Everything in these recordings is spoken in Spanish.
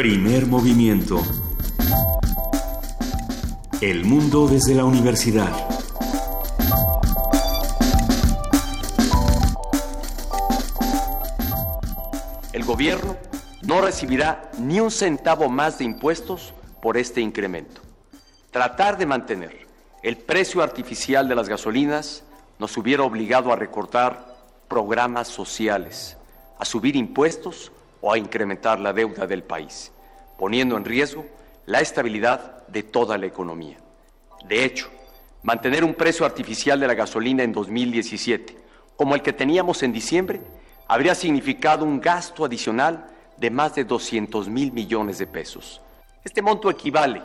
Primer movimiento. El mundo desde la universidad. El gobierno no recibirá ni un centavo más de impuestos por este incremento. Tratar de mantener el precio artificial de las gasolinas nos hubiera obligado a recortar programas sociales, a subir impuestos o a incrementar la deuda del país, poniendo en riesgo la estabilidad de toda la economía. De hecho, mantener un precio artificial de la gasolina en 2017, como el que teníamos en diciembre, habría significado un gasto adicional de más de 200 mil millones de pesos. Este monto equivale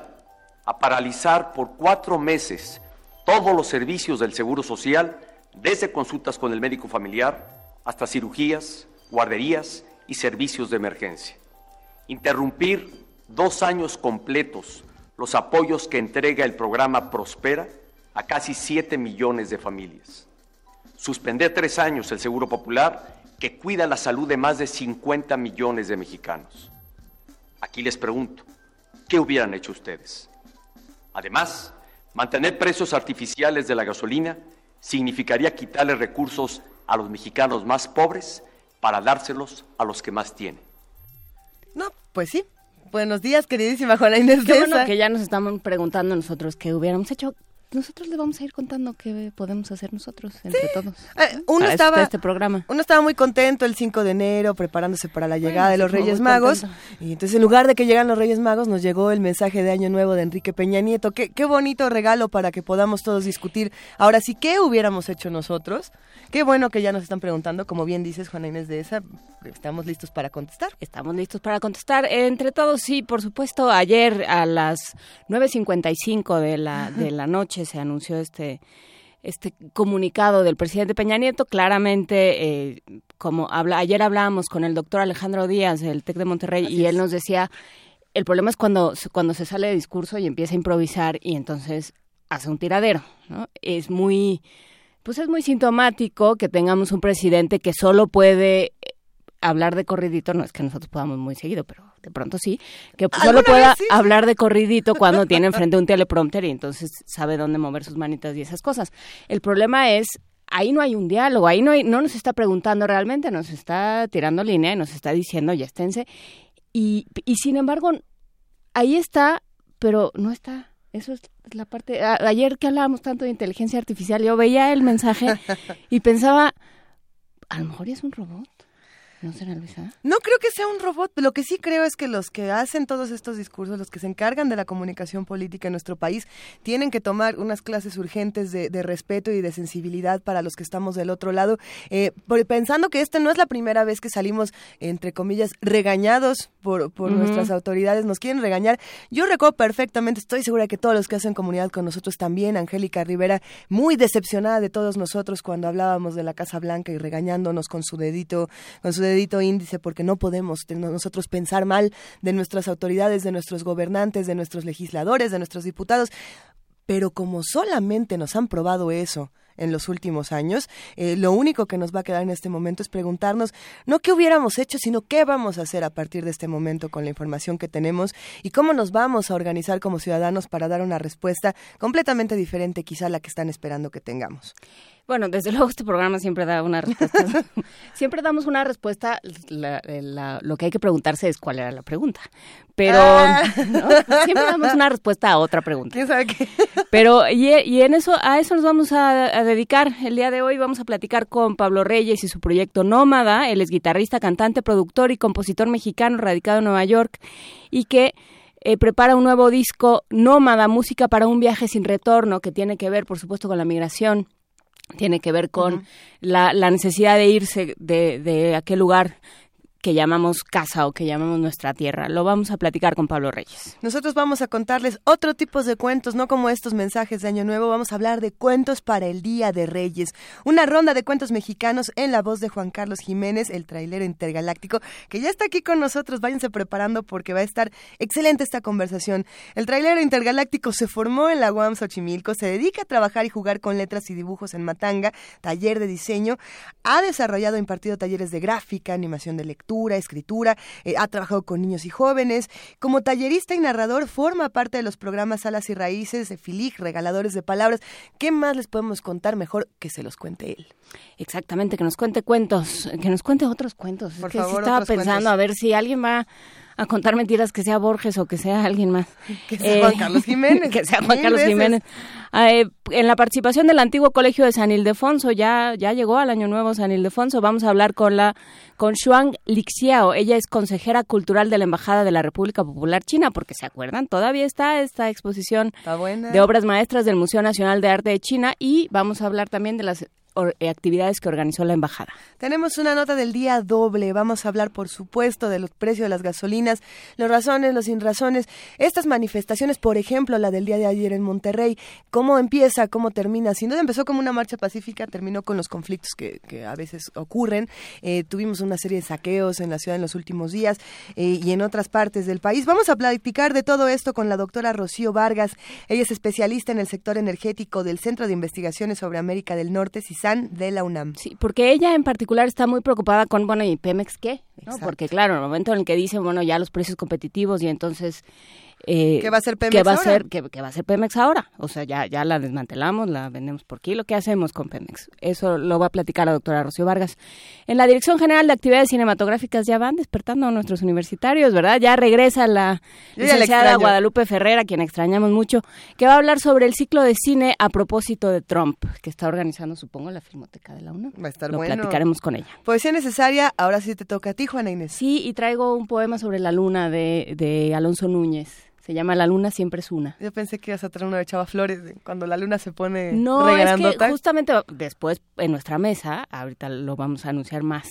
a paralizar por cuatro meses todos los servicios del Seguro Social, desde consultas con el médico familiar hasta cirugías, guarderías y servicios de emergencia. Interrumpir dos años completos los apoyos que entrega el programa Prospera a casi 7 millones de familias. Suspender tres años el Seguro Popular que cuida la salud de más de 50 millones de mexicanos. Aquí les pregunto, ¿qué hubieran hecho ustedes? Además, mantener precios artificiales de la gasolina significaría quitarle recursos a los mexicanos más pobres para dárselos a los que más tienen. No, pues sí. Buenos días, queridísima Juana Inés Qué bueno que ya nos estamos preguntando nosotros qué hubiéramos hecho nosotros le vamos a ir contando qué podemos hacer nosotros entre todos. Eh, uno estaba este programa. Uno estaba muy contento el 5 de enero preparándose para la llegada de los Reyes Magos y entonces en lugar de que llegan los Reyes Magos nos llegó el mensaje de Año Nuevo de Enrique Peña Nieto. Qué, qué bonito regalo para que podamos todos discutir. Ahora sí, ¿qué hubiéramos hecho nosotros? Qué bueno que ya nos están preguntando, como bien dices Juana Inés de esa, estamos listos para contestar. Estamos listos para contestar. Entre todos, sí, por supuesto, ayer a las 9.55 de la, de la noche se anunció este este comunicado del presidente Peña Nieto, claramente, eh, como habla, ayer hablábamos con el doctor Alejandro Díaz del TEC de Monterrey y él nos decía, el problema es cuando, cuando se sale de discurso y empieza a improvisar y entonces hace un tiradero, ¿no? Es muy, pues es muy sintomático que tengamos un presidente que solo puede hablar de corridito, no es que nosotros podamos muy seguido, pero de pronto sí, que solo pueda hablar de corridito cuando tiene enfrente un teleprompter y entonces sabe dónde mover sus manitas y esas cosas. El problema es ahí no hay un diálogo, ahí no, hay, no nos está preguntando realmente, nos está tirando línea y nos está diciendo ya esténse. Y, y sin embargo, ahí está, pero no está. Eso es la parte. ayer que hablábamos tanto de inteligencia artificial, yo veía el mensaje y pensaba, a lo mejor es un robot. ¿No será Luisa? No creo que sea un robot. Lo que sí creo es que los que hacen todos estos discursos, los que se encargan de la comunicación política en nuestro país, tienen que tomar unas clases urgentes de, respeto y de sensibilidad para los que estamos del otro lado, eh, pensando que esta no es la primera vez que salimos, entre comillas, regañados por, nuestras autoridades, nos quieren regañar. Yo recuerdo perfectamente, estoy segura que todos los que hacen comunidad con nosotros también, Angélica Rivera, muy decepcionada de todos nosotros cuando hablábamos de la Casa Blanca y regañándonos con su dedito, con su dedito índice porque no podemos nosotros pensar mal de nuestras autoridades, de nuestros gobernantes, de nuestros legisladores, de nuestros diputados. Pero como solamente nos han probado eso en los últimos años, eh, lo único que nos va a quedar en este momento es preguntarnos no qué hubiéramos hecho, sino qué vamos a hacer a partir de este momento con la información que tenemos y cómo nos vamos a organizar como ciudadanos para dar una respuesta completamente diferente quizá a la que están esperando que tengamos. Bueno, desde luego este programa siempre da una respuesta. siempre damos una respuesta. lo que hay que preguntarse es cuál era la pregunta. Pero ah. siempre damos una respuesta a otra pregunta. ¿Quién sabe qué? Pero y, en eso a eso nos vamos a, dedicar. El día de hoy vamos a platicar con Pablo Reyes y su proyecto Nómada. Él es guitarrista, cantante, productor y compositor mexicano radicado en Nueva York y que eh, prepara un nuevo disco Nómada, música para un viaje sin retorno, que tiene que ver, por supuesto, con la migración tiene que ver con la, la, necesidad de irse de, de aquel lugar que llamamos casa o que llamamos nuestra tierra. Lo vamos a platicar con Pablo Reyes. Nosotros vamos a contarles otro tipo de cuentos, no como estos mensajes de Año Nuevo, vamos a hablar de cuentos para el Día de Reyes. Una ronda de cuentos mexicanos en la voz de Juan Carlos Jiménez, el trailero intergaláctico, que ya está aquí con nosotros. Váyanse preparando porque va a estar excelente esta conversación. El trailero intergaláctico se formó en la UAM Xochimilco, se dedica a trabajar y jugar con letras y dibujos en Matanga, taller de diseño, ha desarrollado e impartido talleres de gráfica, animación de lectura, literatura, escritura, eh, ha trabajado con niños y jóvenes. Como tallerista y narrador, forma parte de los programas Alas y Raíces de Filig, Regaladores de Palabras. ¿Qué más les podemos contar? Mejor que se los cuente él. Exactamente, que nos cuente cuentos, que nos cuente otros cuentos. Por que favor, estaba pensando cuentos. a ver si alguien va a contar mentiras que sea Borges o que sea alguien más. Que sea Juan Carlos Jiménez. que sea Juan Carlos veces. Jiménez. Ah, eh, en la participación del antiguo colegio de San Ildefonso, ya, ya llegó al año nuevo San Ildefonso, vamos a hablar con la con Xuan Lixiao. Ella es consejera cultural de la Embajada de la República Popular China, porque se acuerdan, todavía está esta exposición Está de obras maestras del Museo Nacional de Arte de China y vamos a hablar también de las eh, actividades que organizó la embajada. Tenemos una nota del día doble. Vamos a hablar, por supuesto, de los precios de las gasolinas, los razones, los sin razones. Estas manifestaciones, por ejemplo, la del día de ayer en Monterrey, cómo empieza, cómo termina. Sin duda empezó como una marcha pacífica, terminó con los conflictos que, a veces ocurren. Eh, tuvimos una serie de saqueos en la ciudad en los últimos días eh, y en otras partes del país. Vamos a platicar de todo esto con la doctora Rocío Vargas. Ella es especialista en el sector energético del Centro de Investigaciones sobre América del Norte, De la UNAM. Sí, porque ella en particular está muy preocupada con, bueno, ¿y Pemex qué? ¿No? Porque claro, en el momento en el que dicen, bueno, ya los precios competitivos y entonces... eh, ¿Qué va a hacer Pemex ¿qué va a ahora? hacer, qué, qué va a hacer Pemex ahora? O sea, ya, ya la desmantelamos, la vendemos por kilo. ¿Qué hacemos con Pemex? Eso lo va a platicar la doctora Rocío Vargas. En la Dirección General de Actividades Cinematográficas ya van despertando a nuestros universitarios, ¿verdad? Ya regresa la licenciada. Guadalupe Ferrera, a quien extrañamos mucho, que va a hablar sobre el ciclo de cine a propósito de Trump, que está organizando, supongo, la Filmoteca de la UNAM. Va a estar Lo bueno. platicaremos con ella. Poesía necesaria, ahora sí te toca a ti, Juana Inés. Sí, y traigo un poema sobre la luna de, de Alonso Núñez. Se llama La luna siempre es una. Yo pensé que ibas a traer una de Chava Flores, cuando la luna se pone No, es que justamente después en nuestra mesa, ahorita lo vamos a anunciar más,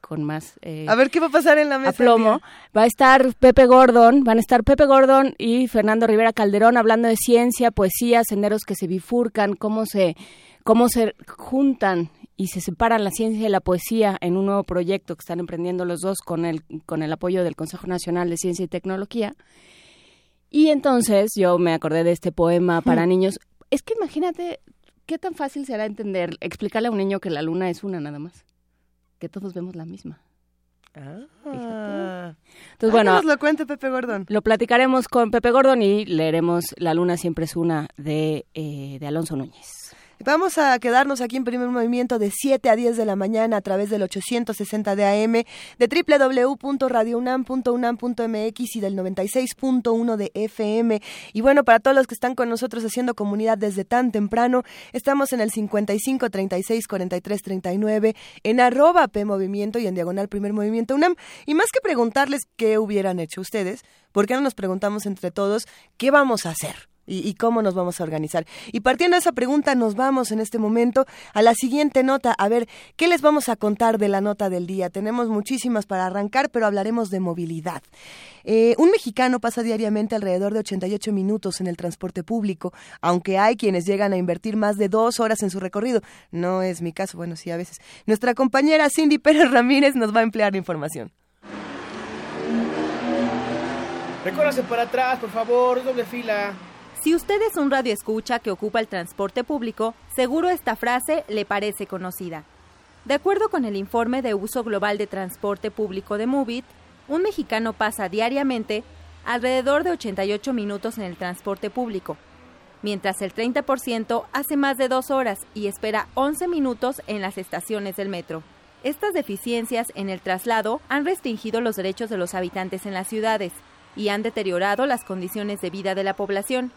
con más eh, A ver qué va a pasar en la mesa. aplomo, amiga? va a estar Pepe Gordon, van a estar Pepe Gordon y Fernando Rivera Calderón hablando de ciencia, poesía, senderos que se bifurcan, cómo se, cómo se juntan y se separan la ciencia y la poesía en un nuevo proyecto que están emprendiendo los dos con el, con el apoyo del Consejo Nacional de Ciencia y Tecnología. Y entonces yo me acordé de este poema para niños. Es que imagínate qué tan fácil será entender, explicarle a un niño que la luna es una nada más, que todos vemos la misma. Ah. Entonces, Ah, bueno, nos lo cuente Pepe Gordon. lo platicaremos con Pepe Gordon y leeremos La luna siempre es una de, eh, de Alonso Núñez. Vamos a quedarnos aquí en primer movimiento de 7 a 10 de la mañana a través del 860 de AM, de www.radiounam.unam.mx y del 96.1 de FM. Y bueno, para todos los que están con nosotros haciendo comunidad desde tan temprano, estamos en el 55 36 43 39, en arroba P Movimiento y en diagonal Primer Movimiento UNAM. Y más que preguntarles qué hubieran hecho ustedes, ¿por qué no nos preguntamos entre todos qué vamos a hacer? Y, cómo nos vamos a organizar. Y partiendo de esa pregunta, nos vamos en este momento a la siguiente nota. A ver, ¿qué les vamos a contar de la nota del día? Tenemos muchísimas para arrancar, pero hablaremos de movilidad. Eh, un mexicano pasa diariamente alrededor de 88 minutos en el transporte público, aunque hay quienes llegan a invertir más de dos horas en su recorrido. No es mi caso, bueno, sí, a veces. Nuestra compañera Cindy Pérez Ramírez nos va a emplear la información. Recórrase para atrás, por favor, doble fila. Si usted es un radioescucha que ocupa el transporte público, seguro esta frase le parece conocida. De acuerdo con el informe de uso global de transporte público de Movit, un mexicano pasa diariamente alrededor de 88 minutos en el transporte público, mientras el 30% hace más de dos horas y espera 11 minutos en las estaciones del metro. Estas deficiencias en el traslado han restringido los derechos de los habitantes en las ciudades y han deteriorado las condiciones de vida de la población,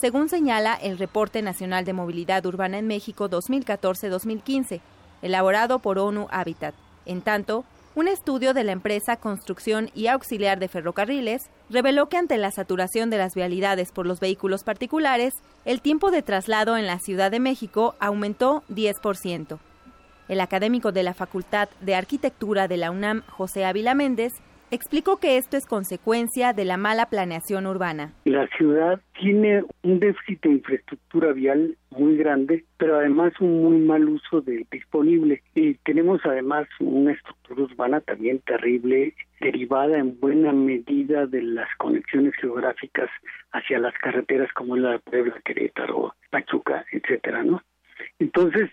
según señala el Reporte Nacional de Movilidad Urbana en México 2014-2015, elaborado por ONU Habitat. En tanto, un estudio de la empresa Construcción y Auxiliar de Ferrocarriles reveló que ante la saturación de las vialidades por los vehículos particulares, el tiempo de traslado en la Ciudad de México aumentó 10%. El académico de la Facultad de Arquitectura de la UNAM, José Ávila Méndez, explicó que esto es consecuencia de la mala planeación urbana. La ciudad tiene un déficit de infraestructura vial muy grande, pero además un muy mal uso de disponible. Y tenemos además una estructura urbana también terrible, derivada en buena medida de las conexiones geográficas hacia las carreteras como la de Puebla, Querétaro, Pachuca, etcétera, ¿no? Entonces,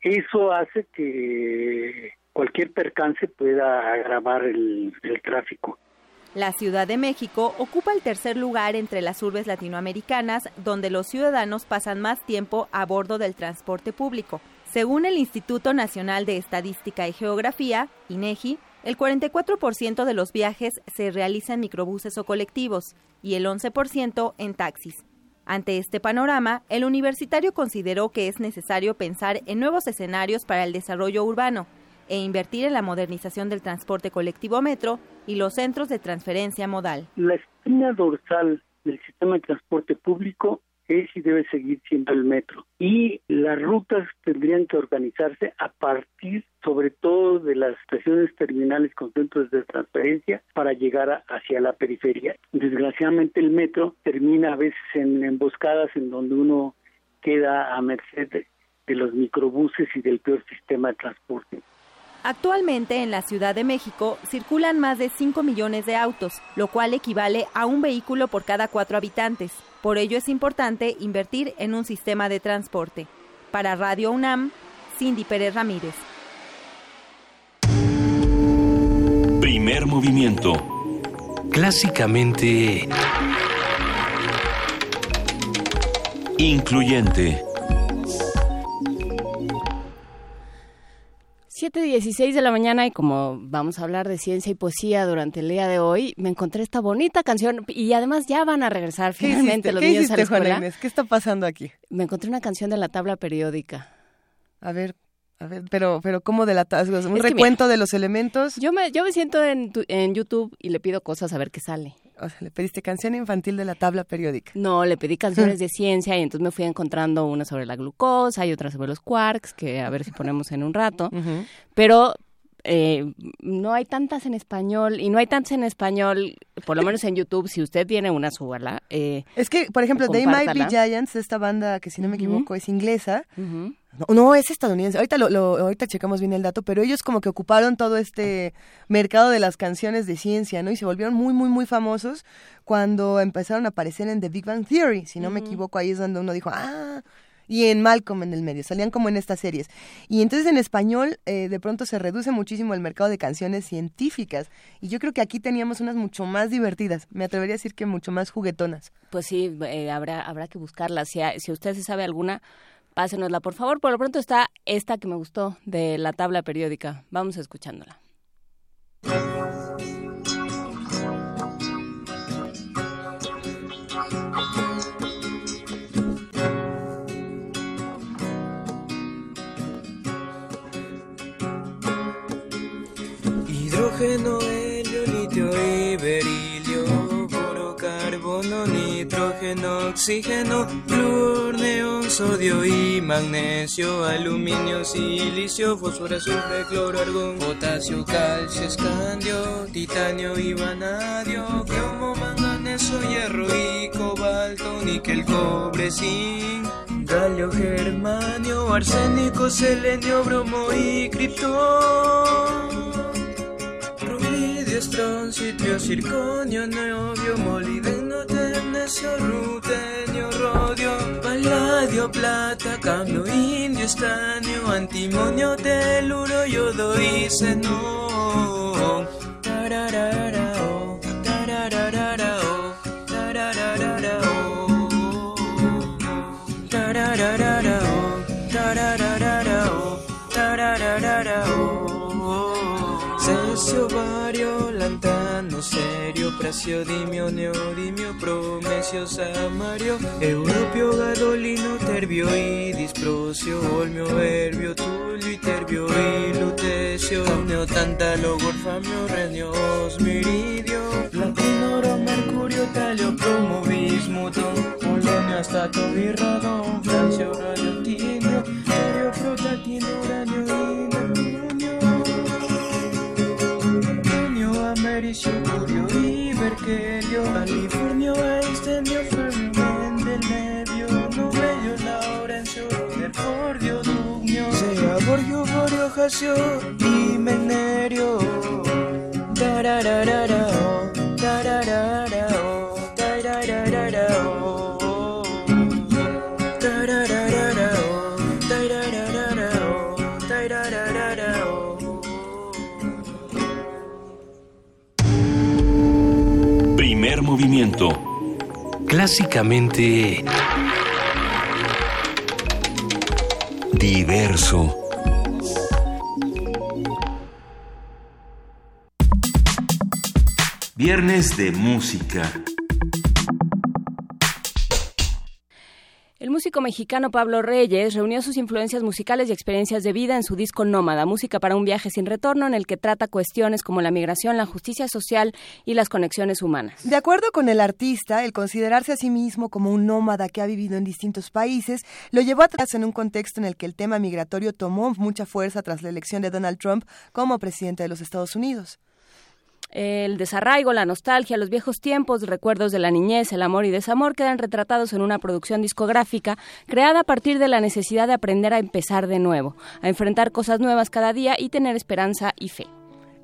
eso hace que cualquier percance pueda agravar el, tráfico. La Ciudad de México ocupa el tercer lugar entre las urbes latinoamericanas donde los ciudadanos pasan más tiempo a bordo del transporte público. Según el Instituto Nacional de Estadística y Geografía, INEGI, el 44% de los viajes se realiza en microbuses o colectivos y el 11% en taxis. Ante este panorama, el universitario consideró que es necesario pensar en nuevos escenarios para el desarrollo urbano e invertir en la modernización del transporte colectivo metro y los centros de transferencia modal. La espina dorsal del sistema de transporte público es y debe seguir siendo el metro. Y las rutas tendrían que organizarse a partir, sobre todo, de las estaciones terminales con centros de transferencia para llegar hacia la periferia. Desgraciadamente el metro termina a veces en emboscadas en donde uno queda a merced de los microbuses y del peor sistema de transporte. Actualmente en la Ciudad de México circulan más de 5 millones de autos, lo cual equivale a un vehículo por cada cuatro habitantes. Por ello es importante invertir en un sistema de transporte. Para Radio UNAM, Cindy Pérez Ramírez. Primer movimiento. Clásicamente... Incluyente. 7.16 de la mañana y como vamos a hablar de ciencia y poesía durante el día de hoy, me encontré esta bonita canción y además ya van a regresar finalmente los ¿Qué niños a la escuela. Juana Inés? ¿Qué está pasando aquí? Me encontré una canción de la tabla periódica. A ver, a ver, pero, pero ¿cómo delatas? ¿Un Es que recuento de los elementos? Yo me, yo me siento en, tu- en YouTube y le pido cosas a ver qué sale. O sea, le pediste canción infantil de la tabla periódica. No, le pedí canciones de ciencia y entonces me fui encontrando una sobre la glucosa y otra sobre los quarks, que a ver si ponemos en un rato. Pero eh, no hay tantas en español y no hay tantas en español, por lo menos en YouTube, si usted tiene una, súbala. Eh, Es que, por ejemplo, They Might Be. Giants, esta banda que si no me equivoco es inglesa. No, no, es estadounidense. Ahorita lo, lo- ahorita checamos bien el dato, pero ellos como que ocuparon todo este mercado de las canciones de ciencia, ¿no? Y se volvieron muy, muy, muy famosos cuando empezaron a aparecer en The Big Bang Theory. Si no me equivoco, ahí es donde uno dijo, ah, y en Malcolm en el medio, salían como en estas series. Y entonces en español eh, de pronto se reduce muchísimo el mercado de canciones científicas. Y yo creo que aquí teníamos unas mucho más divertidas, me atrevería a decir que mucho más juguetonas. Pues sí, eh, habrá, habrá que buscarla. Si, a- si usted se sabe alguna, pásenosla, por favor. Por lo pronto está esta que me gustó de la tabla periódica. Vamos escuchándola. Hidrógeno, oxígeno, flúor, neón, sodio y magnesio, aluminio, silicio, fósforo, azufre, cloro, argón, potasio, calcio, escandio, titanio y vanadio, cromo, manganeso, hierro y cobalto, níquel, cobre, zinc, galio, germanio, arsénico, selenio, bromo y criptón. Rubidio, estroncio, circonio, neobio, molibdeno, rutenio, rodio, paladio, plata, cambio, indio, estanio, antimonio, teluro, yodo y xenón. Tarararao, serio, praseodimio, neodimio, promesio, samario, europio, gadolino, terbio y disprocio, olmio, herbio, tulio y terbio y lutecio, omnio, tántalo, gorfamio, renio, osmiridio, platino, oro, mercurio, talio, plomo, bismuto, polonio, astato, birradón, francio, radio, tinio, terio, flotatino, uranio y berkelio, californio, extendio, fermio, mendelevio, nubelio, laurencio, nerfordio, dugnio, sea borgio, borio, jasio y menerio. Tararararao, tararararao, movimiento. Clásicamente... Diverso. Viernes de música. El músico mexicano Pablo Reyes reunió sus influencias musicales y experiencias de vida en su disco Nómada, Música para un viaje sin retorno, en el que trata cuestiones como la migración, la justicia social y las conexiones humanas. De acuerdo con el artista, el considerarse a sí mismo como un nómada que ha vivido en distintos países lo llevó atrás en un contexto en el que el tema migratorio tomó mucha fuerza tras la elección de Donald Trump como presidente de los Estados Unidos. El desarraigo, la nostalgia, los viejos tiempos, recuerdos de la niñez, el amor y desamor quedan retratados en una producción discográfica creada a partir de la necesidad de aprender a empezar de nuevo, a enfrentar cosas nuevas cada día y tener esperanza y fe.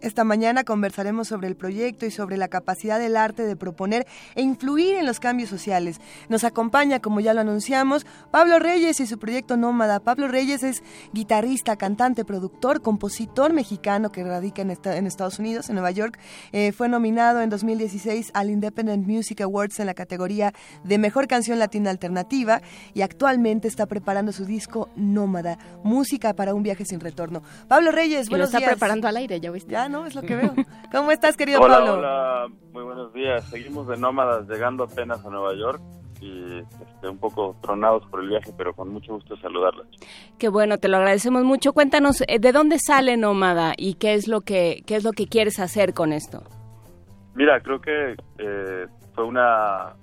Esta mañana conversaremos sobre el proyecto y sobre la capacidad del arte de proponer e influir en los cambios sociales. Nos acompaña, como ya lo anunciamos, Pablo Reyes y su proyecto Nómada. Pablo Reyes es guitarrista, cantante, productor, compositor mexicano que radica en, Estados Unidos, en Nueva York. Eh, fue nominado en 2016 al Independent Music Awards en la categoría de Mejor Canción Latina Alternativa y actualmente está preparando su disco Nómada, música para un viaje sin retorno. Pablo Reyes, buenos lo está preparando al aire, ya viste. Ya, no, es lo que veo. ¿Cómo estás, querido hola, Pablo? Hola, muy buenos días. Seguimos de nómadas llegando apenas a Nueva York y este, un poco tronados por el viaje, pero con mucho gusto saludarlos. Qué bueno, te lo agradecemos mucho. Cuéntanos, eh, ¿de dónde sale Nómada y qué es lo que, qué es lo que quieres hacer con esto? Mira, creo que eh, fue una,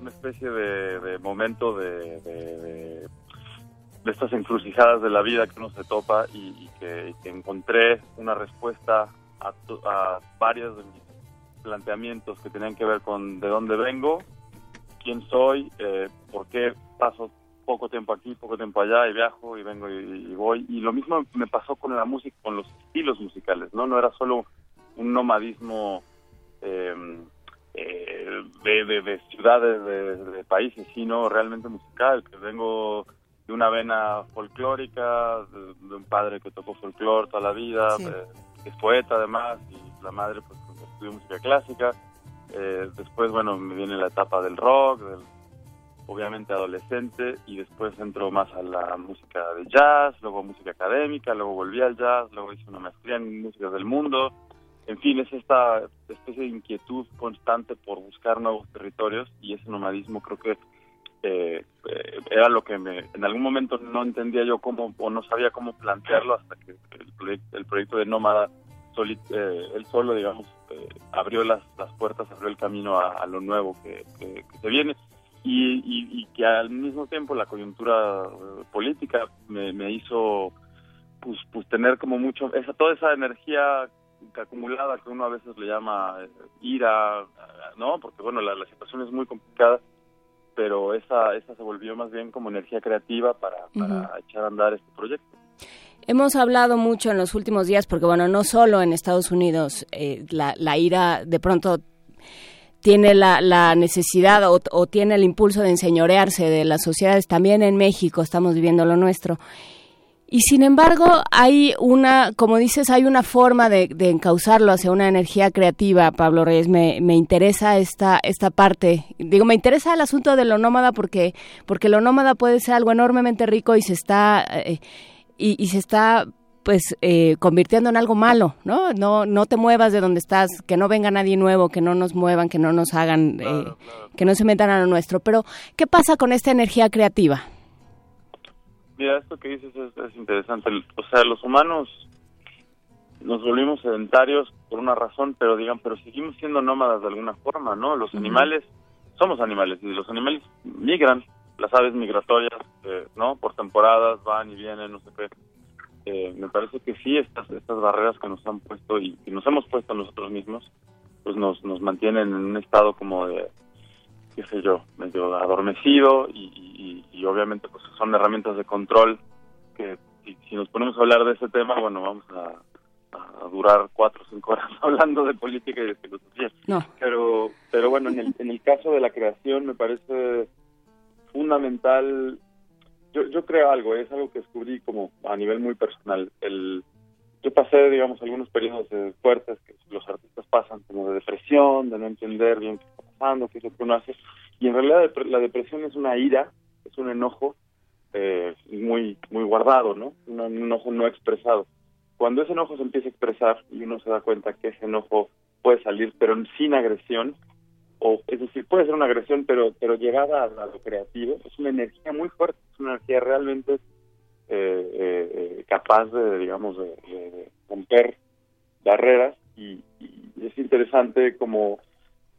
una especie de, momento de, de, estas encrucijadas de la vida que uno se topa y, que, que encontré una respuesta a, varios de mis planteamientos que tenían que ver con de dónde vengo, quién soy, eh, por qué paso poco tiempo aquí, poco tiempo allá y viajo y vengo y, voy. Y lo mismo me pasó con la música, con los estilos musicales, ¿no? No era solo un nomadismo em, eh, de, ciudades, de, países, sino realmente musical, que vengo de una vena folclórica, de, un padre que tocó folclore toda la vida, eh, es poeta además, y la madre pues, estudió música clásica. Eh, después, bueno, me viene la etapa del rock, obviamente adolescente, y después entro más a la música de jazz, luego música académica, luego volví al jazz, luego hice una maestría en música del mundo. En fin, es esta especie de inquietud constante por buscar nuevos territorios y ese nomadismo creo que eh, eh, era lo que me, en algún momento no entendía yo cómo o no sabía cómo plantearlo hasta que el, el proyecto de Nómada eh, él solo digamos abrió las, las puertas abrió el camino a, lo nuevo que, se viene. Y, que al mismo tiempo la coyuntura política me, hizo pues, pues tener como mucho esa toda esa energía acumulada que uno a veces le llama ira no porque bueno la situación es muy complicada pero esa, esa se volvió más bien como energía creativa para, echar a andar este proyecto. Hemos hablado mucho en los últimos días, porque bueno, no solo en Estados Unidos eh, la, la, ira de pronto tiene la, la necesidad o, o, tiene el impulso de enseñorearse de las sociedades, también en México estamos viviendo lo nuestro. Y sin embargo, hay una, como dices, hay una forma de, de encauzarlo hacia una energía creativa, Pablo Reyes. Me, me, interesa esta, esta parte. Digo, me interesa el asunto de lo nómada porque, porque lo nómada puede ser algo enormemente rico y se está, eh, y, y, se está pues eh, convirtiendo en algo malo, ¿no? No no te muevas de donde estás, que no venga nadie nuevo, que no nos muevan, que no nos hagan, eh, que no se metan a lo nuestro. Pero, ¿qué pasa con esta energía creativa? Mira, esto que dices es, interesante. O sea, los humanos nos volvimos sedentarios por una razón, pero digan, pero seguimos siendo nómadas de alguna forma, ¿no? Los animales, somos animales y los animales migran, las aves migratorias, eh, ¿no? Por temporadas van y vienen, no sé qué. Eh, me parece que sí, estas, estas barreras que nos han puesto y, y nos hemos puesto nosotros mismos, pues nos, nos mantienen en un estado como de, qué sé yo, medio adormecido y, y, obviamente pues son herramientas de control que si, nos ponemos a hablar de ese tema, bueno, vamos a, durar cuatro o cinco horas hablando de política y de filosofía. No. Pero, pero bueno, en el, en el caso de la creación me parece fundamental, yo, yo creo algo, es algo que descubrí como a nivel muy personal, el yo pasé, digamos, algunos periodos fuertes que los artistas pasan, como de depresión, de no entender bien qué está pasando, qué es lo que uno hace. Y en realidad la depresión es una ira, es un enojo eh, muy muy guardado, ¿no? Un, enojo no expresado. Cuando ese enojo se empieza a expresar y uno se da cuenta que ese enojo puede salir, pero sin agresión, o es decir, puede ser una agresión, pero pero llegada a, lo creativo, es una energía muy fuerte, es una energía realmente eh, eh, eh capaz de, digamos, de, romper barreras y, y, es interesante como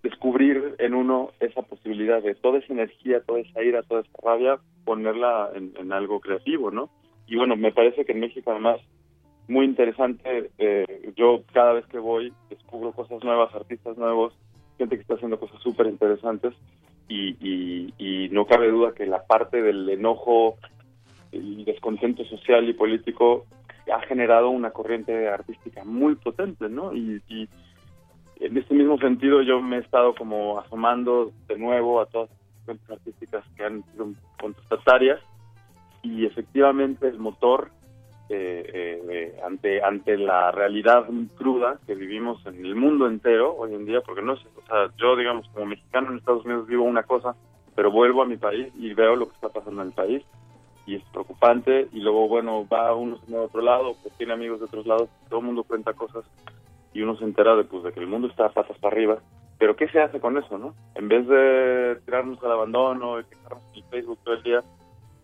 descubrir en uno esa posibilidad de toda esa energía, toda esa ira, toda esa rabia, ponerla en, algo creativo, ¿no? Y bueno, me parece que en México además muy interesante, eh, yo cada vez que voy descubro cosas nuevas, artistas nuevos, gente que está haciendo cosas súper interesantes y, y, y no cabe duda que la parte del enojo y descontento social y político ha generado una corriente artística muy potente, ¿no? Y, y en este mismo sentido yo me he estado como asomando de nuevo a todas las artísticas que han sido contestatarias y efectivamente el motor eh, eh, ante ante la realidad cruda que vivimos en el mundo entero hoy en día porque no sé o sea yo digamos como mexicano en Estados Unidos vivo una cosa pero vuelvo a mi país y veo lo que está pasando en el país y es preocupante y luego bueno va uno a otro lado pues tiene amigos de otros lados todo el mundo cuenta cosas y uno se entera de, pues, de que el mundo está patas para arriba. Pero ¿qué se hace con eso, no? En vez de tirarnos al abandono y quejarnos en Facebook todo el día,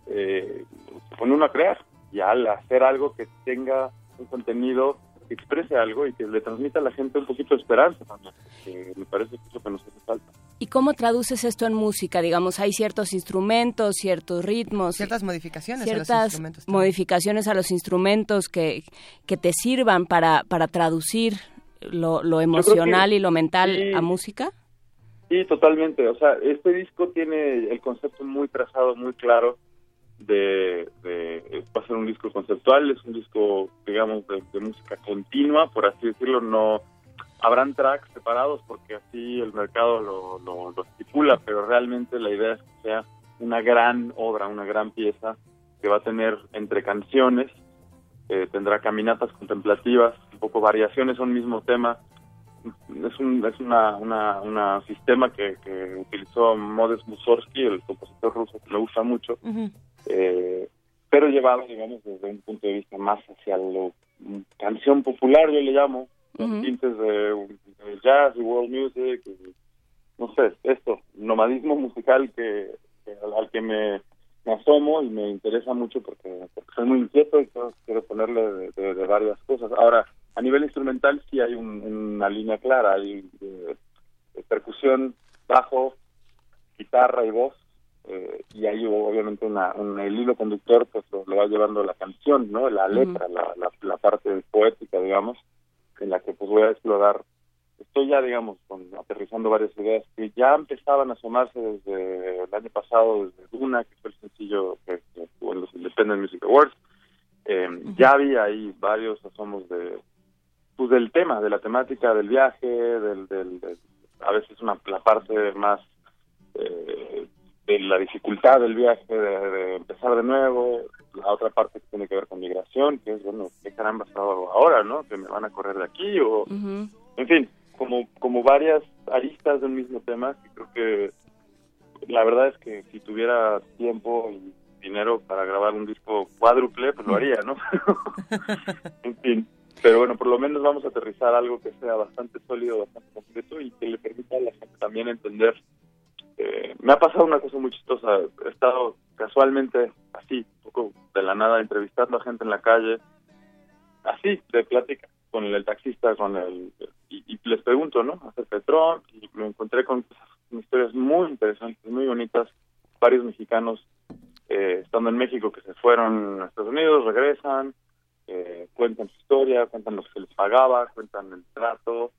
eh, se pone uno a crear. Y al hacer algo que tenga un contenido que exprese algo y que le transmita a la gente un poquito de esperanza también, que me parece que es lo que nos hace falta. ¿Y cómo traduces esto en música? Digamos, hay ciertos instrumentos, ciertos ritmos. Ciertas modificaciones ciertas a los instrumentos. modificaciones a los instrumentos que, que te sirvan para, para traducir lo, lo emocional y lo mental a música? Sí, totalmente. O sea, este disco tiene el concepto muy trazado, muy claro de, de va a ser un disco conceptual, es un disco, digamos, de, música continua, por así decirlo, no habrán tracks separados porque así el mercado lo, lo, lo estipula, pero realmente la idea es que sea una gran obra, una gran pieza que va a tener entre canciones eh, tendrá caminatas contemplativas, poco variaciones a un mismo tema. Es un es una, una, una sistema que, que utilizó Modest Mussorgsky, el compositor ruso que me gusta mucho, eh, pero llevado, digamos, desde un punto de vista más hacia la canción popular, yo le llamo, con tintes de, jazz y world music, no sé, esto, nomadismo musical que, al que me me asomo y me interesa mucho porque, soy muy inquieto y quiero ponerle de, varias cosas. Ahora, a nivel instrumental sí hay una línea clara, hay eh, percusión, bajo, guitarra y voz, eh, y ahí obviamente una, el hilo conductor pues lo, va llevando la canción, ¿no? La letra, la, la, parte poética, digamos, en la que pues voy a explorar estoy ya, digamos, con, aterrizando varias ideas que ya empezaban a asomarse desde el año pasado, desde Duna, que fue el sencillo que, estuvo en los Independent Music Awards. Eh, ya había ahí varios asomos de pues del tema, de la temática del viaje, del, del, a veces una la parte más eh, de la dificultad del viaje, de, empezar de nuevo, la otra parte que tiene que ver con migración, que es, bueno, ¿qué caramba está ahora, no? Que me van a correr de aquí o... En fin, como, como varias aristas del mismo tema que creo que la verdad es que si tuviera tiempo y dinero para grabar un disco cuádruple, pues lo haría, ¿no? en fin, pero bueno, por lo menos vamos a aterrizar algo que sea bastante sólido, bastante completo y que le permita a la gente también entender. Eh, me ha pasado una cosa muy chistosa, he estado casualmente así, un poco de la nada, entrevistando a gente en la calle, así, de plática, con el, taxista, con el, y, les pregunto, ¿no? Acerca de Trump y me encontré con, historias muy interesantes, muy bonitas, varios mexicanos eh, estando en México que se fueron a Estados Unidos, regresan, eh, cuentan su historia, cuentan lo que se les pagaba, cuentan el trato,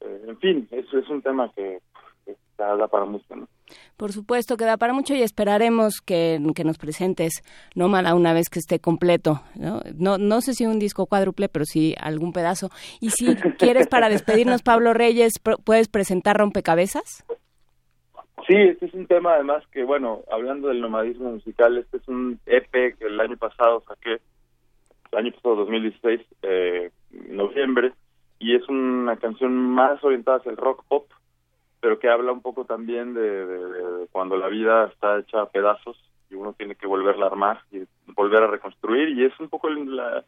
eh, en fin, eso es un tema que, que da para mucho, ¿no? Por supuesto, queda para mucho y esperaremos que, nos presentes Nómada una vez que esté completo. ¿no? ¿no? No sé si un disco cuádruple, pero sí algún pedazo. Y si quieres, para despedirnos, Pablo Reyes, ¿puedes presentar Rompecabezas? Sí, este es un tema además que, bueno, hablando del nomadismo musical, este es un EP que el año pasado saqué, año pasado, 2016, eh, noviembre, y es una canción más orientada hacia el rock pop, pero que habla un poco también de, cuando la vida está hecha a pedazos y uno tiene que volverla a armar y volver a reconstruir y es un poco la,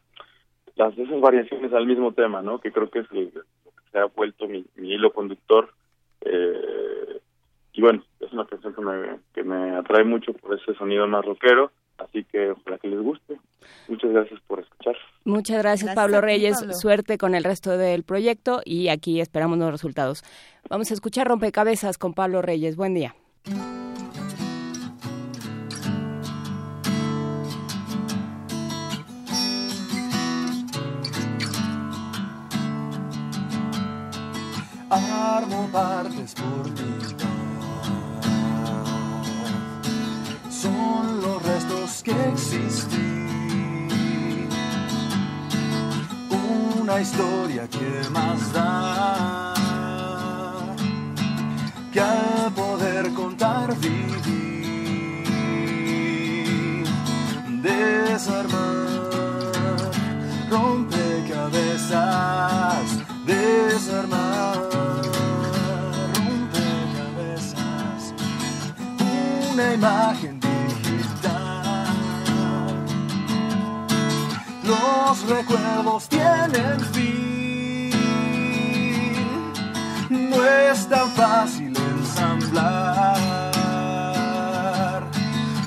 las esas variaciones al mismo tema, ¿no? Que creo que es lo que se ha vuelto mi, mi hilo conductor. Eh, y bueno, es una canción que me, que me atrae mucho por ese sonido más rockero, así que ojalá que les guste. Muchas gracias por escuchar. Muchas gracias, Gracias Pablo Reyes. Pablo. Suerte con el resto del proyecto y aquí esperamos los resultados. Vamos a escuchar Rompecabezas con Pablo Reyes. Buen día. armo partes por mitad. Restos que existí. Una historia que más da que al poder contar viví. Desarmar, rompecabezas, desarmar, rompecabezas, una imagen Los recuerdos tienen fin, no es tan fácil ensamblar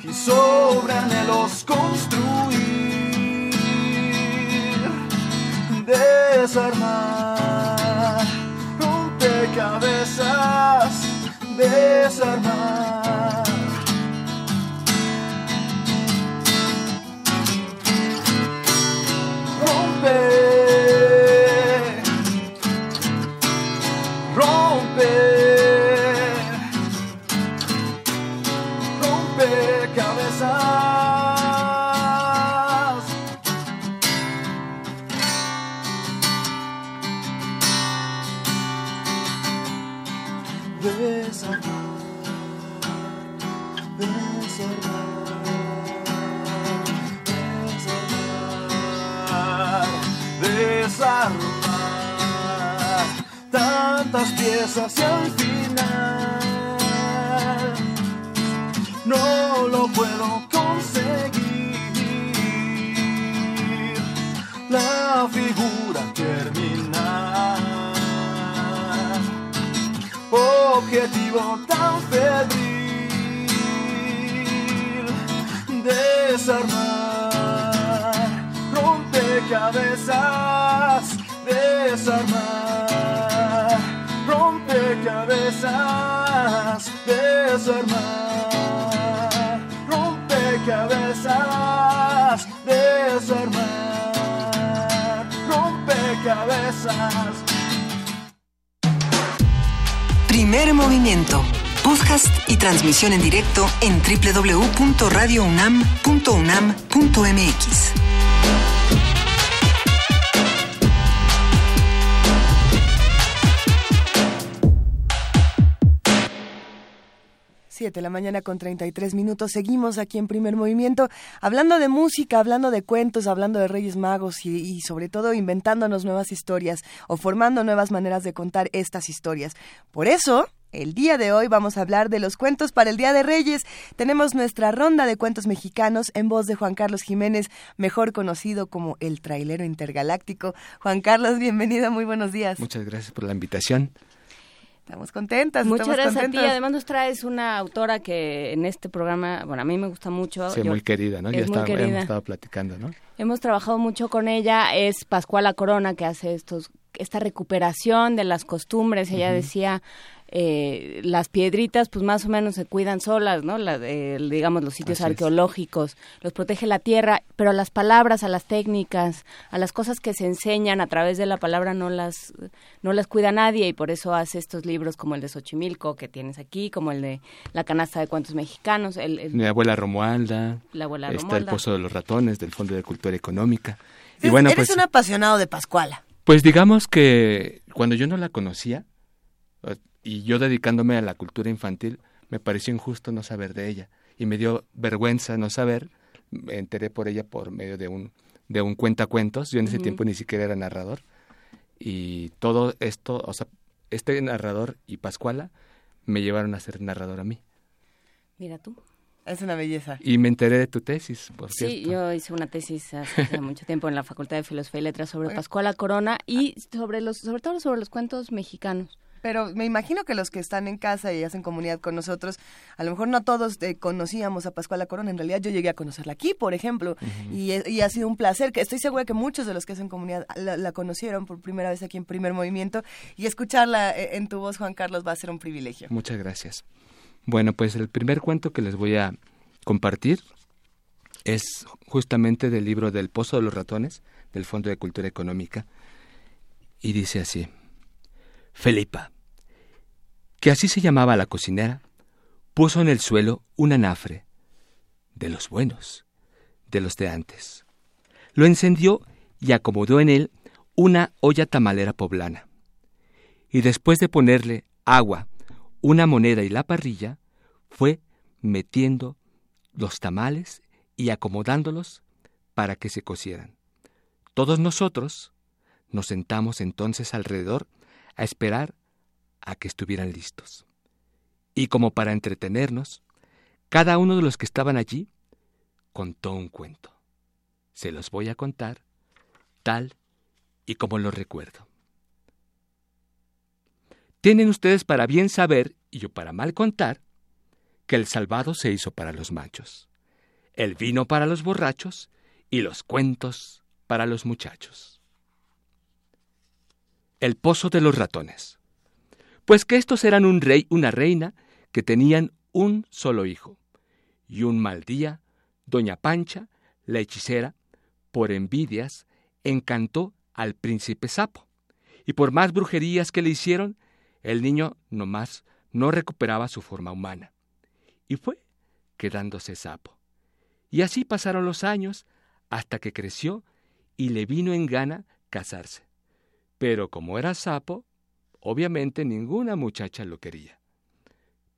y sobre anhelos construir, desarmar, rompecabezas, desarmar. Desarmar, desarmar, tantas piezas y al final no lo puedo conseguir. La figura terminar, objetivo tan febril, desarmar, rompecabezas, desarmar, rompecabezas, desarmar, rompecabezas, desarmar, rompecabezas. Primer movimiento. Podcast y transmisión en directo en www.radiounam.unam.mx. Siete de la mañana con 33 minutos. Seguimos aquí en Primer Movimiento, hablando de música, hablando de cuentos, hablando de Reyes Magos y, y sobre todo inventándonos nuevas historias o formando nuevas maneras de contar estas historias. Por eso, el día de hoy vamos a hablar de los cuentos para el Día de Reyes. Tenemos nuestra ronda de cuentos mexicanos en voz de Juan Carlos Jiménez, mejor conocido como el trailero intergaláctico. Juan Carlos, bienvenido, muy buenos días. Muchas gracias por la invitación. Estamos contentas. Muchas estamos gracias a ti. Además nos traes una autora que en este programa, bueno, a mí me gusta mucho. Sí, Yo- muy querida, ¿no? es Ya muy está- querida. hemos estado platicando, ¿no? Hemos trabajado mucho con ella, es Pascuala Corona que hace estos esta recuperación de las costumbres. Ella decía, eh, las piedritas pues más o menos se cuidan solas, ¿no? La de, digamos, los sitios Así es. arqueológicos, los protege la tierra, pero a las palabras, a las técnicas, a las cosas que se enseñan a través de la palabra no las, no las cuida nadie y por eso hace estos libros como el de Xochimilco que tienes aquí, como el de La canasta de cuentos mexicanos, el, el- Mi abuela Romualda. La abuela Está el Pozo de los Ratones, del Fondo de Cultura Económica. Y Eres- bueno, eres pues, un apasionado de Pascuala. pues digamos que cuando yo no la conocía, eh, y yo dedicándome a la cultura infantil, me pareció injusto no saber de ella. Y me dio vergüenza no saber. Me enteré por ella por medio de un, de un cuentacuentos. Yo en ese tiempo ni siquiera era narrador. Y todo esto, o sea, este narrador y Pascuala me llevaron a ser narrador a mí. Mira tú. Es una belleza. Y me enteré de tu tesis, por cierto. Sí, yo hice una tesis hace mucho tiempo en la Facultad de Filosofía y Letras sobre Pascuala Corona y sobre los, sobre todo sobre los cuentos mexicanos. Pero me imagino que los que están en casa y hacen comunidad con nosotros, a lo mejor no todos eh, conocíamos a Pascuala Corona. En realidad yo llegué a conocerla aquí, por ejemplo, y, y, ha sido un placer. que Estoy segura que muchos de los que hacen comunidad la, la, conocieron por primera vez aquí en Primer Movimiento y escucharla eh, en tu voz, Juan Carlos, va a ser un privilegio. Muchas gracias. Bueno, pues el primer cuento que les voy a compartir es justamente del libro del Pozo de los Ratones, del Fondo de Cultura Económica, y dice así, Felipa, que así se llamaba la cocinera, puso en el suelo un anafre, de los buenos, de los de antes. Lo encendió y acomodó en él una olla tamalera poblana. Y después de ponerle agua, una moneda y la parrilla, fue metiendo los tamales y acomodándolos para que se cocieran. Todos nosotros nos sentamos entonces alrededor a esperar a que estuvieran listos. Y como para entretenernos, cada uno de los que estaban allí contó un cuento. Se los voy a contar tal y como lo recuerdo. Tienen ustedes para bien saber, y yo para mal contar, que el salvado se hizo para los machos, el vino para los borrachos y los cuentos para los muchachos. El pozo de los ratones. Pues que estos eran un rey, una reina, que tenían un solo hijo. Y un mal día, doña Pancha, la hechicera, por envidias, encantó al príncipe sapo. Y por más brujerías que le hicieron, el niño nomás no recuperaba su forma humana y fue quedándose sapo. Y así pasaron los años hasta que creció y le vino en gana casarse. Pero como era sapo, obviamente ninguna muchacha lo quería.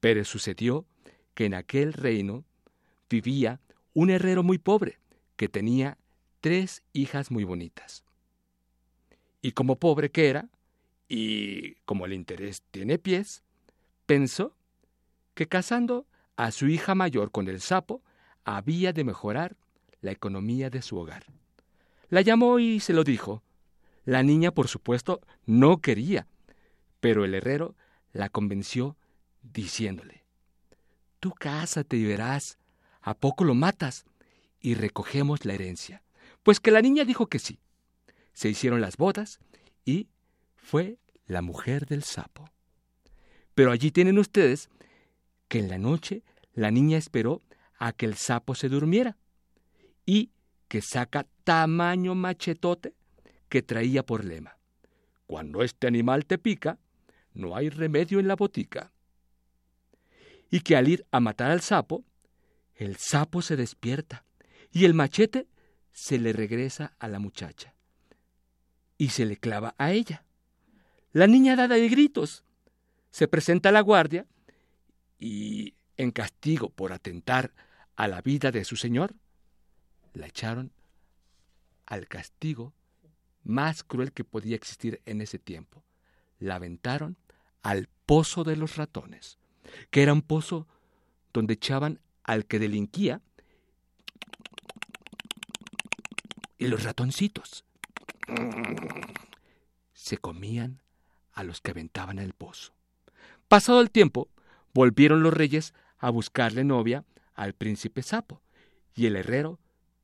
Pero sucedió que en aquel reino vivía un herrero muy pobre que tenía tres hijas muy bonitas. Y como pobre que era, y como el interés tiene pies, pensó que casando a su hija mayor con el sapo, había de mejorar la economía de su hogar. La llamó y se lo dijo. La niña, por supuesto, no quería, pero el herrero la convenció diciéndole, Tú cásate y verás, ¿a poco lo matas? Y recogemos la herencia. Pues que la niña dijo que sí. Se hicieron las bodas y fue la mujer del sapo. Pero allí tienen ustedes que en la noche la niña esperó a que el sapo se durmiera y que saca tamaño machetote que traía por lema. Cuando este animal te pica, no hay remedio en la botica. Y que al ir a matar al sapo, el sapo se despierta y el machete se le regresa a la muchacha y se le clava a ella. La niña da de gritos. Se presenta a la guardia y en castigo por atentar a la vida de su señor, la echaron al castigo más cruel que podía existir en ese tiempo. La aventaron al pozo de los ratones, que era un pozo donde echaban al que delinquía y los ratoncitos se comían a los que aventaban el pozo. Pasado el tiempo, volvieron los reyes a buscarle novia al príncipe Sapo, y el herrero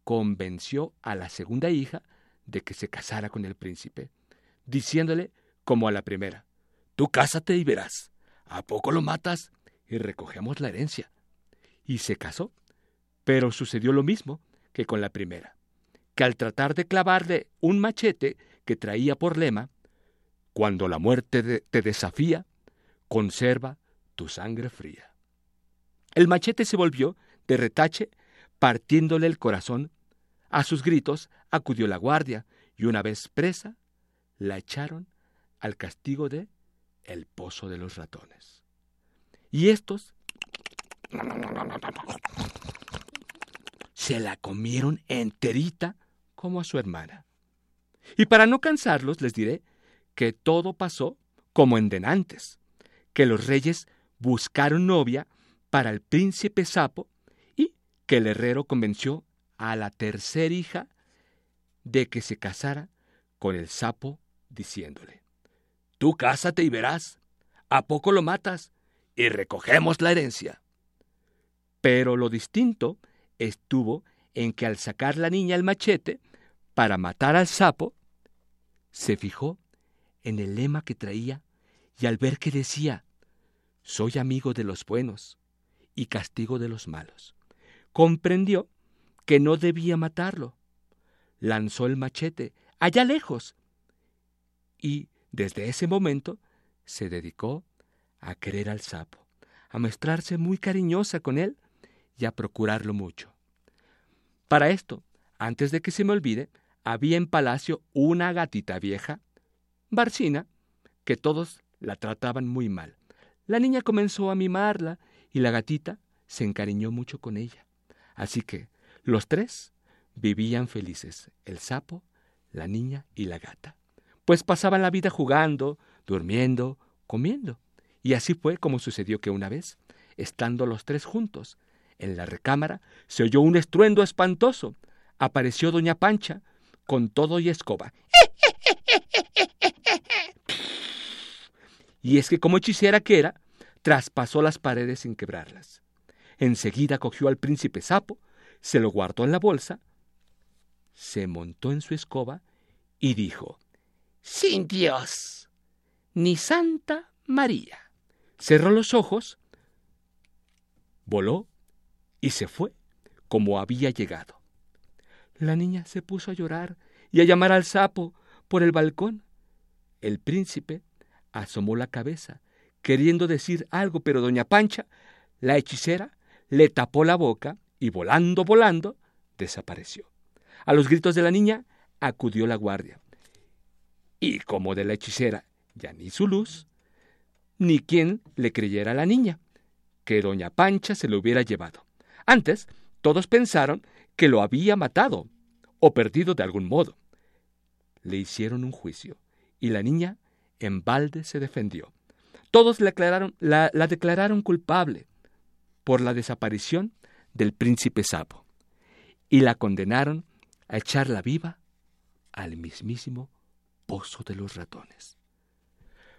convenció a la segunda hija de que se casara con el príncipe, diciéndole como a la primera, Tú cásate y verás, ¿a poco lo matas? y recogemos la herencia. Y se casó, pero sucedió lo mismo que con la primera, que al tratar de clavarle un machete que traía por lema, cuando la muerte te desafía, conserva tu sangre fría. El machete se volvió de retache, partiéndole el corazón. A sus gritos acudió la guardia, y una vez presa, la echaron al castigo de el pozo de los ratones. Y estos se la comieron enterita como a su hermana. Y para no cansarlos les diré que todo pasó como en denantes, que los reyes buscaron novia para el príncipe sapo y que el herrero convenció a la tercera hija de que se casara con el sapo diciéndole, Tú cásate y verás, ¿a poco lo matas? Y recogemos la herencia. Pero lo distinto estuvo en que al sacar la niña el machete para matar al sapo, se fijó en el lema que traía y al ver que decía, soy amigo de los buenos y castigo de los malos, comprendió que no debía matarlo. Lanzó el machete allá lejos y desde ese momento se dedicó a querer al sapo, a mostrarse muy cariñosa con él y a procurarlo mucho. Para esto, antes de que se me olvide, había en palacio una gatita vieja, Barcina, que todos la trataban muy mal. La niña comenzó a mimarla y la gatita se encariñó mucho con ella. Así que los tres vivían felices, el sapo, la niña y la gata. Pues pasaban la vida jugando, durmiendo, comiendo. Y así fue como sucedió que una vez, estando los tres juntos, en la recámara se oyó un estruendo espantoso. Apareció doña Pancha con todo y escoba. Y es que como hechicera que era, traspasó las paredes sin quebrarlas. Enseguida cogió al príncipe sapo, se lo guardó en la bolsa, se montó en su escoba y dijo, Sin Dios, ni Santa María. Cerró los ojos, voló y se fue como había llegado. La niña se puso a llorar y a llamar al sapo por el balcón. El príncipe asomó la cabeza, queriendo decir algo, pero doña Pancha, la hechicera, le tapó la boca y volando, volando, desapareció. A los gritos de la niña acudió la guardia. Y como de la hechicera ya ni su luz, ni quien le creyera a la niña, que doña Pancha se lo hubiera llevado. Antes, todos pensaron que lo había matado o perdido de algún modo. Le hicieron un juicio y la niña en balde se defendió. Todos la, la declararon culpable por la desaparición del príncipe sapo y la condenaron a echarla viva al mismísimo pozo de los ratones.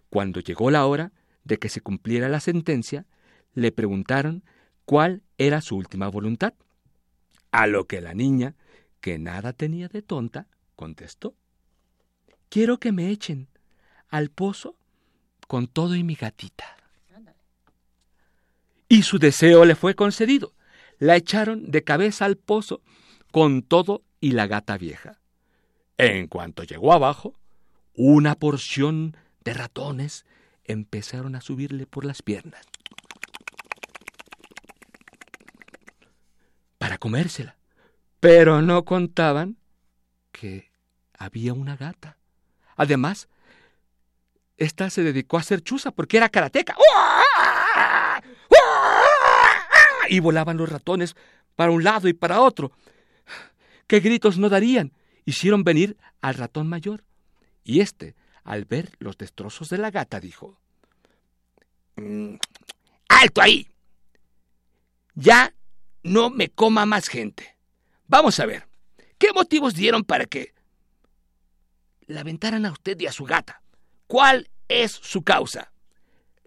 Cuando llegó la hora de que se cumpliera la sentencia, le preguntaron cuál era su última voluntad. A lo que la niña, que nada tenía de tonta, contestó, Quiero que me echen al pozo con todo y mi gatita. Y su deseo le fue concedido. La echaron de cabeza al pozo con todo y la gata vieja. En cuanto llegó abajo, una porción de ratones empezaron a subirle por las piernas. para comérsela. Pero no contaban que había una gata. Además, esta se dedicó a hacer chuza porque era karateca. Y volaban los ratones para un lado y para otro. ¿Qué gritos no darían? Hicieron venir al ratón mayor. Y éste, al ver los destrozos de la gata, dijo, mm, ¡Alto ahí! Ya no me coma más gente. Vamos a ver, ¿qué motivos dieron para que la aventaran a usted y a su gata? ¿Cuál es su causa?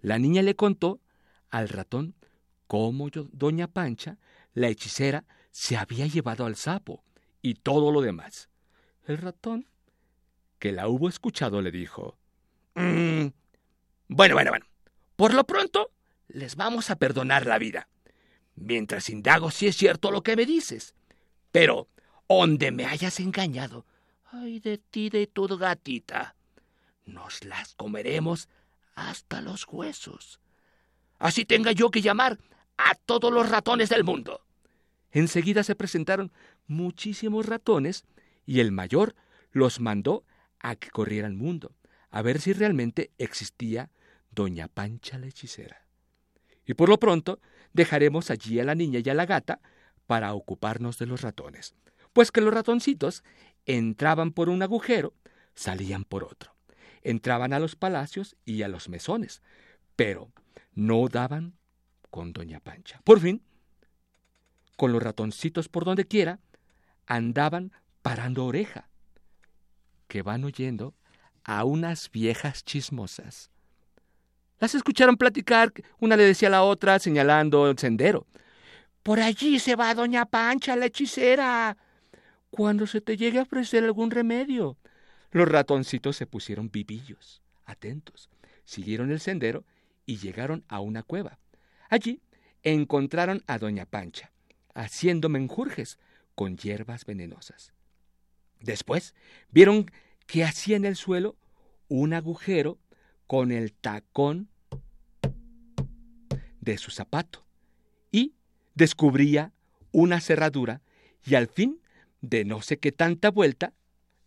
La niña le contó al ratón cómo doña Pancha, la hechicera, se había llevado al sapo y todo lo demás. El ratón, que la hubo escuchado, le dijo, mm, bueno, bueno, bueno, por lo pronto les vamos a perdonar la vida mientras indago si es cierto lo que me dices. Pero, donde me hayas engañado, ay de ti de tu gatita, nos las comeremos hasta los huesos. Así tenga yo que llamar a todos los ratones del mundo. Enseguida se presentaron muchísimos ratones y el mayor los mandó a que corrieran mundo, a ver si realmente existía doña Pancha la hechicera. Y por lo pronto dejaremos allí a la niña y a la gata para ocuparnos de los ratones, pues que los ratoncitos entraban por un agujero, salían por otro, entraban a los palacios y a los mesones, pero no daban con doña Pancha. Por fin, con los ratoncitos por donde quiera, andaban parando oreja, que van oyendo a unas viejas chismosas. Las escucharon platicar, una le decía a la otra, señalando el sendero. Por allí se va doña Pancha, la hechicera. Cuando se te llegue a ofrecer algún remedio. Los ratoncitos se pusieron vivillos, atentos, siguieron el sendero y llegaron a una cueva. Allí encontraron a doña Pancha, haciendo menjurjes con hierbas venenosas. Después vieron que hacía en el suelo un agujero con el tacón de su zapato y descubría una cerradura y al fin, de no sé qué tanta vuelta,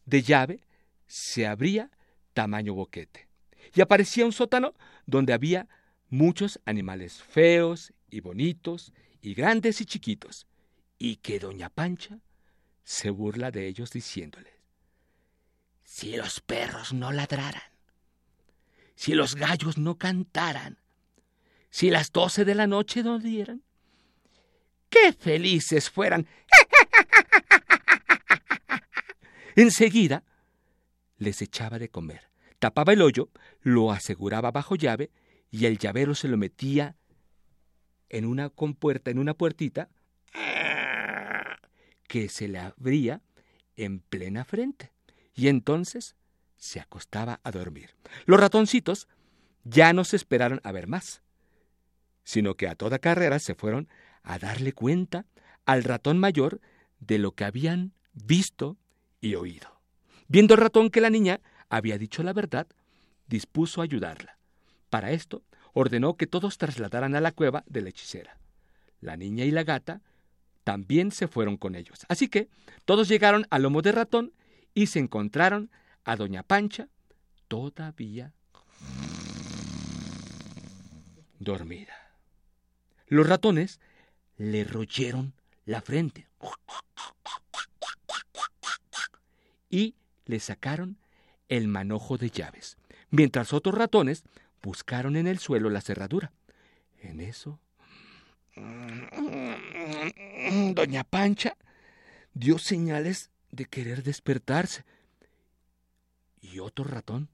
de llave, se abría tamaño boquete. Y aparecía un sótano donde había muchos animales feos y bonitos, y grandes y chiquitos, y que doña Pancha se burla de ellos diciéndoles, si los perros no ladraran, si los gallos no cantaran, si las doce de la noche no dieran, qué felices fueran. Enseguida les echaba de comer, tapaba el hoyo, lo aseguraba bajo llave y el llavero se lo metía en una compuerta, en una puertita que se le abría en plena frente. Y entonces se acostaba a dormir. Los ratoncitos ya no se esperaron a ver más, sino que a toda carrera se fueron a darle cuenta al ratón mayor de lo que habían visto y oído. Viendo el ratón que la niña había dicho la verdad, dispuso ayudarla. Para esto, ordenó que todos trasladaran a la cueva de la hechicera. La niña y la gata también se fueron con ellos. Así que todos llegaron al lomo de ratón y se encontraron a doña Pancha todavía dormida. Los ratones le royeron la frente y le sacaron el manojo de llaves, mientras otros ratones buscaron en el suelo la cerradura. En eso, doña Pancha dio señales de querer despertarse. Y otro ratón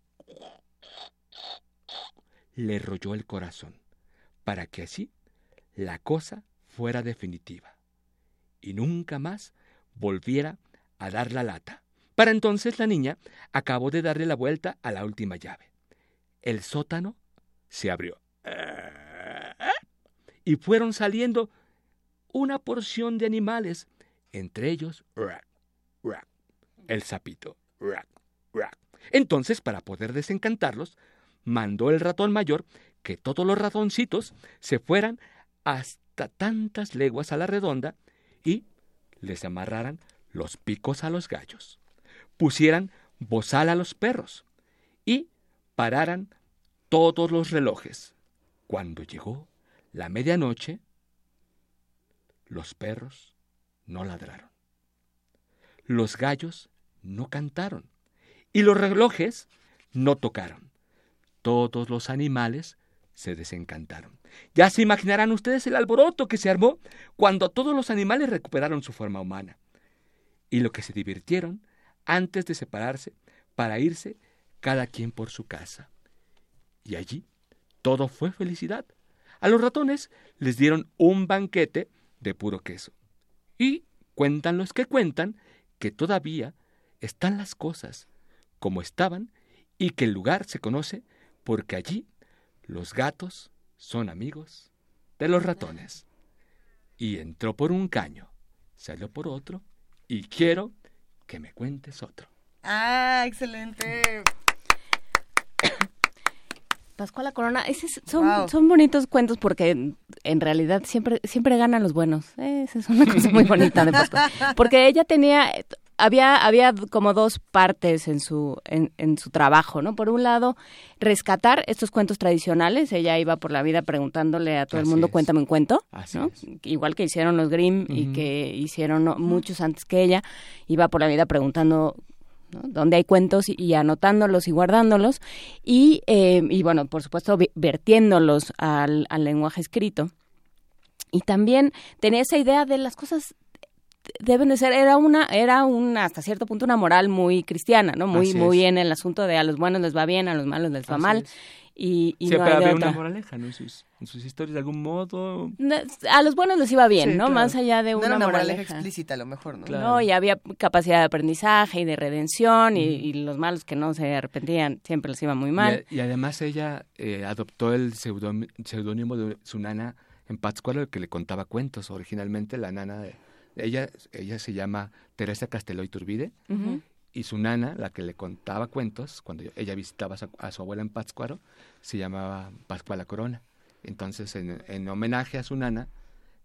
le rolló el corazón, para que así la cosa fuera definitiva, y nunca más volviera a dar la lata. Para entonces la niña acabó de darle la vuelta a la última llave. El sótano se abrió. Y fueron saliendo una porción de animales, entre ellos el sapito. Entonces, para poder desencantarlos, mandó el ratón mayor que todos los ratoncitos se fueran hasta tantas leguas a la redonda y les amarraran los picos a los gallos, pusieran bozal a los perros y pararan todos los relojes. Cuando llegó la medianoche, los perros no ladraron. Los gallos no cantaron. Y los relojes no tocaron. Todos los animales se desencantaron. Ya se imaginarán ustedes el alboroto que se armó cuando todos los animales recuperaron su forma humana. Y lo que se divirtieron antes de separarse para irse cada quien por su casa. Y allí todo fue felicidad. A los ratones les dieron un banquete de puro queso. Y cuentan los que cuentan que todavía están las cosas como estaban y que el lugar se conoce porque allí los gatos son amigos de los ratones. Y entró por un caño, salió por otro y quiero que me cuentes otro. Ah, excelente. Pascuala Corona, son, son bonitos cuentos porque en, realidad siempre siempre ganan los buenos. Esa es una cosa muy bonita de Pascuala. Porque ella tenía, había, había como dos partes en su, en, en, su trabajo, ¿no? Por un lado, rescatar estos cuentos tradicionales. Ella iba por la vida preguntándole a todo el mundo, cuéntame un cuento, ¿no? Igual que hicieron los Grimm y que hicieron muchos antes que ella, iba por la vida preguntando donde hay cuentos y, anotándolos y guardándolos. Y, eh, y bueno, por supuesto, vertiéndolos al, al lenguaje escrito. Y también tenía esa idea de las cosas deben de ser era una era una hasta cierto punto una moral muy cristiana no muy muy bien el asunto de a los buenos les va bien a los malos les va mal y, y no había una moraleja ¿no? en, sus, historias de algún modo. A los buenos les iba bien no más allá de una, moraleja. explícita a lo mejor no no y había capacidad de aprendizaje y de redención y, los malos que no se arrepentían siempre les iba muy mal. Y, además ella eh, adoptó el seudónimo de su nana en Pátzcuaro que le contaba cuentos. Originalmente la nana de ella, ella se llama Teresa Casteló Turbide y su nana, la que le contaba cuentos, cuando ella visitaba a su, abuela en Pátzcuaro, se llamaba Pascuala Corona. Entonces, en, homenaje a su nana,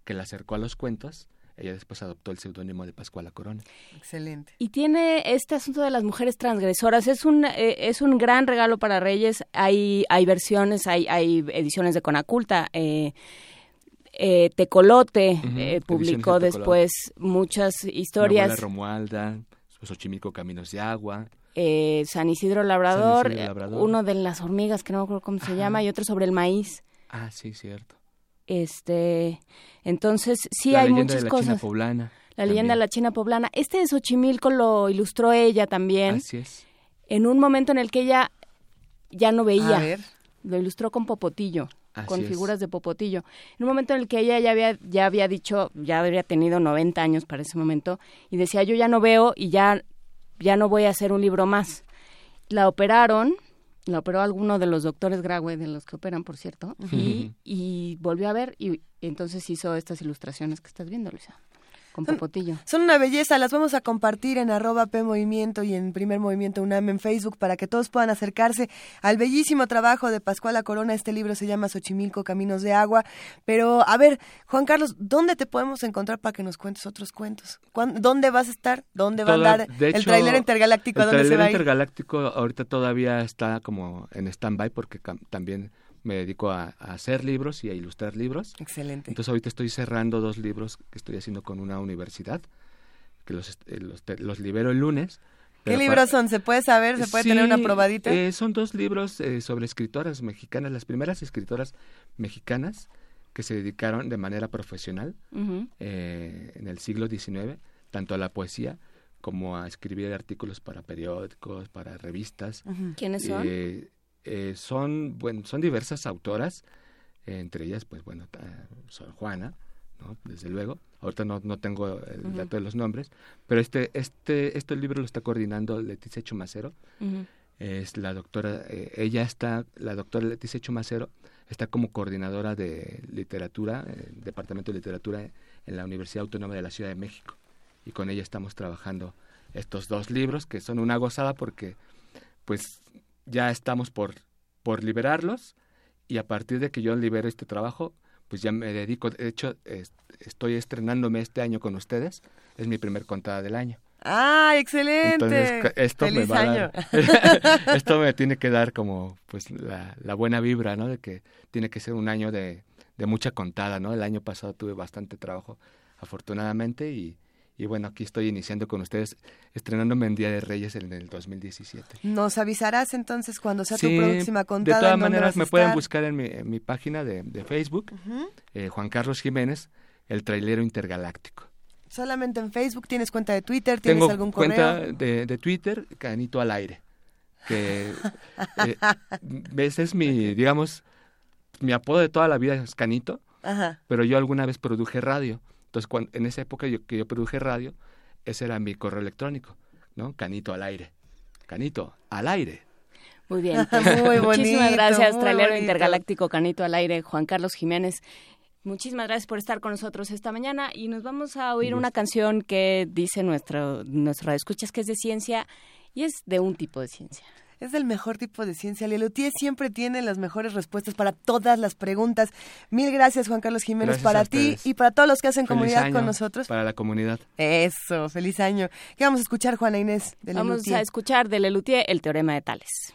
que la acercó a los cuentos, ella después adoptó el seudónimo de Pascuala Corona. Excelente. Y tiene este asunto de las mujeres transgresoras. Es un, eh, es un gran regalo para Reyes. Hay, hay versiones, hay, hay ediciones de Conaculta. Eh, eh, Tecolote eh, publicó después muchas historias. La Romualda, Xochimilco Caminos de Agua. Eh, San, Isidro Labrador, uno de las hormigas que no me acuerdo cómo se llama y otro sobre el maíz. Ah, sí, cierto. Este, entonces sí hay muchas de la cosas. China poblana. La leyenda de la China poblana. Este de Xochimilco lo ilustró ella también. Así es. En un momento en el que ella ya no veía. Lo ilustró con Popotillo con figuras de Popotillo. En un momento en el que ella ya había, ya había dicho, ya había tenido 90 años para ese momento, y decía, yo ya no veo y ya, ya no voy a hacer un libro más. La operaron, la operó alguno de los doctores Graue, de los que operan, por cierto, y, y volvió a ver y entonces hizo estas ilustraciones que estás viendo, Luisa con Popotillo. Son una belleza, las vamos a compartir en arroba P Movimiento y en Primer Movimiento UNAM en Facebook para que todos puedan acercarse al bellísimo trabajo de Pascuala Corona. Este libro se llama Xochimilco, Caminos de Agua. Pero, a ver, Juan Carlos, ¿dónde te podemos encontrar para que nos cuentes otros cuentos? ¿Dónde vas a estar? ¿Dónde va a andar el trailer intergaláctico? El dónde se va intergaláctico ahorita todavía está como en stand-by porque también me dedico a, hacer libros y a ilustrar libros. Excelente. Entonces ahorita estoy cerrando dos libros que estoy haciendo con una universidad, que los, eh, los, libero el lunes. ¿Qué libros son? ¿Se puede saber? ¿Se puede tener una probadita? Eh, son dos libros eh, sobre escritoras mexicanas, las primeras escritoras mexicanas que se dedicaron de manera profesional en el siglo XIX, tanto a la poesía como a escribir artículos para periódicos, para revistas. ¿Quiénes son? Eh, son, bueno, son diversas autoras, entre ellas, pues bueno, Sor Juana, ¿no? desde luego. Ahorita no, no tengo el dato de los nombres, pero este, este, este libro lo está coordinando Leticia Chumacero. Es la doctora, eh, ella está, la doctora Leticia Chumacero, está como coordinadora de literatura, eh, Departamento de Literatura en la Universidad Autónoma de la Ciudad de México. Y con ella estamos trabajando estos dos libros que son una gozada porque pues ya estamos por, por liberarlos y a partir de que yo libere este trabajo, pues ya me dedico, de hecho estoy estrenándome este año con ustedes, es mi primer contada del año. ¡Ah, excelente! esto me va esto me tiene que dar como pues la, la, buena vibra, ¿no? De que tiene que ser un año de, de mucha contada, ¿no? El año pasado tuve bastante trabajo, afortunadamente, y, y bueno, aquí estoy iniciando con ustedes, estrenándome en Día de Reyes en el 2017. Nos avisarás entonces cuando sea tu próxima contada. De todas maneras, me pueden buscar en mi, página de, Facebook, eh, Juan Carlos Jiménez, el trailero intergaláctico. Solamente en Facebook, ¿tienes cuenta de Twitter? ¿Tienes Tengo algún cuenta de, de, Twitter, Canito al aire. Que eh, ese es mi, digamos, mi apodo de toda la vida es Canito, pero yo alguna vez produje radio. Entonces, cuando, en esa época yo, que yo produje radio, ese era mi correo electrónico, ¿no? Canito al aire. Canito al aire. Muy bien. Pues, muy bonito, muchísimas gracias, Trailero Intergaláctico Canito al aire, Juan Carlos Jiménez. Muchísimas gracias por estar con nosotros esta mañana y nos vamos a oír una canción que dice nuestro, nuestro escuchas que es de ciencia y es de un tipo de ciencia. Es el mejor tipo de ciencia. Lelutier siempre tiene las mejores respuestas para todas las preguntas. Mil gracias, Juan Carlos Jiménez, para ti y para todos los que hacen comunidad con nosotros. Para la comunidad. Eso, feliz año. ¿Qué vamos a escuchar, Juana Inés? De vamos a escuchar de Lelutier el teorema de Tales.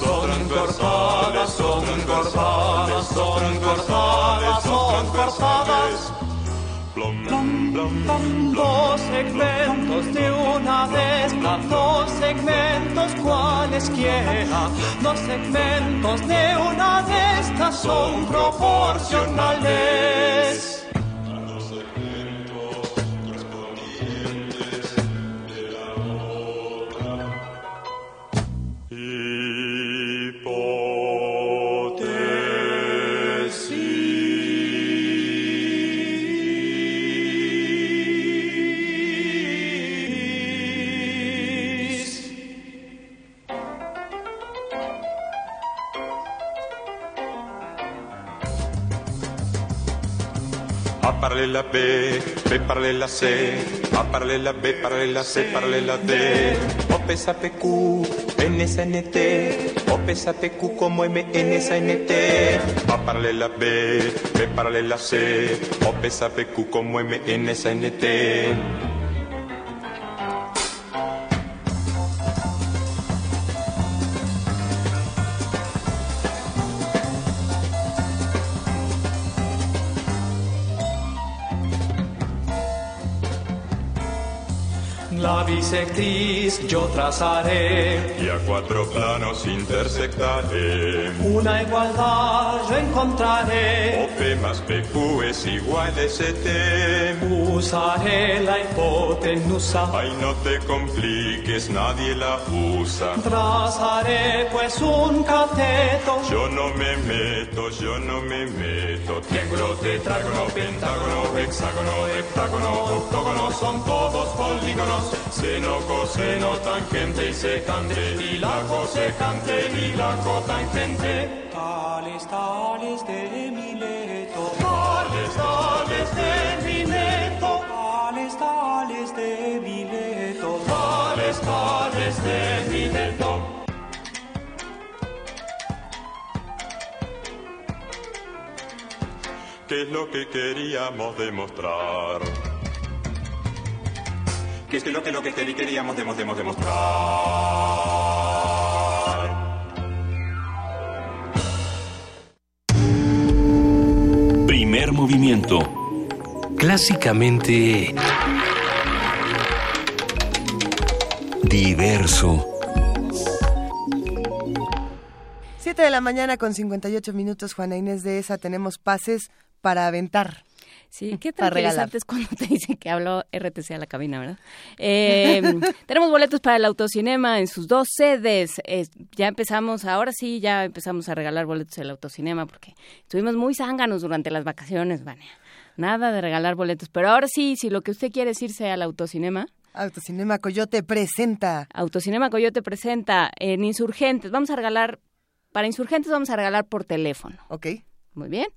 Son cortadas, son cortadas, son cortadas, son cortadas. Dos segmentos de una vez, dos segmentos cualesquiera, dos segmentos de una de estas son proporcionales. Paralela B, B paralela C, A paralela B, paralela C, paralela D. O pesa PQ, NSNT, O pesa PQ como MNSNT. A paralela B, B paralela C, O pesa PQ como MNSNT. Bisectriz yo trazaré. Y a cuatro planos intersectaré. Una igualdad yo encontraré. OP más PQ es igual a ST. Usaré la hipotenusa. Ay, no te compliques, nadie la usa. Trazaré pues un cateto. Yo no me meto, yo no me meto. Triángulo, tetrágono, pentágono, hexágono, heptágono, octógono, son todos polígonos. Seno, coseno, tangente y secante, y la cosecante y la cotangente. Tales, tales de Mileto. Tales, tales de Mileto. Tales, tales de Mileto. Tales, tales de Mileto. ¿Qué es lo que queríamos demostrar? ¿Qué es lo que lo que quer- queríamos demos, demos, demostrar? Primer movimiento. Clásicamente diverso. 7 de la mañana con 58 minutos, Juana Inés de esa, tenemos pases para aventar. Sí, qué regalar. tranquilizante es cuando te dicen que habló RTC a la cabina, ¿verdad? Eh, tenemos boletos para el autocinema en sus dos sedes. Eh, ya empezamos, ahora sí, ya empezamos a regalar boletos del autocinema porque estuvimos muy zánganos durante las vacaciones, Vania. Nada de regalar boletos, pero ahora sí, si lo que usted quiere es irse al autocinema. Autocinema Coyote presenta. Autocinema Coyote presenta en Insurgentes. Vamos a regalar, para Insurgentes vamos a regalar por teléfono. Ok. Muy bien.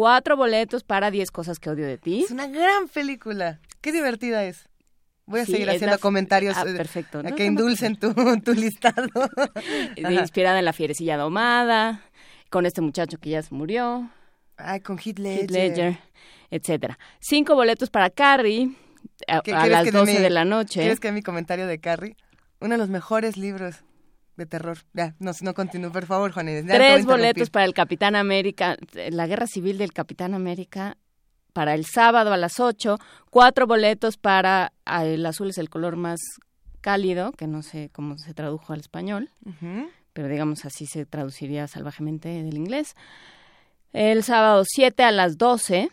Cuatro boletos para Diez cosas que odio de ti. Es una gran película. Qué divertida es. Voy a Sí, seguir haciendo la- comentarios Ah, eh, perfecto. No, que no, no. indulcen tu, tu listado. de- inspirada en la fierecilla domada, con este muchacho que ya se murió, Ay, con Heath Ledger. Heath Ledger, etcétera. Cinco boletos para Carrie a, ¿Qué- a las que 12 mi- de la noche. ¿Quieres que mi comentario de Carrie? Uno de los mejores libros de terror. Ya, no, no continúo, por favor, Juan Inés. Ya Tres boletos para el Capitán América, la guerra civil del Capitán América para el sábado a las 8. Cuatro boletos para el azul es el color más cálido, que no sé cómo se tradujo al español. Pero digamos así se traduciría salvajemente del inglés. El sábado 7 a las 12,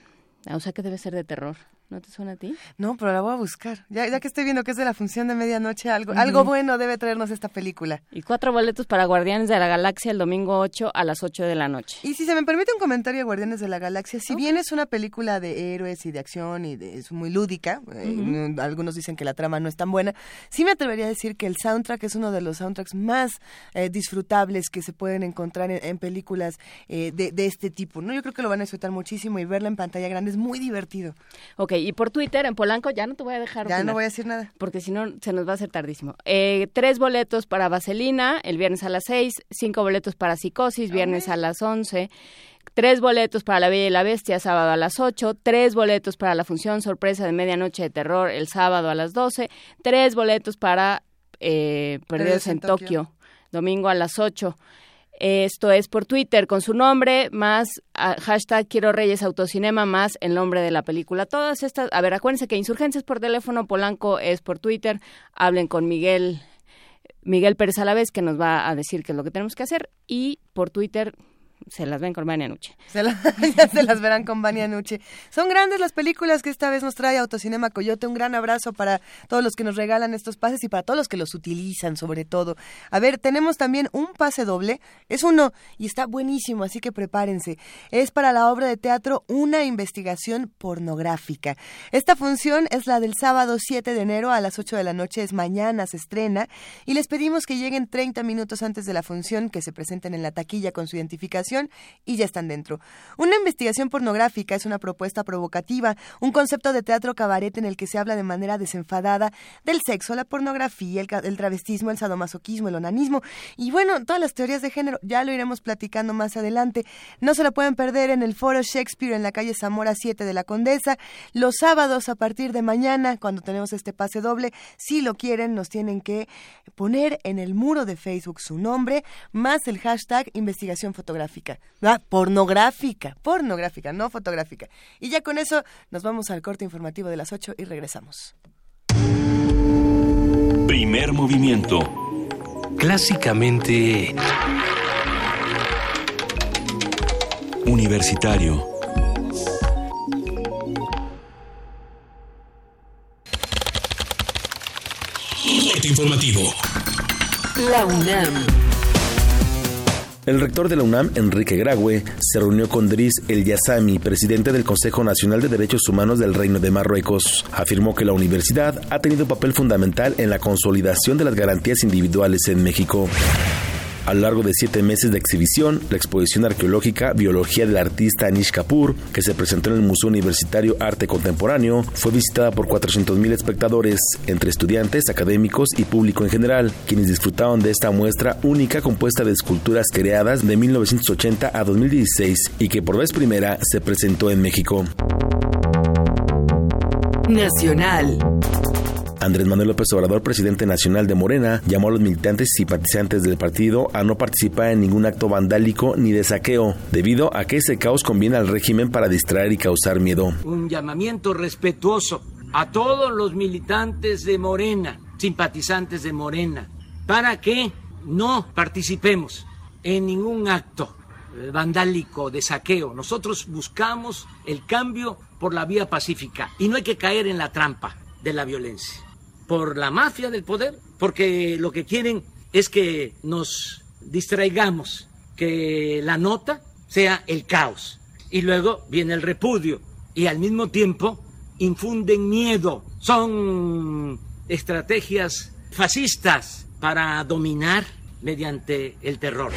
o sea que debe ser de terror. ¿No te suena a ti? No, pero la voy a buscar. Ya, ya que estoy viendo que es de la función de medianoche, algo, algo bueno debe traernos esta película. Y cuatro boletos para Guardianes de la Galaxia el domingo 8 a las 8 de la noche. Y si se me permite un comentario de Guardianes de la Galaxia, si bien es una película de héroes y de acción y de, es muy lúdica, eh, algunos dicen que la trama no es tan buena, sí me atrevería a decir que el soundtrack es uno de los soundtracks más eh, disfrutables que se pueden encontrar en, películas eh, de, de, este tipo. ¿no? Yo creo que lo van a disfrutar muchísimo y verla en pantalla grande es muy divertido. Ok, y por Twitter, en Polanco, ya no te voy a dejar. Ya no voy a decir nada. Porque si no, se nos va a hacer tardísimo. Eh, tres boletos para Vaselina, el viernes a las seis. Cinco boletos para Psicosis, viernes a las once. Tres boletos para La Bella y la Bestia, sábado a las ocho. Tres boletos para la función sorpresa de Medianoche de Terror, el sábado a las doce. Tres boletos para eh, Perdidos en, Tokio, domingo a las ocho. Esto es por Twitter con su nombre, más ah, hashtag Quiero Reyes Autocinema, más el nombre de la película. Todas estas, a ver, acuérdense que Insurgencias por teléfono, Polanco es por Twitter. Hablen con Miguel, Miguel Pérez Alavés, que nos va a decir qué es lo que tenemos que hacer. Y por Twitter, se las ven con Vania Nuche. Se, las verán con Vania Nuche. Son grandes las películas que esta vez nos trae Autocinema Coyote. Un gran abrazo para todos los que nos regalan estos pases y para todos los que los utilizan, sobre todo. A ver, tenemos también un pase doble. Es uno y está buenísimo, así que prepárense. Es para la obra de teatro Una investigación pornográfica. Esta función es la del sábado 7 de enero a las 8 de la noche. Es mañana, se estrena. Y les pedimos que lleguen 30 minutos antes de la función, que se presenten en la taquilla con su identificación y ya están dentro. Una investigación pornográfica es una propuesta provocativa, un concepto de teatro cabaret en el que se habla de manera desenfadada del sexo, la pornografía, el, travestismo, el sadomasoquismo, el onanismo y bueno, todas las teorías de género. Ya lo iremos platicando más adelante. No se lo pueden perder en el Foro Shakespeare en la calle Zamora 7 de la Condesa. Los sábados a partir de mañana, cuando tenemos este pase doble, si lo quieren, nos tienen que poner en el muro de Facebook su nombre más el hashtag investigación fotográfica pornográfica, pornográfica, no fotográfica. Y ya con eso nos vamos al corte informativo de las 8 y regresamos. Primer movimiento. Clásicamente... Universitario. Corte informativo. La UNAM. El rector de la UNAM, Enrique Graue, se reunió con Driss El Yassami, presidente del Consejo Nacional de Derechos Humanos del Reino de Marruecos. Afirmó que la universidad ha tenido un papel fundamental en la consolidación de las garantías individuales en México. A lo largo de siete meses de exhibición, la exposición arqueológica Biología del artista Anish Kapoor, que se presentó en el Museo Universitario Arte Contemporáneo, fue visitada por 400.000 espectadores, entre estudiantes, académicos y público en general, quienes disfrutaron de esta muestra única compuesta de esculturas creadas de 1980 a 2016 y que por vez primera se presentó en México. Nacional. Andrés Manuel López Obrador, presidente nacional de Morena, llamó a los militantes y simpatizantes del partido a no participar en ningún acto vandálico ni de saqueo, debido a que ese caos conviene al régimen para distraer y causar miedo. Un llamamiento respetuoso a todos los militantes de Morena, simpatizantes de Morena, para que no participemos en ningún acto vandálico de saqueo. Nosotros buscamos el cambio por la vía pacífica y no hay que caer en la trampa de la violencia por la mafia del poder, porque lo que quieren es que nos distraigamos, que la nota sea el caos. Y luego viene el repudio y al mismo tiempo infunden miedo. Son estrategias fascistas para dominar mediante el terror.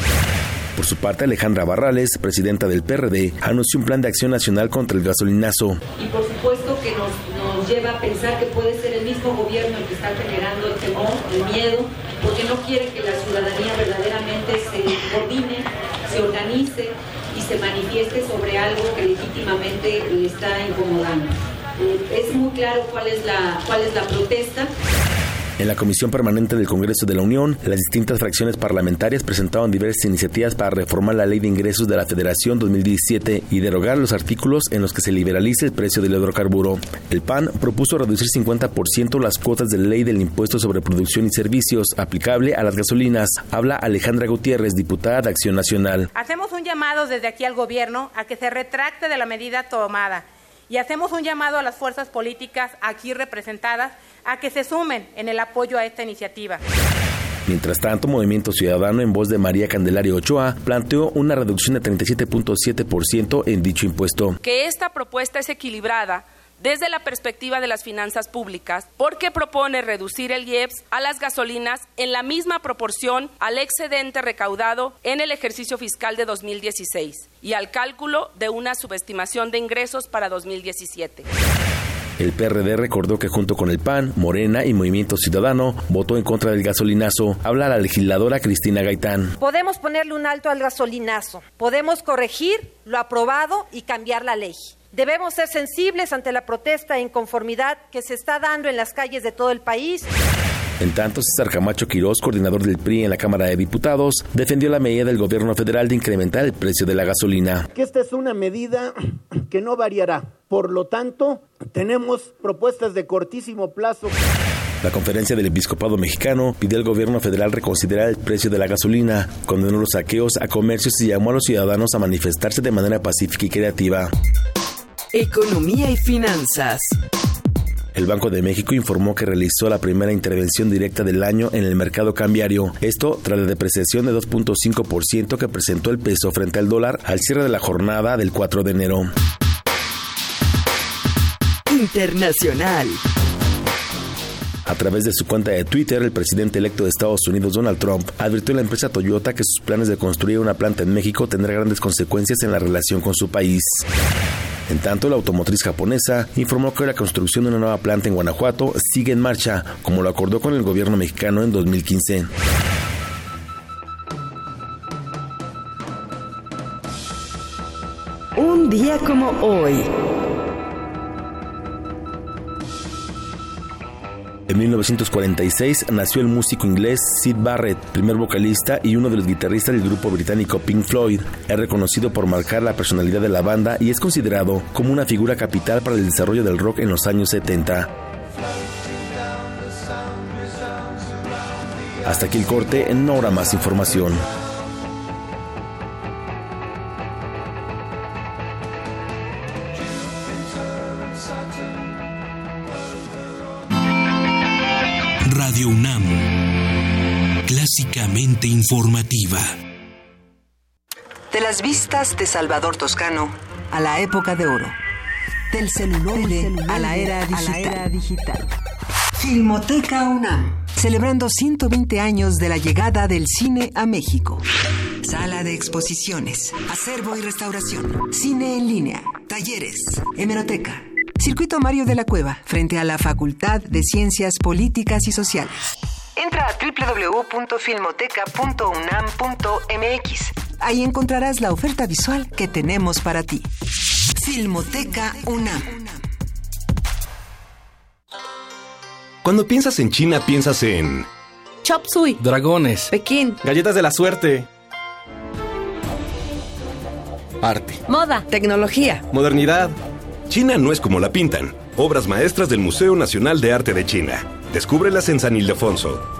Por su parte, Alejandra Barrales, presidenta del PRD, anunció un plan de acción nacional contra el gasolinazo. Y por supuesto que nos, nos lleva a pensar que puede ser el mismo gobierno el que está generando el temor, miedo, porque no quiere que la ciudadanía verdaderamente se coordine, se organice y se manifieste sobre algo que legítimamente le está incomodando. Eh, es muy claro cuál es la, cuál es la protesta. En la Comisión Permanente del Congreso de la Unión, las distintas fracciones parlamentarias presentaron diversas iniciativas para reformar la Ley de Ingresos de la Federación 2017 y derogar los artículos en los que se liberalice el precio del hidrocarburo. El PAN propuso reducir 50% las cuotas de ley del impuesto sobre producción y servicios aplicable a las gasolinas. Habla Alejandra Gutiérrez, diputada de Acción Nacional. Hacemos un llamado desde aquí al gobierno a que se retracte de la medida tomada Y hacemos un llamado a las fuerzas políticas aquí representadas a que se sumen en el apoyo a esta iniciativa. Mientras tanto, Movimiento Ciudadano, en voz de María Candelaria Ochoa, planteó una reducción de 37.7% en dicho impuesto. Que esta propuesta es equilibrada desde la perspectiva de las finanzas públicas, porque propone reducir el IEPS a las gasolinas en la misma proporción al excedente recaudado en el ejercicio fiscal de 2016 y al cálculo de una subestimación de ingresos para 2017. El PRD recordó que junto con el PAN, Morena y Movimiento Ciudadano votó en contra del gasolinazo. Habla la legisladora Cristina Gaitán. Podemos ponerle un alto al gasolinazo, podemos corregir lo aprobado y cambiar la ley. Debemos ser sensibles ante la protesta e inconformidad que se está dando en las calles de todo el país. En tanto, César Camacho Quirós, coordinador del PRI en la Cámara de Diputados, defendió la medida del gobierno federal de incrementar el precio de la gasolina. Que esta es una medida que no variará. Por lo tanto, tenemos propuestas de cortísimo plazo. La conferencia del episcopado mexicano pidió al gobierno federal reconsiderar el precio de la gasolina, condenó los saqueos a comercios y llamó a los ciudadanos a manifestarse de manera pacífica y creativa. Economía y finanzas. El Banco de México informó que realizó la primera intervención directa del año en el mercado cambiario. Esto tras la depreciación de 2.5% que presentó el peso frente al dólar al cierre de la jornada del 4 de enero. Internacional. A través de su cuenta de Twitter, el presidente electo de Estados Unidos, Donald Trump, advirtió a la empresa Toyota que sus planes de construir una planta en México tendrán grandes consecuencias en la relación con su país. En tanto, la automotriz japonesa informó que la construcción de una nueva planta en Guanajuato sigue en marcha, como lo acordó con el gobierno mexicano en 2015. Un día como hoy. En 1946 nació el músico inglés Sid Barrett, primer vocalista y uno de los guitarristas del grupo británico Pink Floyd. Es reconocido por marcar la personalidad de la banda y es considerado como una figura capital para el desarrollo del rock en los años 70. Hasta aquí el corte, no habrá más información. Radio UNAM, clásicamente informativa. De las vistas de Salvador Toscano a la época de oro. Del celular a la era digital. Filmoteca UNAM, celebrando 120 años de la llegada del cine a México. Sala de exposiciones, acervo y restauración, cine en línea, talleres, hemeroteca. Circuito Mario de la Cueva, frente a la Facultad de Ciencias Políticas y Sociales. Entra a www.filmoteca.unam.mx. Ahí encontrarás la oferta visual que tenemos para ti. Filmoteca UNAM. Cuando piensas en China, piensas en Chop Suey, dragones, Pekín, galletas de la suerte, arte, moda, Tecnología. modernidad. China no es como la pintan. Obras maestras del Museo Nacional de Arte de China. Descúbrelas en San Ildefonso.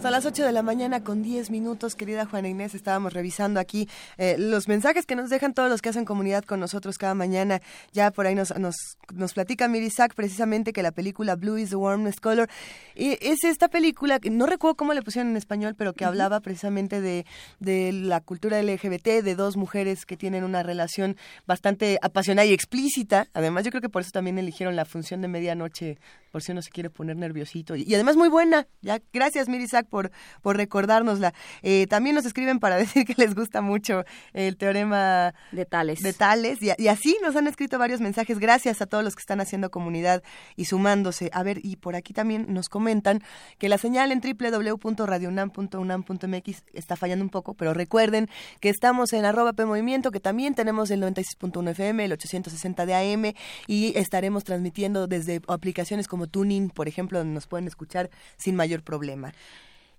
Son las 8 de la mañana con 10 minutos, querida Juana Inés. Estábamos revisando aquí eh, los mensajes que nos dejan todos los que hacen comunidad con nosotros cada mañana. Ya por ahí nos, nos, nos platica Mirisak precisamente que la película Blue is the Warmest Color y es esta película, no recuerdo cómo le pusieron en español, pero que hablaba precisamente de, de la cultura LGBT, de dos mujeres que tienen una relación bastante apasionada y explícita. Además, yo creo que por eso también eligieron la función de medianoche, por si uno se quiere poner nerviosito. Y, y además muy buena. Ya, gracias Mirisak por, por recordárnosla. Eh, también nos escriben para decir que les gusta mucho el teorema de Tales. De Tales y, y, así nos han escrito varios mensajes. Gracias a todos los que están haciendo comunidad y sumándose. A ver, y por aquí también nos comentan que la señal en www.radionam.unam.mx está fallando un poco, pero recuerden que estamos en arroba Movimiento, que también tenemos el 96.1 FM, el 860 de AM y estaremos transmitiendo desde aplicaciones como Tuning, por ejemplo, donde nos pueden escuchar sin mayor problema.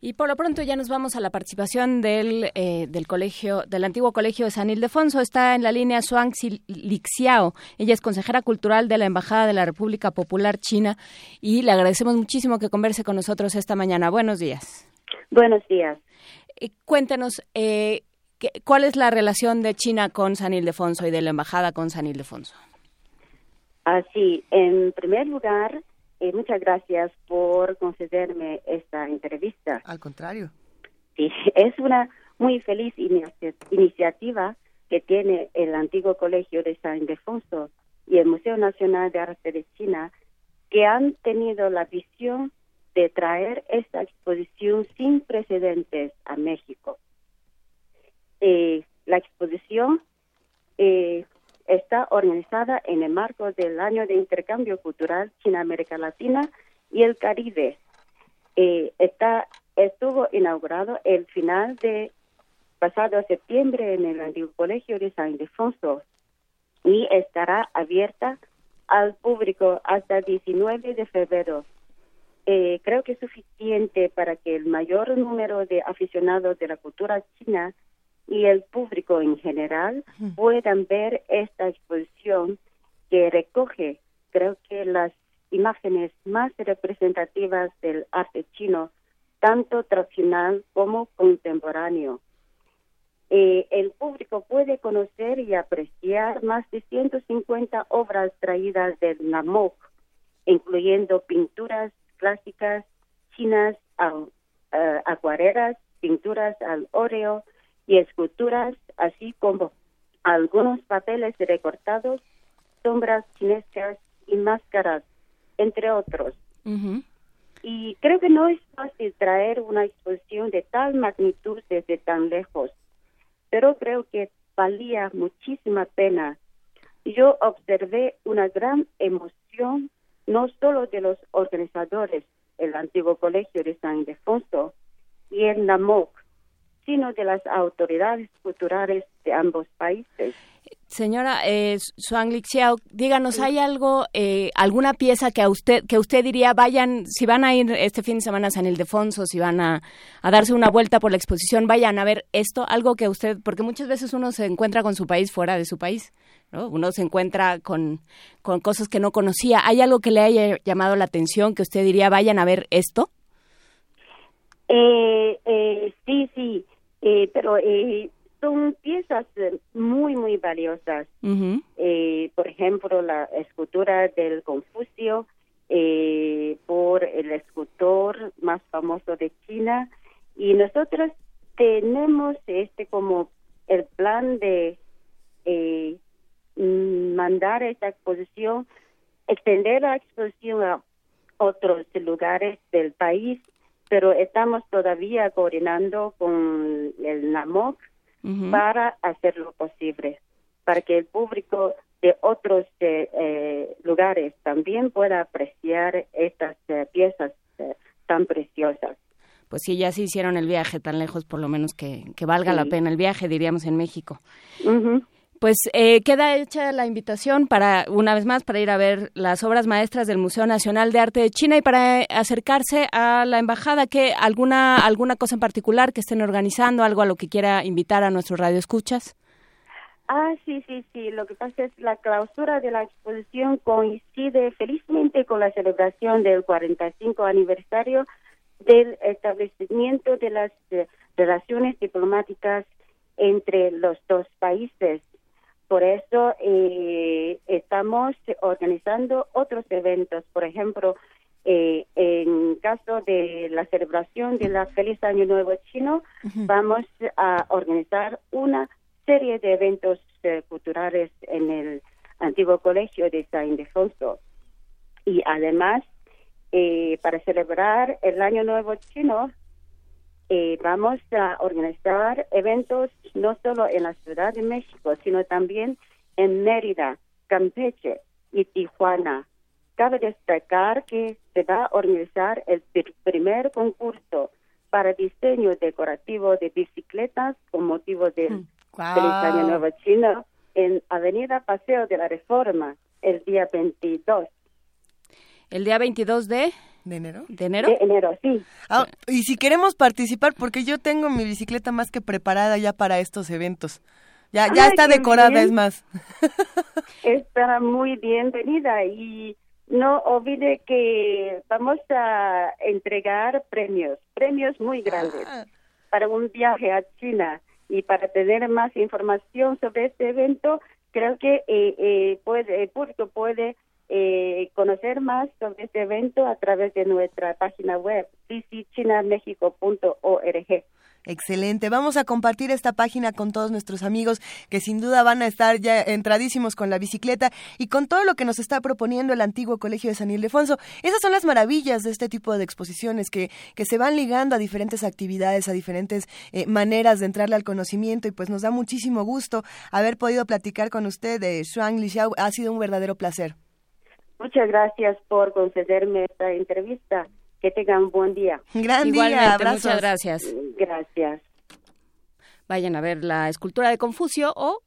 Y por lo pronto ya nos vamos a la participación del, eh, del colegio, del antiguo colegio de San Ildefonso. Está en la línea Suang Lixiao. Ella es consejera cultural de la Embajada de la República Popular China y le agradecemos muchísimo que converse con nosotros esta mañana. Buenos días. Buenos días. Eh, cuéntenos, eh, ¿cuál es la relación de China con San Ildefonso y de la Embajada con San Ildefonso? Así, en primer lugar, eh, muchas gracias por concederme esta entrevista. Al contrario. Sí, es una muy feliz iniciativa que tiene el antiguo Colegio de San Ildefonso y el Museo Nacional de Arte de China, que han tenido la visión de traer esta exposición sin precedentes a México. Eh, la exposición eh, está organizada en el marco del año de intercambio cultural China-América Latina y el Caribe. Eh, estuvo inaugurado el final de pasado septiembre en el antiguo colegio de San Ildefonso y estará abierta al público hasta el 19 de febrero. Eh, creo que es suficiente para que el mayor número de aficionados de la cultura china y el público en general puedan ver esta exposición que recoge, creo que las imágenes más representativas del arte chino, tanto tradicional como contemporáneo. Eh, el público puede conocer y apreciar más de 150 obras traídas del Namok, incluyendo pinturas clásicas chinas, uh, acuarelas, pinturas al óleo, y esculturas, así como algunos papeles recortados, sombras chinescas y máscaras, entre otros. Y creo que no es fácil traer una exposición de tal magnitud desde tan lejos, pero creo que valía muchísima pena. Yo observé una gran emoción, no solo de los organizadores, el antiguo colegio de San Ildefonso y el NAMOC, sino de las autoridades culturales de ambos países. Señora eh, Suang Lixiao, díganos, ¿hay algo, eh, alguna pieza que a usted que usted diría vayan, si van a ir este fin de semana a San Ildefonso, si van a, a, darse una vuelta por la exposición, vayan a ver esto, algo que usted, porque muchas veces uno se encuentra con su país fuera de su país, ¿no? Uno se encuentra con, con cosas que no conocía. ¿Hay algo que le haya llamado la atención que usted diría vayan a ver esto? Eh, eh, sí, sí, eh, pero eh, son piezas eh, muy, muy valiosas. Eh, por ejemplo, la escultura del Confucio eh, por el escultor más famoso de China. Y nosotros tenemos este como el plan de mandar esta exposición, extender la exposición a otros lugares del país, pero estamos todavía coordinando con el NAMOC para hacer lo posible, para que el público de otros eh, eh, lugares también pueda apreciar estas eh, piezas eh, tan preciosas. Pues sí, ya se hicieron el viaje tan lejos, por lo menos que, que valga la pena el viaje, diríamos en México. Pues eh, queda hecha la invitación para, una vez más, para ir a ver las obras maestras del Museo Nacional de Arte de China y para acercarse a la embajada. que alguna alguna cosa en particular que estén organizando, algo a lo que quiera invitar a nuestros radioescuchas? Ah, sí, sí, sí. Lo que pasa es la clausura de la exposición coincide felizmente con la celebración del 45 aniversario del establecimiento de las eh, relaciones diplomáticas entre los dos países. Por eso eh, estamos organizando otros eventos. Por ejemplo, eh, en caso de la celebración de la Feliz Año Nuevo Chino, vamos a organizar una serie de eventos eh, culturales en el antiguo colegio de San Ildefonso. Y además, eh, para celebrar el Año Nuevo Chino, eh, vamos a organizar eventos no solo en la Ciudad de México, sino también en Mérida, Campeche y Tijuana. Cabe destacar que se va a organizar el pr- primer concurso para diseño decorativo de bicicletas con motivo del Feliz Año Nuevo Chino en Avenida Paseo de la Reforma el día 22 El día 22 de... ¿De enero? ¿De enero? de enero, sí. Ah, y si queremos participar, porque yo tengo mi bicicleta más que preparada ya para estos eventos. Ya, ya Ay, está decorada, bien. es más. Estará muy bienvenida y no olvide que vamos a entregar premios, premios muy grandes para un viaje a China y para tener más información sobre este evento, creo que eh, eh, puede, el público puede eh, conocer más sobre este evento a través de nuestra página web, ccchinamexico.org. Excelente. Vamos a compartir esta página con todos nuestros amigos que sin duda van a estar ya entradísimos con la bicicleta y con todo lo que nos está proponiendo el antiguo Colegio de San Ildefonso. Esas son las maravillas de este tipo de exposiciones que, que se van ligando a diferentes actividades, a diferentes eh, maneras de entrarle al conocimiento y pues nos da muchísimo gusto haber podido platicar con usted de Shuang Lixiao. Ha sido un verdadero placer. Muchas gracias por concederme esta entrevista. Que tengan un buen día. Gran Igualmente, día, abrazos. muchas gracias. Gracias. Vayan a ver la escultura de Confucio o,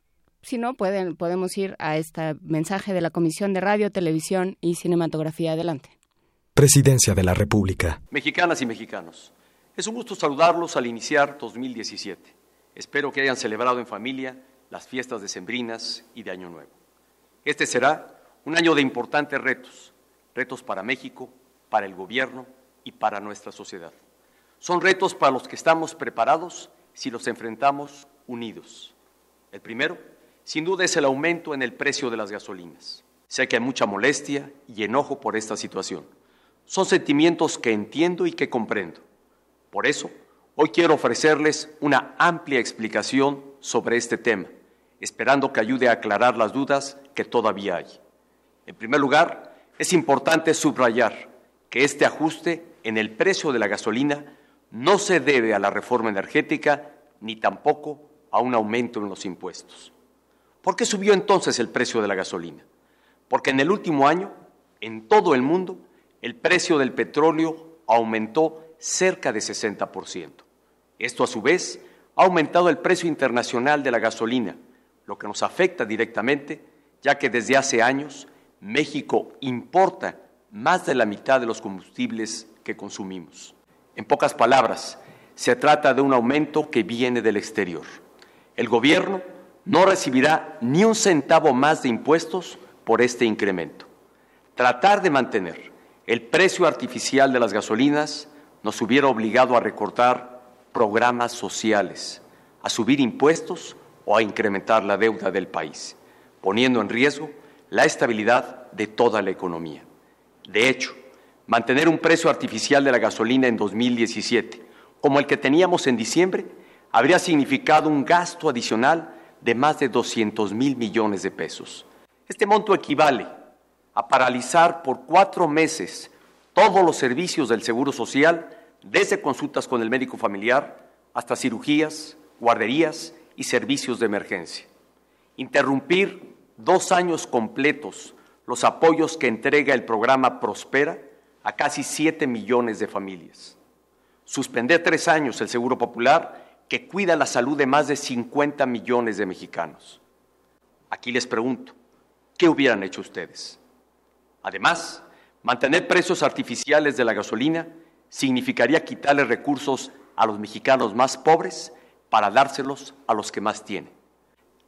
si no, pueden, podemos ir a este mensaje de la Comisión de Radio, Televisión y Cinematografía. Adelante. Presidencia de la República. Mexicanas y mexicanos, es un gusto saludarlos al iniciar 2017. Espero que hayan celebrado en familia las fiestas decembrinas y de Año Nuevo. Este será un año de importantes retos, retos para México, para el gobierno y para nuestra sociedad. Son retos para los que estamos preparados si los enfrentamos unidos. El primero, sin duda, es el aumento en el precio de las gasolinas. Sé que hay mucha molestia y enojo por esta situación. Son sentimientos que entiendo y que comprendo. Por eso, hoy quiero ofrecerles una amplia explicación sobre este tema, esperando que ayude a aclarar las dudas que todavía hay. En primer lugar, es importante subrayar que este ajuste en el precio de la gasolina no se debe a la reforma energética ni tampoco a un aumento en los impuestos. ¿Por qué subió entonces el precio de la gasolina? Porque en el último año, en todo el mundo, el precio del petróleo aumentó cerca de 60%. Esto a su vez ha aumentado el precio internacional de la gasolina, lo que nos afecta directamente, ya que desde hace años México importa más de la mitad de los combustibles que consumimos. En pocas palabras, se trata de un aumento que viene del exterior. El gobierno no recibirá ni un centavo más de impuestos por este incremento. Tratar de mantener el precio artificial de las gasolinas nos hubiera obligado a recortar programas sociales, a subir impuestos o a incrementar la deuda del país, poniendo en riesgo la estabilidad de toda la economía. De hecho, mantener un precio artificial de la gasolina en 2017, como el que teníamos en diciembre, habría significado un gasto adicional de más de 200 mil millones de pesos. Este monto equivale a paralizar por cuatro meses todos los servicios del Seguro Social, desde consultas con el médico familiar hasta cirugías, guarderías y servicios de emergencia. Interrumpir dos años completos los apoyos que entrega el programa Prospera a casi siete millones de familias. Suspender tres años el Seguro Popular que cuida la salud de más de 50 millones de mexicanos. Aquí les pregunto, ¿qué hubieran hecho ustedes? Además, mantener precios artificiales de la gasolina significaría quitarle recursos a los mexicanos más pobres para dárselos a los que más tienen.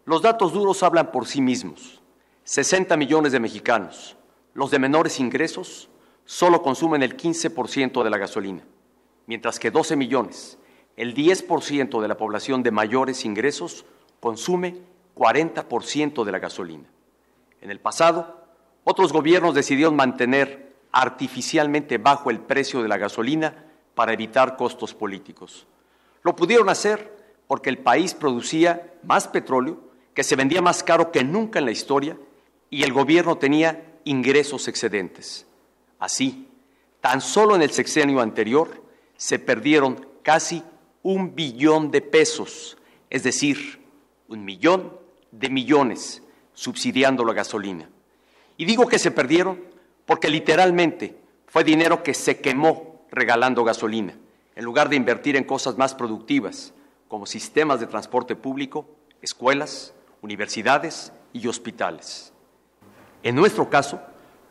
Los datos duros hablan por sí mismos. 60 millones de mexicanos, los de menores ingresos, solo consumen el 15% de la gasolina, mientras que 12 millones, el 10% de la población de mayores ingresos, consume 40% de la gasolina. En el pasado, otros gobiernos decidieron mantener artificialmente bajo el precio de la gasolina para evitar costos políticos. Lo pudieron hacer porque el país producía más petróleo, que se vendía más caro que nunca en la historia, y el gobierno tenía ingresos excedentes. Así, tan solo en el sexenio anterior se perdieron casi un billón de pesos, es decir, un millón de millones subsidiando la gasolina. Y digo que se perdieron porque literalmente fue dinero que se quemó regalando gasolina, en lugar de invertir en cosas más productivas, como sistemas de transporte público, escuelas, universidades y hospitales. En nuestro caso,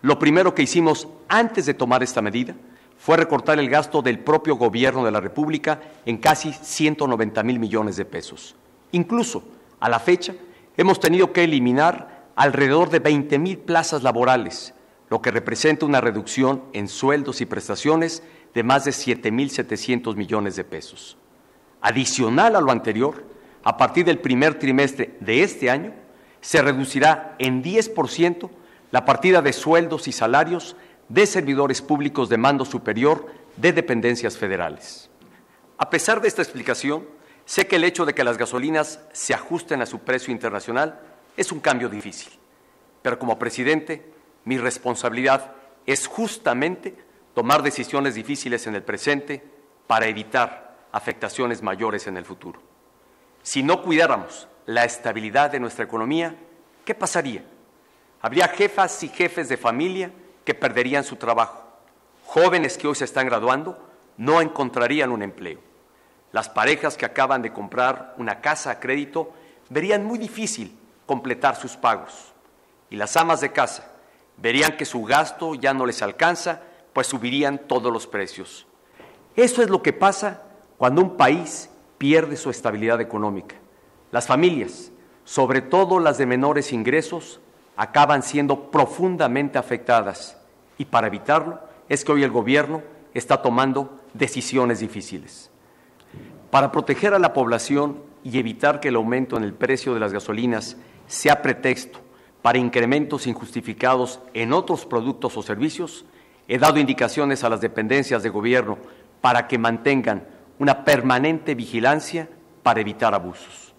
lo primero que hicimos antes de tomar esta medida fue recortar el gasto del propio gobierno de la República en casi 190 mil millones de pesos. Incluso, a la fecha, hemos tenido que eliminar alrededor de 20 mil plazas laborales, lo que representa una reducción en sueldos y prestaciones de más de 7.700 millones de pesos. Adicional a lo anterior, a partir del primer trimestre de este año, se reducirá en 10% la partida de sueldos y salarios de servidores públicos de mando superior de dependencias federales. A pesar de esta explicación, sé que el hecho de que las gasolinas se ajusten a su precio internacional es un cambio difícil, pero como presidente mi responsabilidad es justamente tomar decisiones difíciles en el presente para evitar afectaciones mayores en el futuro. Si no cuidáramos la estabilidad de nuestra economía, ¿qué pasaría? Habría jefas y jefes de familia que perderían su trabajo. Jóvenes que hoy se están graduando no encontrarían un empleo. Las parejas que acaban de comprar una casa a crédito verían muy difícil completar sus pagos. Y las amas de casa verían que su gasto ya no les alcanza, pues subirían todos los precios. Eso es lo que pasa cuando un país pierde su estabilidad económica. Las familias, sobre todo las de menores ingresos, acaban siendo profundamente afectadas y para evitarlo es que hoy el gobierno está tomando decisiones difíciles. Para proteger a la población y evitar que el aumento en el precio de las gasolinas sea pretexto para incrementos injustificados en otros productos o servicios, he dado indicaciones a las dependencias de gobierno para que mantengan una permanente vigilancia para evitar abusos.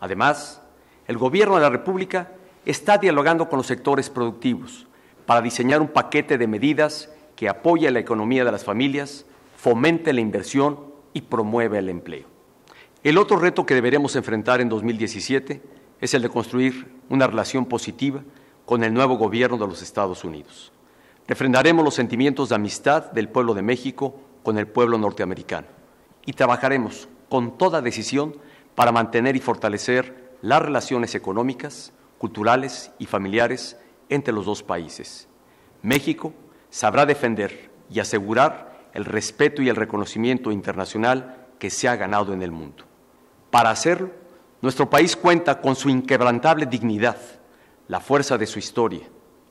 Además, el Gobierno de la República está dialogando con los sectores productivos para diseñar un paquete de medidas que apoye la economía de las familias, fomente la inversión y promueva el empleo. El otro reto que deberemos enfrentar en 2017 es el de construir una relación positiva con el nuevo gobierno de los Estados Unidos. Refrendaremos los sentimientos de amistad del pueblo de México con el pueblo norteamericano y trabajaremos con toda decisión para mantener y fortalecer las relaciones económicas, culturales y familiares entre los dos países. México sabrá defender y asegurar el respeto y el reconocimiento internacional que se ha ganado en el mundo. Para hacerlo, nuestro país cuenta con su inquebrantable dignidad, la fuerza de su historia,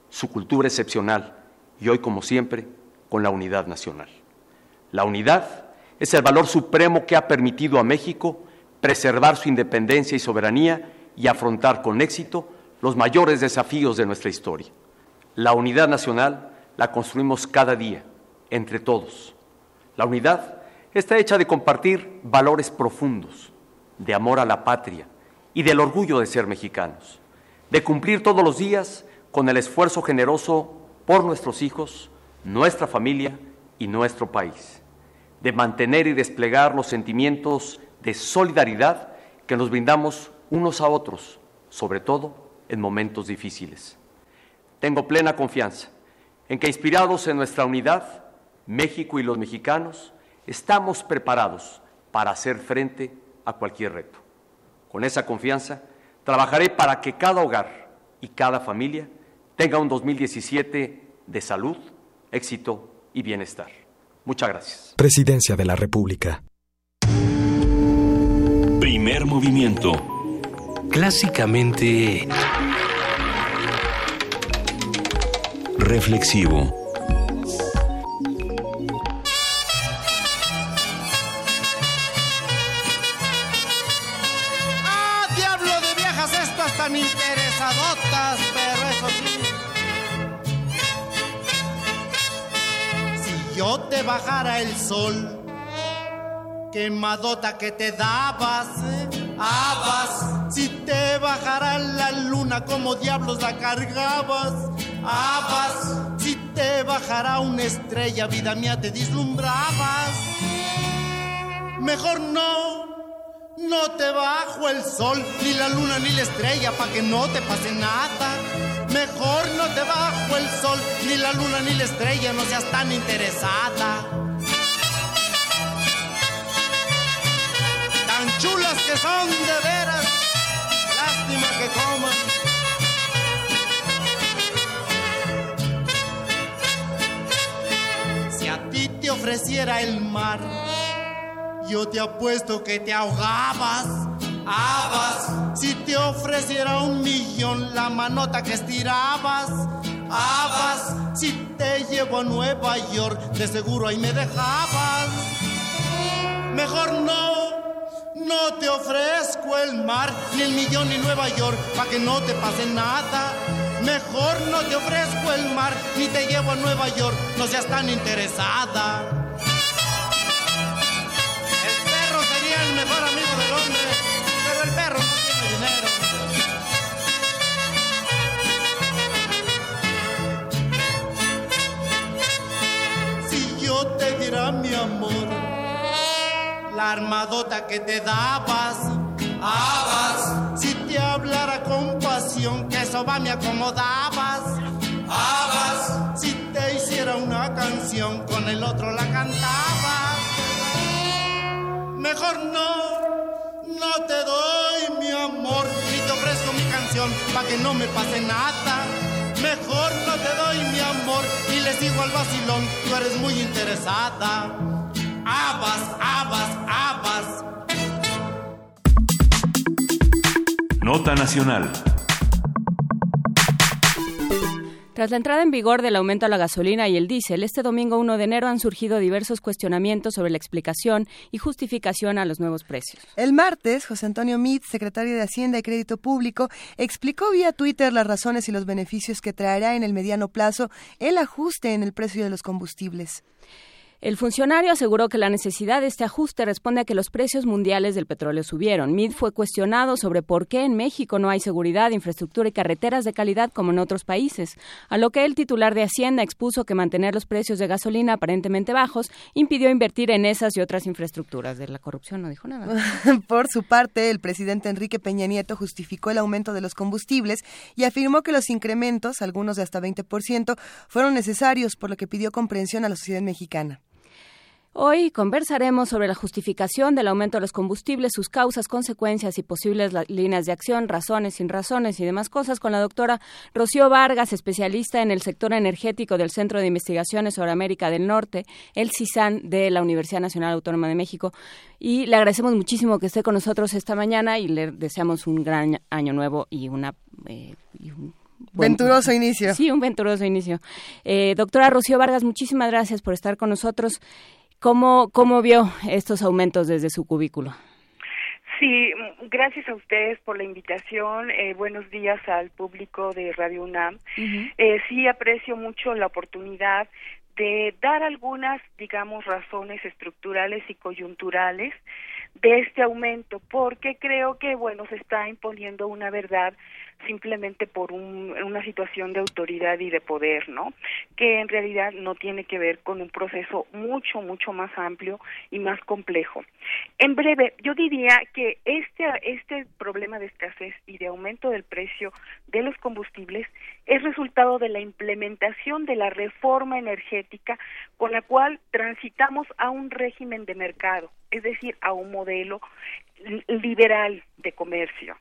su cultura excepcional y hoy, como siempre, con la unidad nacional. La unidad es el valor supremo que ha permitido a México preservar su independencia y soberanía y afrontar con éxito los mayores desafíos de nuestra historia. La unidad nacional la construimos cada día, entre todos. La unidad está hecha de compartir valores profundos, de amor a la patria y del orgullo de ser mexicanos, de cumplir todos los días con el esfuerzo generoso por nuestros hijos, nuestra familia y nuestro país, de mantener y desplegar los sentimientos de solidaridad que nos brindamos unos a otros, sobre todo en momentos difíciles. Tengo plena confianza en que, inspirados en nuestra unidad, México y los mexicanos estamos preparados para hacer frente a cualquier reto. Con esa confianza, trabajaré para que cada hogar y cada familia tenga un 2017 de salud, éxito y bienestar. Muchas gracias. Presidencia de la República. Primer movimiento. Clásicamente... Reflexivo. ¡Ah, diablo de viejas estas tan interesadotas! Pero eso sí. Yo te bajara el sol, quemadota que te dabas, ¿eh? Abas, si te bajara la luna, como diablos la cargabas. Abas, si te bajara una estrella, vida mía, te dislumbrabas. Mejor no, no te bajo el sol, ni la luna, ni la estrella, pa' que no te pase nada. Mejor no te bajo el sol, ni la luna, ni la estrella, no seas tan interesada. Tan chulas que son de veras, lástima que coman. Si a ti te ofreciera el mar, yo te apuesto que te ahogabas. Habas, si te ofreciera un millón la manota que estirabas. Habas, si te llevo a Nueva York, de seguro ahí me dejabas. Mejor no, no te ofrezco el mar, ni el millón ni Nueva York, pa' que no te pase nada. Mejor no te ofrezco el mar, ni te llevo a Nueva York, no seas tan interesada. Perro no tiene. Si yo te diera mi amor, la armadota que te dabas, habas. Si te hablara con pasión, que eso va me acomodabas, habas. Si te hiciera una canción, con el otro la cantabas. Mejor no, no te doy pa' que no me pase nada. Mejor no te doy mi amor, y les digo al vacilón, tú eres muy interesada. Abas, abas, abas. Nota Nacional. Tras la entrada en vigor del aumento a la gasolina y el diésel, este domingo 1 de enero han surgido diversos cuestionamientos sobre la explicación y justificación a los nuevos precios. El martes, José Antonio Meade, secretario de Hacienda y Crédito Público, explicó vía Twitter las razones y los beneficios que traerá en el mediano plazo el ajuste en el precio de los combustibles. El funcionario aseguró que la necesidad de este ajuste responde a que los precios mundiales del petróleo subieron. Mid fue cuestionado sobre por qué en México no hay seguridad, infraestructura y carreteras de calidad como en otros países, a lo que el titular de Hacienda expuso que mantener los precios de gasolina aparentemente bajos impidió invertir en esas y otras infraestructuras. De la corrupción no dijo nada. Por su parte, el presidente Enrique Peña Nieto justificó el aumento de los combustibles y afirmó que los incrementos, algunos de hasta 20%, fueron necesarios, por lo que pidió comprensión a la sociedad mexicana. Hoy conversaremos sobre la justificación del aumento de los combustibles, sus causas, consecuencias y posibles líneas de acción, razones, sin razones y demás cosas con la doctora Rocío Vargas, especialista en el sector energético del Centro de Investigaciones sobre América del Norte, el CISAN de la Universidad Nacional Autónoma de México. Y le agradecemos muchísimo que esté con nosotros esta mañana y le deseamos un gran año nuevo y una... Eh, y un venturoso inicio. Sí, un venturoso inicio. Eh, doctora Rocío Vargas, muchísimas gracias por estar con nosotros. ¿Cómo, cómo vio estos aumentos desde su cubículo? Sí, gracias a ustedes por la invitación. Eh, buenos días al público de Radio UNAM. eh, sí, aprecio mucho la oportunidad de dar algunas, digamos, razones estructurales y coyunturales de este aumento, porque creo que, bueno, se está imponiendo una verdad simplemente por un, una situación de autoridad y de poder, ¿no? Que en realidad no tiene que ver con un proceso mucho, mucho más amplio y más complejo. En breve, yo diría que este, este problema de escasez y de aumento del precio de los combustibles es resultado de la implementación de la reforma energética con la cual transitamos a un régimen de mercado, es decir, a un modelo liberal de comercio.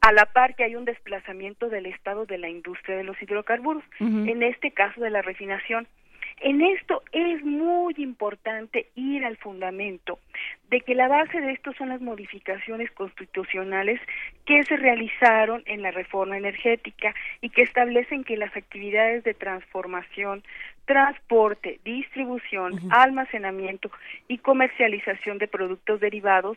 A la par que hay un desplazamiento del estado de la industria de los hidrocarburos, en este caso de la refinación. En esto es muy importante ir al fundamento de que la base de esto son las modificaciones constitucionales que se realizaron en la reforma energética y que establecen que las actividades de transformación, transporte, distribución, almacenamiento y comercialización de productos derivados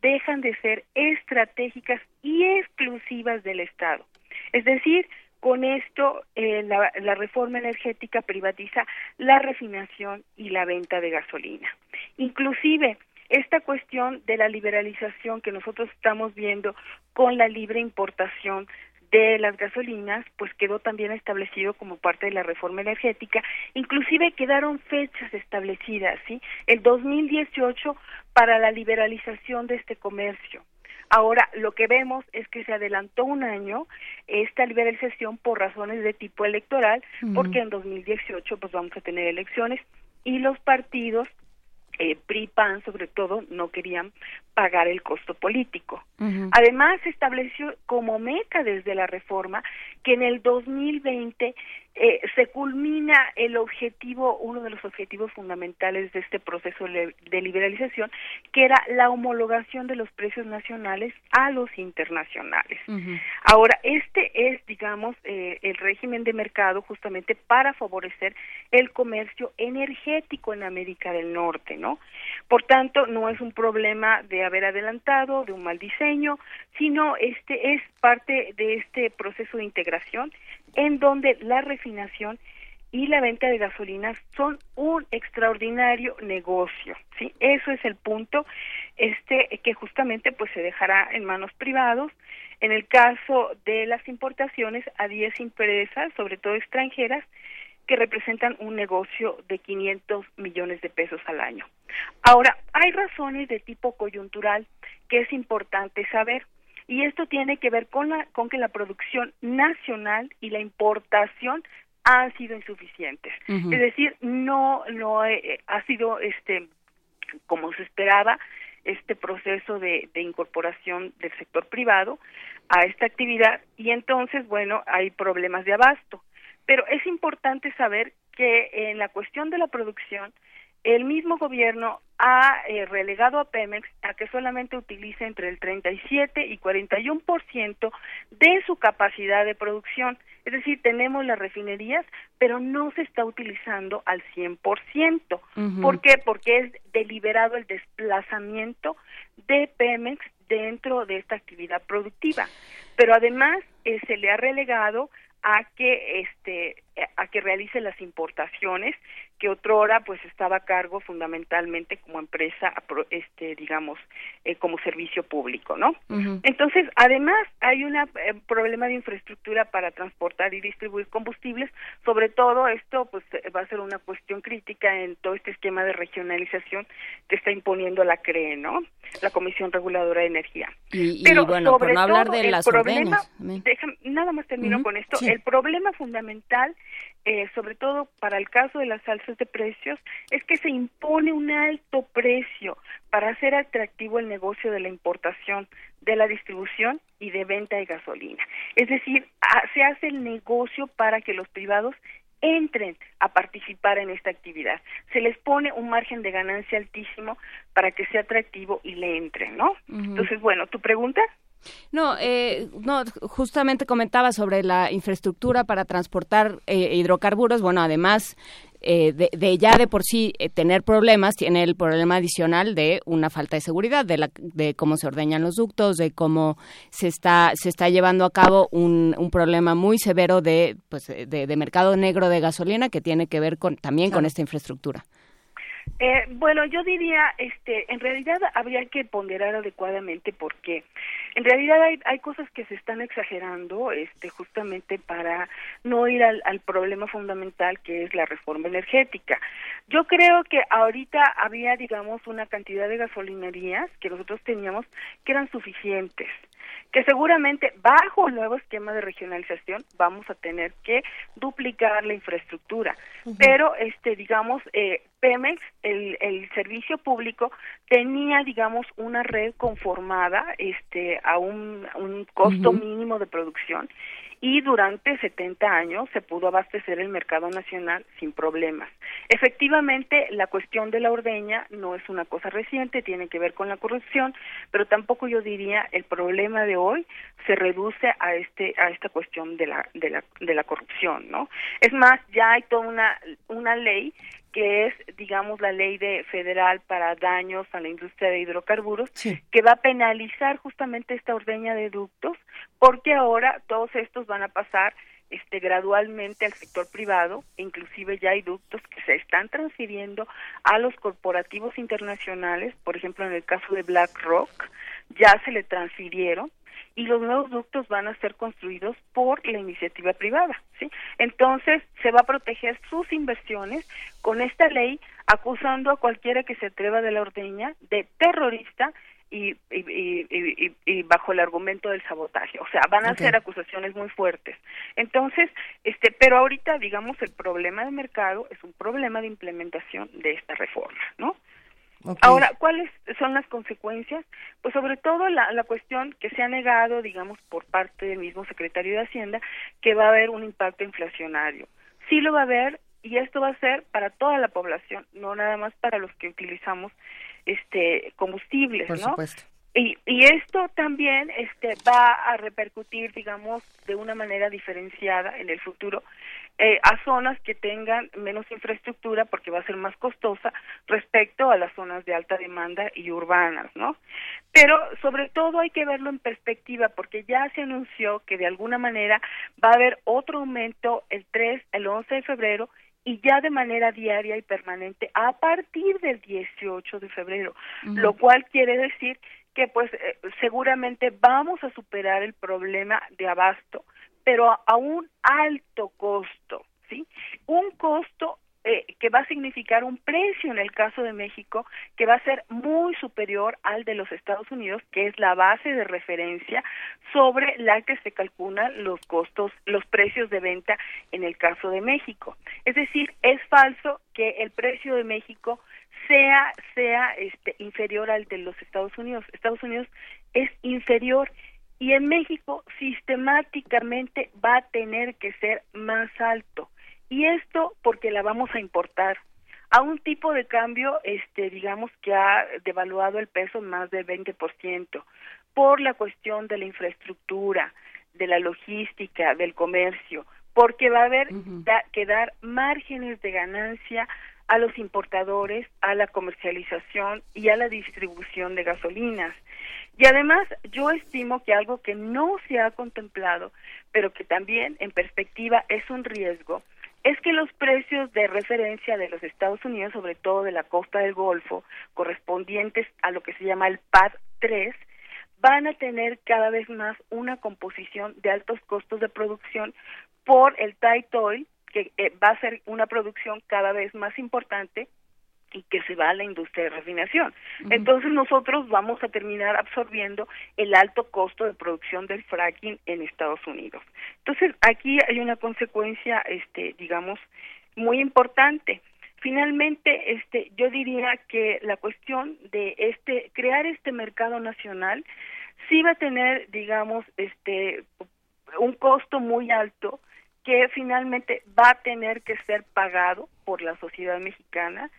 dejan de ser estratégicas y exclusivas del Estado. Es decir, con esto, eh, la, la, reforma energética privatiza la refinación y la venta de gasolina. Inclusive, esta cuestión de la liberalización que nosotros estamos viendo con la libre importación de las gasolinas, pues quedó también establecido como parte de la reforma energética. Inclusive quedaron fechas establecidas, ¿sí? El 2018 para la liberalización de este comercio. Ahora, lo que vemos es que se adelantó un año esta liberalización por razones de tipo electoral, porque en 2018 pues vamos a tener elecciones y los partidos eh, PRI, PAN, sobre todo, no querían pagar el costo político. Además, se estableció como meta desde la reforma que en el 2020 eh, se culmina el objetivo, uno de los objetivos fundamentales de este proceso de liberalización, que era la homologación de los precios nacionales a los internacionales. Ahora, este es, digamos, eh, el régimen de mercado justamente para favorecer el comercio energético en América del Norte, ¿no? Por tanto, no es un problema de haber adelantado, de un mal diseño, sino este es parte de este proceso de integración en donde la refinación y la venta de gasolinas son un extraordinario negocio, ¿sí? Eso es el punto este que justamente pues se dejará en manos privados. En el caso de las importaciones a 10 empresas, sobre todo extranjeras, que representan un negocio de 500 millones de pesos al año. Ahora, hay razones de tipo coyuntural que es importante saber y esto tiene que ver con la con que la producción nacional y la importación han sido insuficientes. Es decir, no no eh, ha sido este como se esperaba este proceso de, de incorporación del sector privado a esta actividad y entonces bueno hay problemas de abasto pero es importante saber que en la cuestión de la producción, el mismo gobierno ha eh, relegado a Pemex a que solamente utilice entre el 37 y 41% de su capacidad de producción. Es decir, tenemos las refinerías, pero no se está utilizando al 100%. ¿Por qué? Porque es deliberado el desplazamiento de Pemex dentro de esta actividad productiva. Pero además eh, se le ha relegado a que este a que realice las importaciones que otrora pues estaba a cargo fundamentalmente como empresa este digamos eh, como servicio público no entonces además hay un eh, problema de infraestructura para transportar y distribuir combustibles. Sobre todo esto pues va a ser una cuestión crítica en todo este esquema de regionalización que está imponiendo la CRE no la Comisión Reguladora de Energía. Y, pero bueno sobre por no hablar todo, de el las problema déjame- nada más termino con esto sí. el problema fundamental eh, sobre todo para el caso de las alzas de precios, es que se impone un alto precio para hacer atractivo el negocio de la importación, de la distribución y de venta de gasolina. Es decir, se hace el negocio para que los privados entren a participar en esta actividad. Se les pone un margen de ganancia altísimo para que sea atractivo y le entren, ¿no? Entonces, bueno, ¿tu pregunta? No, eh, no, justamente comentaba sobre la infraestructura para transportar eh, hidrocarburos. Bueno, además eh, de, ya de por sí eh, tener problemas, tiene el problema adicional de una falta de seguridad, de, la, de cómo se ordeñan los ductos, de cómo se está, se está llevando a cabo un, un problema muy severo de, pues, de, mercado negro de gasolina que tiene que ver con, también con esta infraestructura. Eh, bueno, yo diría, este, en realidad habría que ponderar adecuadamente porque en realidad hay, hay cosas que se están exagerando, este, justamente para no ir al, al problema fundamental que es la reforma energética. Yo creo que ahorita había, digamos, una cantidad de gasolinerías que nosotros teníamos que eran suficientes que seguramente bajo el nuevo esquema de regionalización vamos a tener que duplicar la infraestructura. Pero, este, digamos, eh, Pemex, el, el servicio público, tenía, digamos, una red conformada este, a un, un costo mínimo de producción y durante 70 años se pudo abastecer el mercado nacional sin problemas. Efectivamente, la cuestión de la ordeña no es una cosa reciente, tiene que ver con la corrupción, pero tampoco yo diría el problema de hoy se reduce a este a esta cuestión de la de la de la corrupción, ¿no? Es más, ya hay toda una una ley que es, digamos, la ley de federal para daños a la industria de hidrocarburos, que va a penalizar justamente esta ordeña de ductos, porque ahora todos estos van a pasar este gradualmente al sector privado, inclusive ya hay ductos que se están transfiriendo a los corporativos internacionales, por ejemplo en el caso de BlackRock, ya se le transfirieron y los nuevos ductos van a ser construidos por la iniciativa privada, ¿sí? Entonces, se va a proteger sus inversiones con esta ley acusando a cualquiera que se atreva de la ordeña de terrorista y, y, bajo el argumento del sabotaje. O sea, van a ser acusaciones muy fuertes. Entonces, este, pero ahorita, digamos, el problema de mercado es un problema de implementación de esta reforma, ¿no? Ahora, ¿cuáles son las consecuencias? Pues sobre todo la, la cuestión que se ha negado, digamos, por parte del mismo secretario de Hacienda, que va a haber un impacto inflacionario. Sí lo va a haber y esto va a ser para toda la población, no nada más para los que utilizamos este combustibles, por ¿no? Supuesto. Y, y esto también este va a repercutir, digamos, de una manera diferenciada en el futuro eh, a zonas que tengan menos infraestructura porque va a ser más costosa respecto a las zonas de alta demanda y urbanas, ¿no? Pero sobre todo hay que verlo en perspectiva porque ya se anunció que de alguna manera va a haber otro aumento el 3, el 11 de febrero y ya de manera diaria y permanente a partir del 18 de febrero, lo cual quiere decir que pues eh, seguramente vamos a superar el problema de abasto pero a un alto costo, ¿sí? Un costo eh, que va a significar un precio en el caso de México que va a ser muy superior al de los Estados Unidos, que es la base de referencia sobre la que se calculan los costos, los precios de venta en el caso de México. Es decir, es falso que el precio de México sea sea este inferior al de los Estados Unidos. Estados Unidos es inferior y en México sistemáticamente va a tener que ser más alto y esto porque la vamos a importar a un tipo de cambio este digamos que ha devaluado el peso más del 20% por la cuestión de la infraestructura, de la logística, del comercio, porque va a haber que dar márgenes de ganancia a los importadores, a la comercialización y a la distribución de gasolinas. Y además, yo estimo que algo que no se ha contemplado, pero que también en perspectiva es un riesgo, es que los precios de referencia de los Estados Unidos, sobre todo de la costa del Golfo, correspondientes a lo que se llama el PAD 3, van a tener cada vez más una composición de altos costos de producción por el tight oil, que eh, va a ser una producción cada vez más importante y que se va a la industria de refinación. Entonces nosotros vamos a terminar absorbiendo el alto costo de producción del fracking en Estados Unidos. Entonces aquí hay una consecuencia, este, digamos, muy importante. Finalmente, este, yo diría que la cuestión de este crear este mercado nacional sí va a tener, digamos, este, un costo muy alto que finalmente va a tener que ser pagado por la sociedad mexicana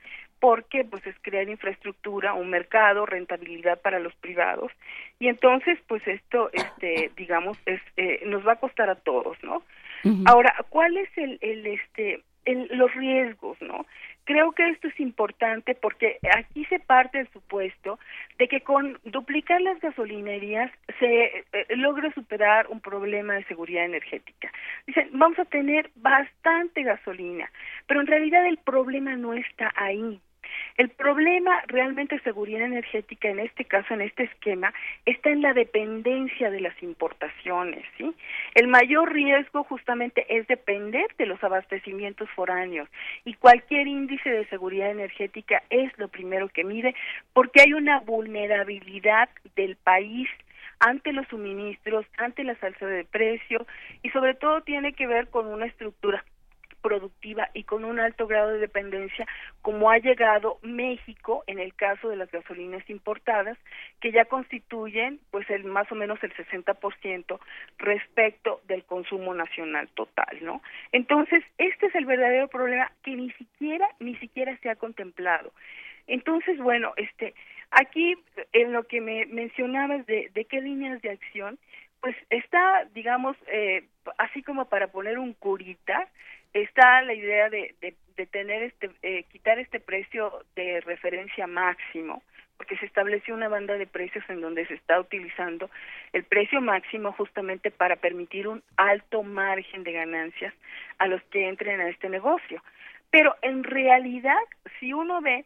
porque pues es crear infraestructura, un mercado, rentabilidad para los privados y entonces pues esto este digamos es eh, nos va a costar a todos, ¿no? Ahora, ¿cuál es el, el este los riesgos, ¿no? Creo que esto es importante porque aquí se parte el supuesto de que con duplicar las gasolinerías se eh, logra superar un problema de seguridad energética. Dicen, vamos a tener bastante gasolina, pero en realidad el problema no está ahí. El problema realmente de seguridad energética en este caso, en este esquema, está en la dependencia de las importaciones, ¿sí? El mayor riesgo justamente es depender de los abastecimientos foráneos y cualquier índice de seguridad energética es lo primero que mide porque hay una vulnerabilidad del país ante los suministros, ante la salsa de precio y sobre todo tiene que ver con una estructura productiva y con un alto grado de dependencia como ha llegado México en el caso de las gasolinas importadas que ya constituyen pues el más o menos el 60% respecto del consumo nacional total, ¿no? Entonces, este es el verdadero problema que ni siquiera ni siquiera se ha contemplado. Entonces, bueno, este aquí en lo que me mencionabas de, de qué líneas de acción, pues está, digamos, eh, así como para poner un curita, está la idea de, de, tener este, eh, quitar este precio de referencia máximo, porque se estableció una banda de precios en donde se está utilizando el precio máximo justamente para permitir un alto margen de ganancias a los que entren a este negocio. Pero en realidad, si uno ve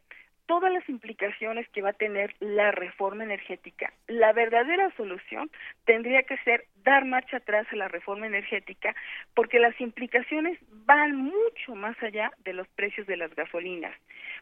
todas las implicaciones que va a tener la reforma energética. La verdadera solución tendría que ser dar marcha atrás a la reforma energética porque las implicaciones van mucho más allá de los precios de las gasolinas,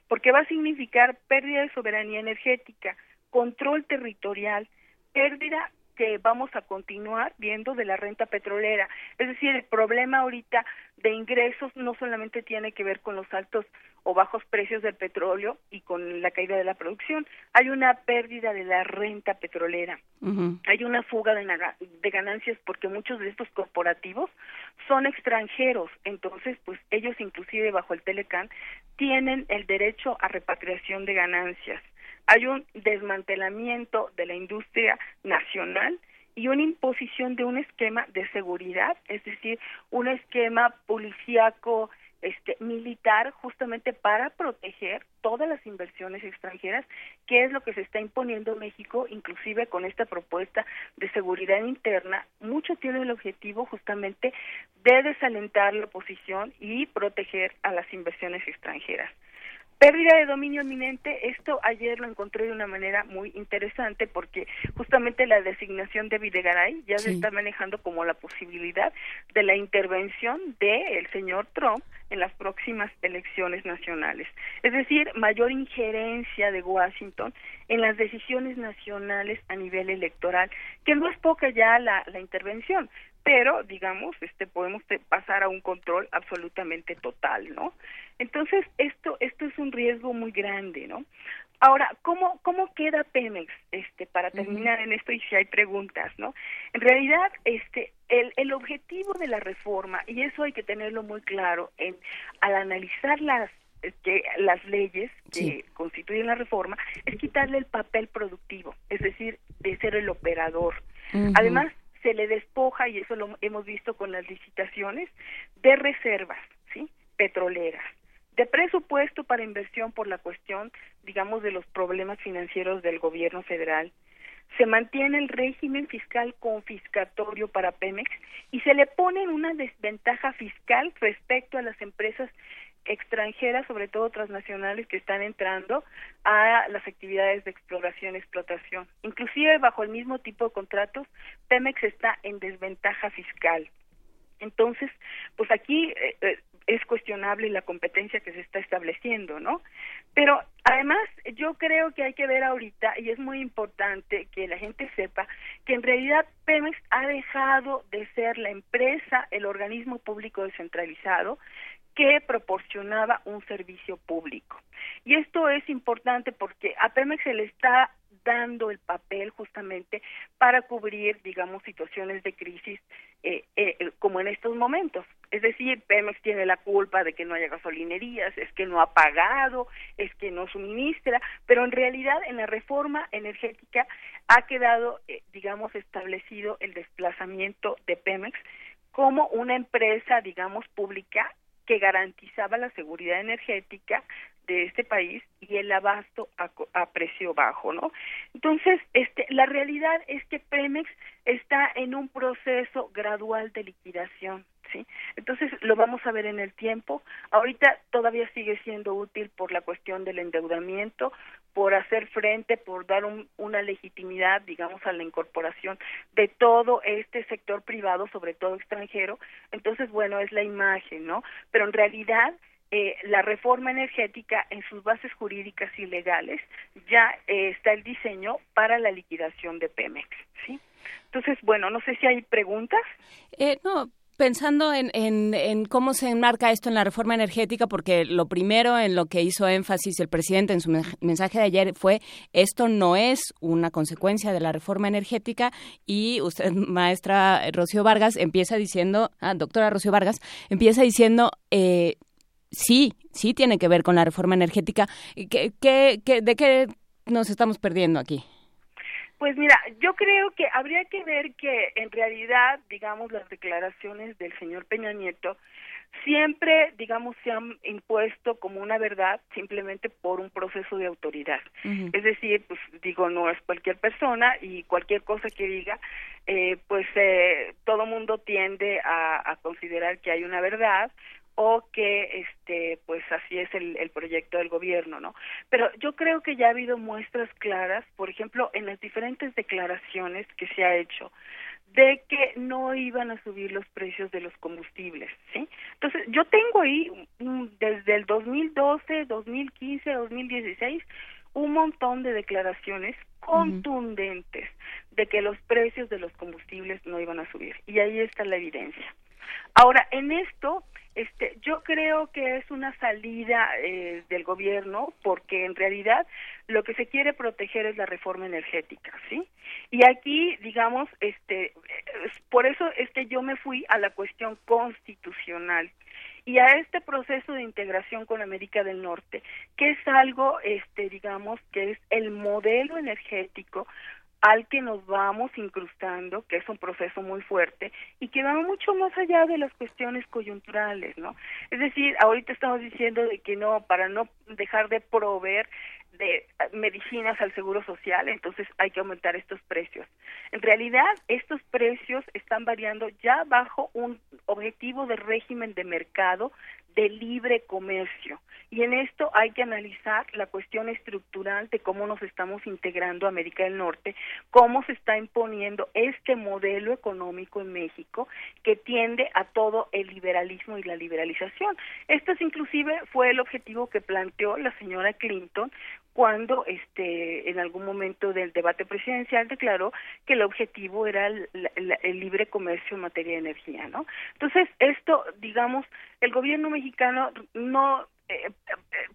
porque va a significar pérdida de soberanía energética, control territorial, pérdida que vamos a continuar viendo de la renta petrolera. Es decir, el problema ahorita de ingresos no solamente tiene que ver con los altos o bajos precios del petróleo y con la caída de la producción, hay una pérdida de la renta petrolera, hay una fuga de, de ganancias porque muchos de estos corporativos son extranjeros, entonces pues ellos inclusive bajo el Telecán tienen el derecho a repatriación de ganancias hay un desmantelamiento de la industria nacional y una imposición de un esquema de seguridad, es decir, un esquema policíaco, este, militar justamente para proteger todas las inversiones extranjeras, que es lo que se está imponiendo en México, inclusive con esta propuesta de seguridad interna. Mucho tiene el objetivo justamente de desalentar la oposición y proteger a las inversiones extranjeras. Pérdida de dominio eminente, esto ayer lo encontré de una manera muy interesante porque justamente la designación de Videgaray ya se está manejando como la posibilidad de la intervención del señor Trump en las próximas elecciones nacionales. Es decir, mayor injerencia de Washington en las decisiones nacionales a nivel electoral, que no es poca ya la, la intervención, pero digamos este podemos pasar a un control absolutamente total no entonces esto esto es un riesgo muy grande no ahora cómo cómo queda Pemex este para terminar en esto y si hay preguntas no en realidad este el, el objetivo de la reforma y eso hay que tenerlo muy claro en al analizar las que las leyes que constituyen la reforma es quitarle el papel productivo, es decir, de ser el operador. Además, se le despoja, y eso lo hemos visto con las licitaciones, de reservas, ¿sí? Petroleras, de presupuesto para inversión por la cuestión, digamos, de los problemas financieros del gobierno federal. Se mantiene el régimen fiscal confiscatorio para Pemex y se le pone una desventaja fiscal respecto a las empresas extranjeras, sobre todo transnacionales, que están entrando a las actividades de exploración y explotación. Inclusive bajo el mismo tipo de contratos, Pemex está en desventaja fiscal. Entonces, pues aquí eh, eh, es cuestionable la competencia que se está estableciendo, ¿no? Pero además yo creo que hay que ver ahorita, y es muy importante que la gente sepa, que en realidad Pemex ha dejado de ser la empresa, el organismo público descentralizado, que proporcionaba un servicio público. Y esto es importante porque a Pemex se le está dando el papel justamente para cubrir, digamos, situaciones de crisis eh, eh, como en estos momentos. Es decir, Pemex tiene la culpa de que no haya gasolinerías, es que no ha pagado, es que no suministra, pero en realidad en la reforma energética ha quedado, eh, digamos, establecido el desplazamiento de Pemex como una empresa, digamos, pública que garantizaba la seguridad energética de este país y el abasto a, precio bajo, ¿no? Entonces, este, la realidad es que Pemex está en un proceso gradual de liquidación, ¿sí? Entonces, lo vamos a ver en el tiempo. Ahorita todavía sigue siendo útil por la cuestión del endeudamiento, por hacer frente, por dar una legitimidad, digamos, a la incorporación de todo este sector privado, sobre todo extranjero. Entonces, bueno, es la imagen, ¿no? Pero en realidad eh, la reforma energética en sus bases jurídicas y legales ya eh, está el diseño para la liquidación de Pemex, ¿sí? Entonces, bueno, no sé si hay preguntas. Eh, no, pensando en, en, cómo se enmarca esto en la reforma energética, porque lo primero en lo que hizo énfasis el presidente en su mensaje de ayer fue esto no es una consecuencia de la reforma energética y usted, maestra Rocío Vargas, empieza diciendo, ah, doctora Rocío Vargas, empieza diciendo eh, sí, sí tiene que ver con la reforma energética. ¿Qué, qué, de qué nos estamos perdiendo aquí? Pues mira, yo creo que habría que ver que en realidad, digamos, las declaraciones del señor Peña Nieto siempre, digamos, se han impuesto como una verdad simplemente por un proceso de autoridad. Es decir, pues digo, no es cualquier persona y cualquier cosa que diga, eh, pues eh, todo mundo tiende a, a considerar que hay una verdad o que este pues así es el, el, proyecto del gobierno no pero yo creo que ya ha habido muestras claras por ejemplo en las diferentes declaraciones que se ha hecho de que no iban a subir los precios de los combustibles sí entonces yo tengo ahí desde el 2012 2015 2016 un montón de declaraciones contundentes de que los precios de los combustibles no iban a subir y ahí está la evidencia ahora en esto este, yo creo que es una salida eh, del gobierno porque en realidad lo que se quiere proteger es la reforma energética, ¿sí? Y aquí, digamos, este, por eso es que yo me fui a la cuestión constitucional y a este proceso de integración con América del Norte, que es algo, este, digamos, que es el modelo energético al que nos vamos incrustando, que es un proceso muy fuerte y que va mucho más allá de las cuestiones coyunturales, ¿no? Es decir, ahorita estamos diciendo de que no, para no dejar de proveer de medicinas al seguro social, entonces hay que aumentar estos precios. En realidad, estos precios están variando ya bajo un objetivo de régimen de mercado de libre comercio. Y en esto hay que analizar la cuestión estructural de cómo nos estamos integrando a América del Norte, cómo se está imponiendo este modelo económico en México que tiende a todo el liberalismo y la liberalización. Esto es inclusive fue el objetivo que planteó la señora Clinton cuando este en algún momento del debate presidencial declaró que el objetivo era el, libre comercio en materia de energía, ¿no? Entonces, esto, digamos, el gobierno mexicano no eh, eh,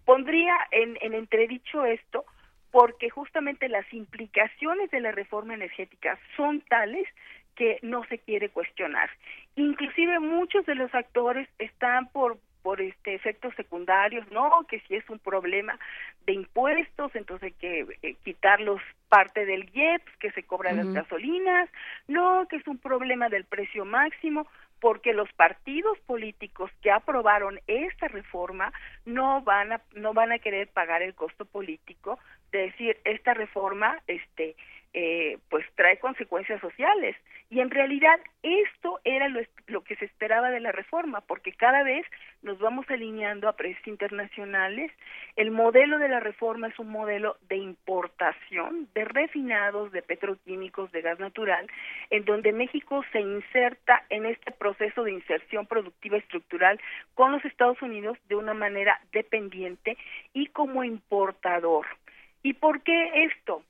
pondría en, en entredicho esto porque justamente las implicaciones de la reforma energética son tales que no se quiere cuestionar. Inclusive muchos de los actores están por por este efectos secundarios, no, que si es un problema de impuestos, entonces hay que eh, quitarlos parte del IEPS que se cobra las gasolinas, no, que es un problema del precio máximo, porque los partidos políticos que aprobaron esta reforma no van a no van a querer pagar el costo político de decir esta reforma este eh, pues trae consecuencias sociales. Y en realidad esto era lo, lo, que se esperaba de la reforma porque cada vez nos vamos alineando a precios internacionales. El modelo de la reforma es un modelo de importación de refinados de petroquímicos de gas natural en donde México se inserta en este proceso de inserción productiva estructural con los Estados Unidos de una manera dependiente y como importador. ¿Y por qué esto?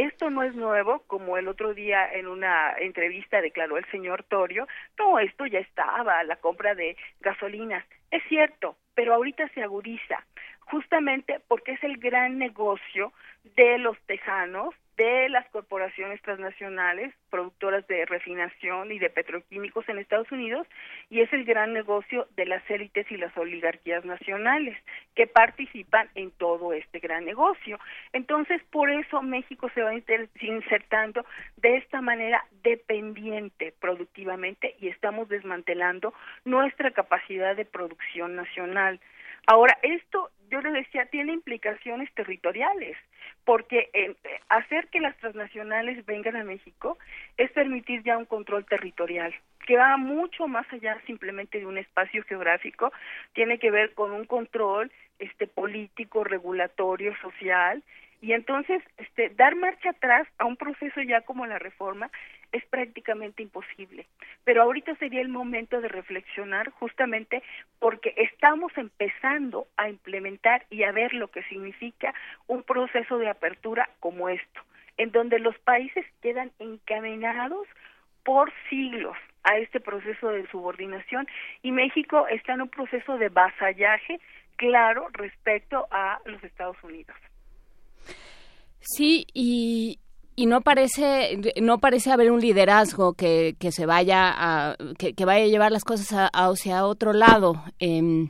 Esto no es nuevo, como el otro día en una entrevista declaró el señor Torio, no, esto ya estaba, la compra de gasolinas. Es cierto, pero ahorita se agudiza, justamente porque es el gran negocio de los tejanos, de las corporaciones transnacionales, productoras de refinación y de petroquímicos en Estados Unidos, y es el gran negocio de las élites y las oligarquías nacionales que participan en todo este gran negocio. Entonces, por eso México se va insertando de esta manera dependiente productivamente y estamos desmantelando nuestra capacidad de producción nacional. Ahora, esto, yo le decía, tiene implicaciones territoriales porque eh, hacer que las transnacionales vengan a México es permitir ya un control territorial que va mucho más allá simplemente de un espacio geográfico, tiene que ver con un control este político, regulatorio, social y entonces este dar marcha atrás a un proceso ya como la reforma es prácticamente imposible. Pero ahorita sería el momento de reflexionar justamente porque estamos empezando a implementar y a ver lo que significa un proceso de apertura como esto, en donde los países quedan encaminados por siglos a este proceso de subordinación y México está en un proceso de vasallaje claro respecto a los Estados Unidos. Sí, y, y no parece no parece haber un liderazgo que, que se vaya a que, vaya a llevar las cosas hacia otro lado. Eh,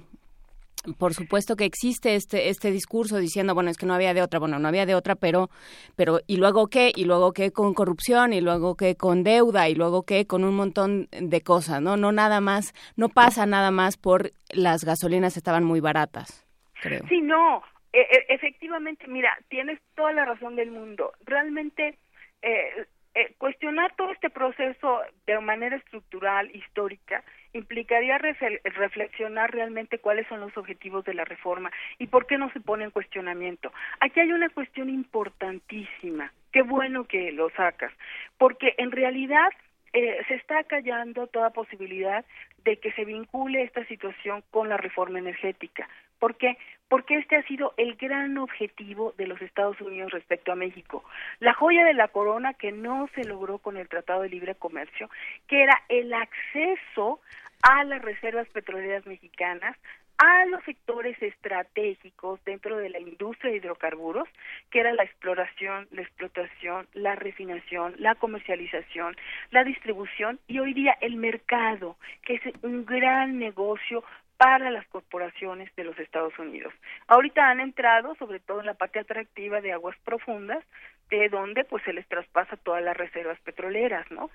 por supuesto que existe este este discurso diciendo bueno es que no había de otra bueno no había de otra pero pero y luego qué y luego qué con corrupción y luego qué con deuda y luego qué con un montón de cosas no no nada más no pasa nada más por las gasolinas estaban muy baratas sí no e, e, efectivamente, mira, tienes toda la razón del mundo. Realmente, eh, eh, cuestionar todo este proceso de manera estructural, histórica, implicaría reflexionar realmente cuáles son los objetivos de la reforma y por qué no se pone en cuestionamiento. Aquí hay una cuestión importantísima. Qué bueno que lo sacas, porque en realidad eh, se está callando toda posibilidad de que se vincule esta situación con la reforma energética. ¿Por qué? Porque este ha sido el gran objetivo de los Estados Unidos respecto a México. La joya de la corona que no se logró con el Tratado de Libre Comercio, que era el acceso a las reservas petroleras mexicanas, a los sectores estratégicos dentro de la industria de hidrocarburos, que era la exploración, la explotación, la refinación, la comercialización, la distribución y hoy día el mercado, que es un gran negocio para las corporaciones de los Estados Unidos. Ahorita han entrado, sobre todo en la parte atractiva de aguas profundas, de donde pues se les traspasa todas las reservas petroleras, ¿no?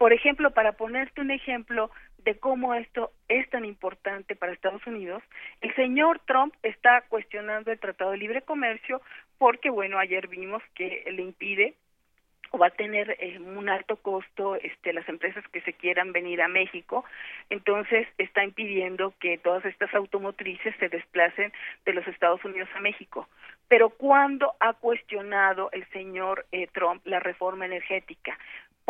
Por ejemplo, para ponerte un ejemplo de cómo esto es tan importante para Estados Unidos, el señor Trump está cuestionando el Tratado de Libre Comercio porque, bueno, ayer vimos que le impide o va a tener eh, un alto costo este las empresas que se quieran venir a México. Entonces está impidiendo que todas estas automotrices se desplacen de los Estados Unidos a México. Pero cuando ha cuestionado el señor eh, Trump la reforma energética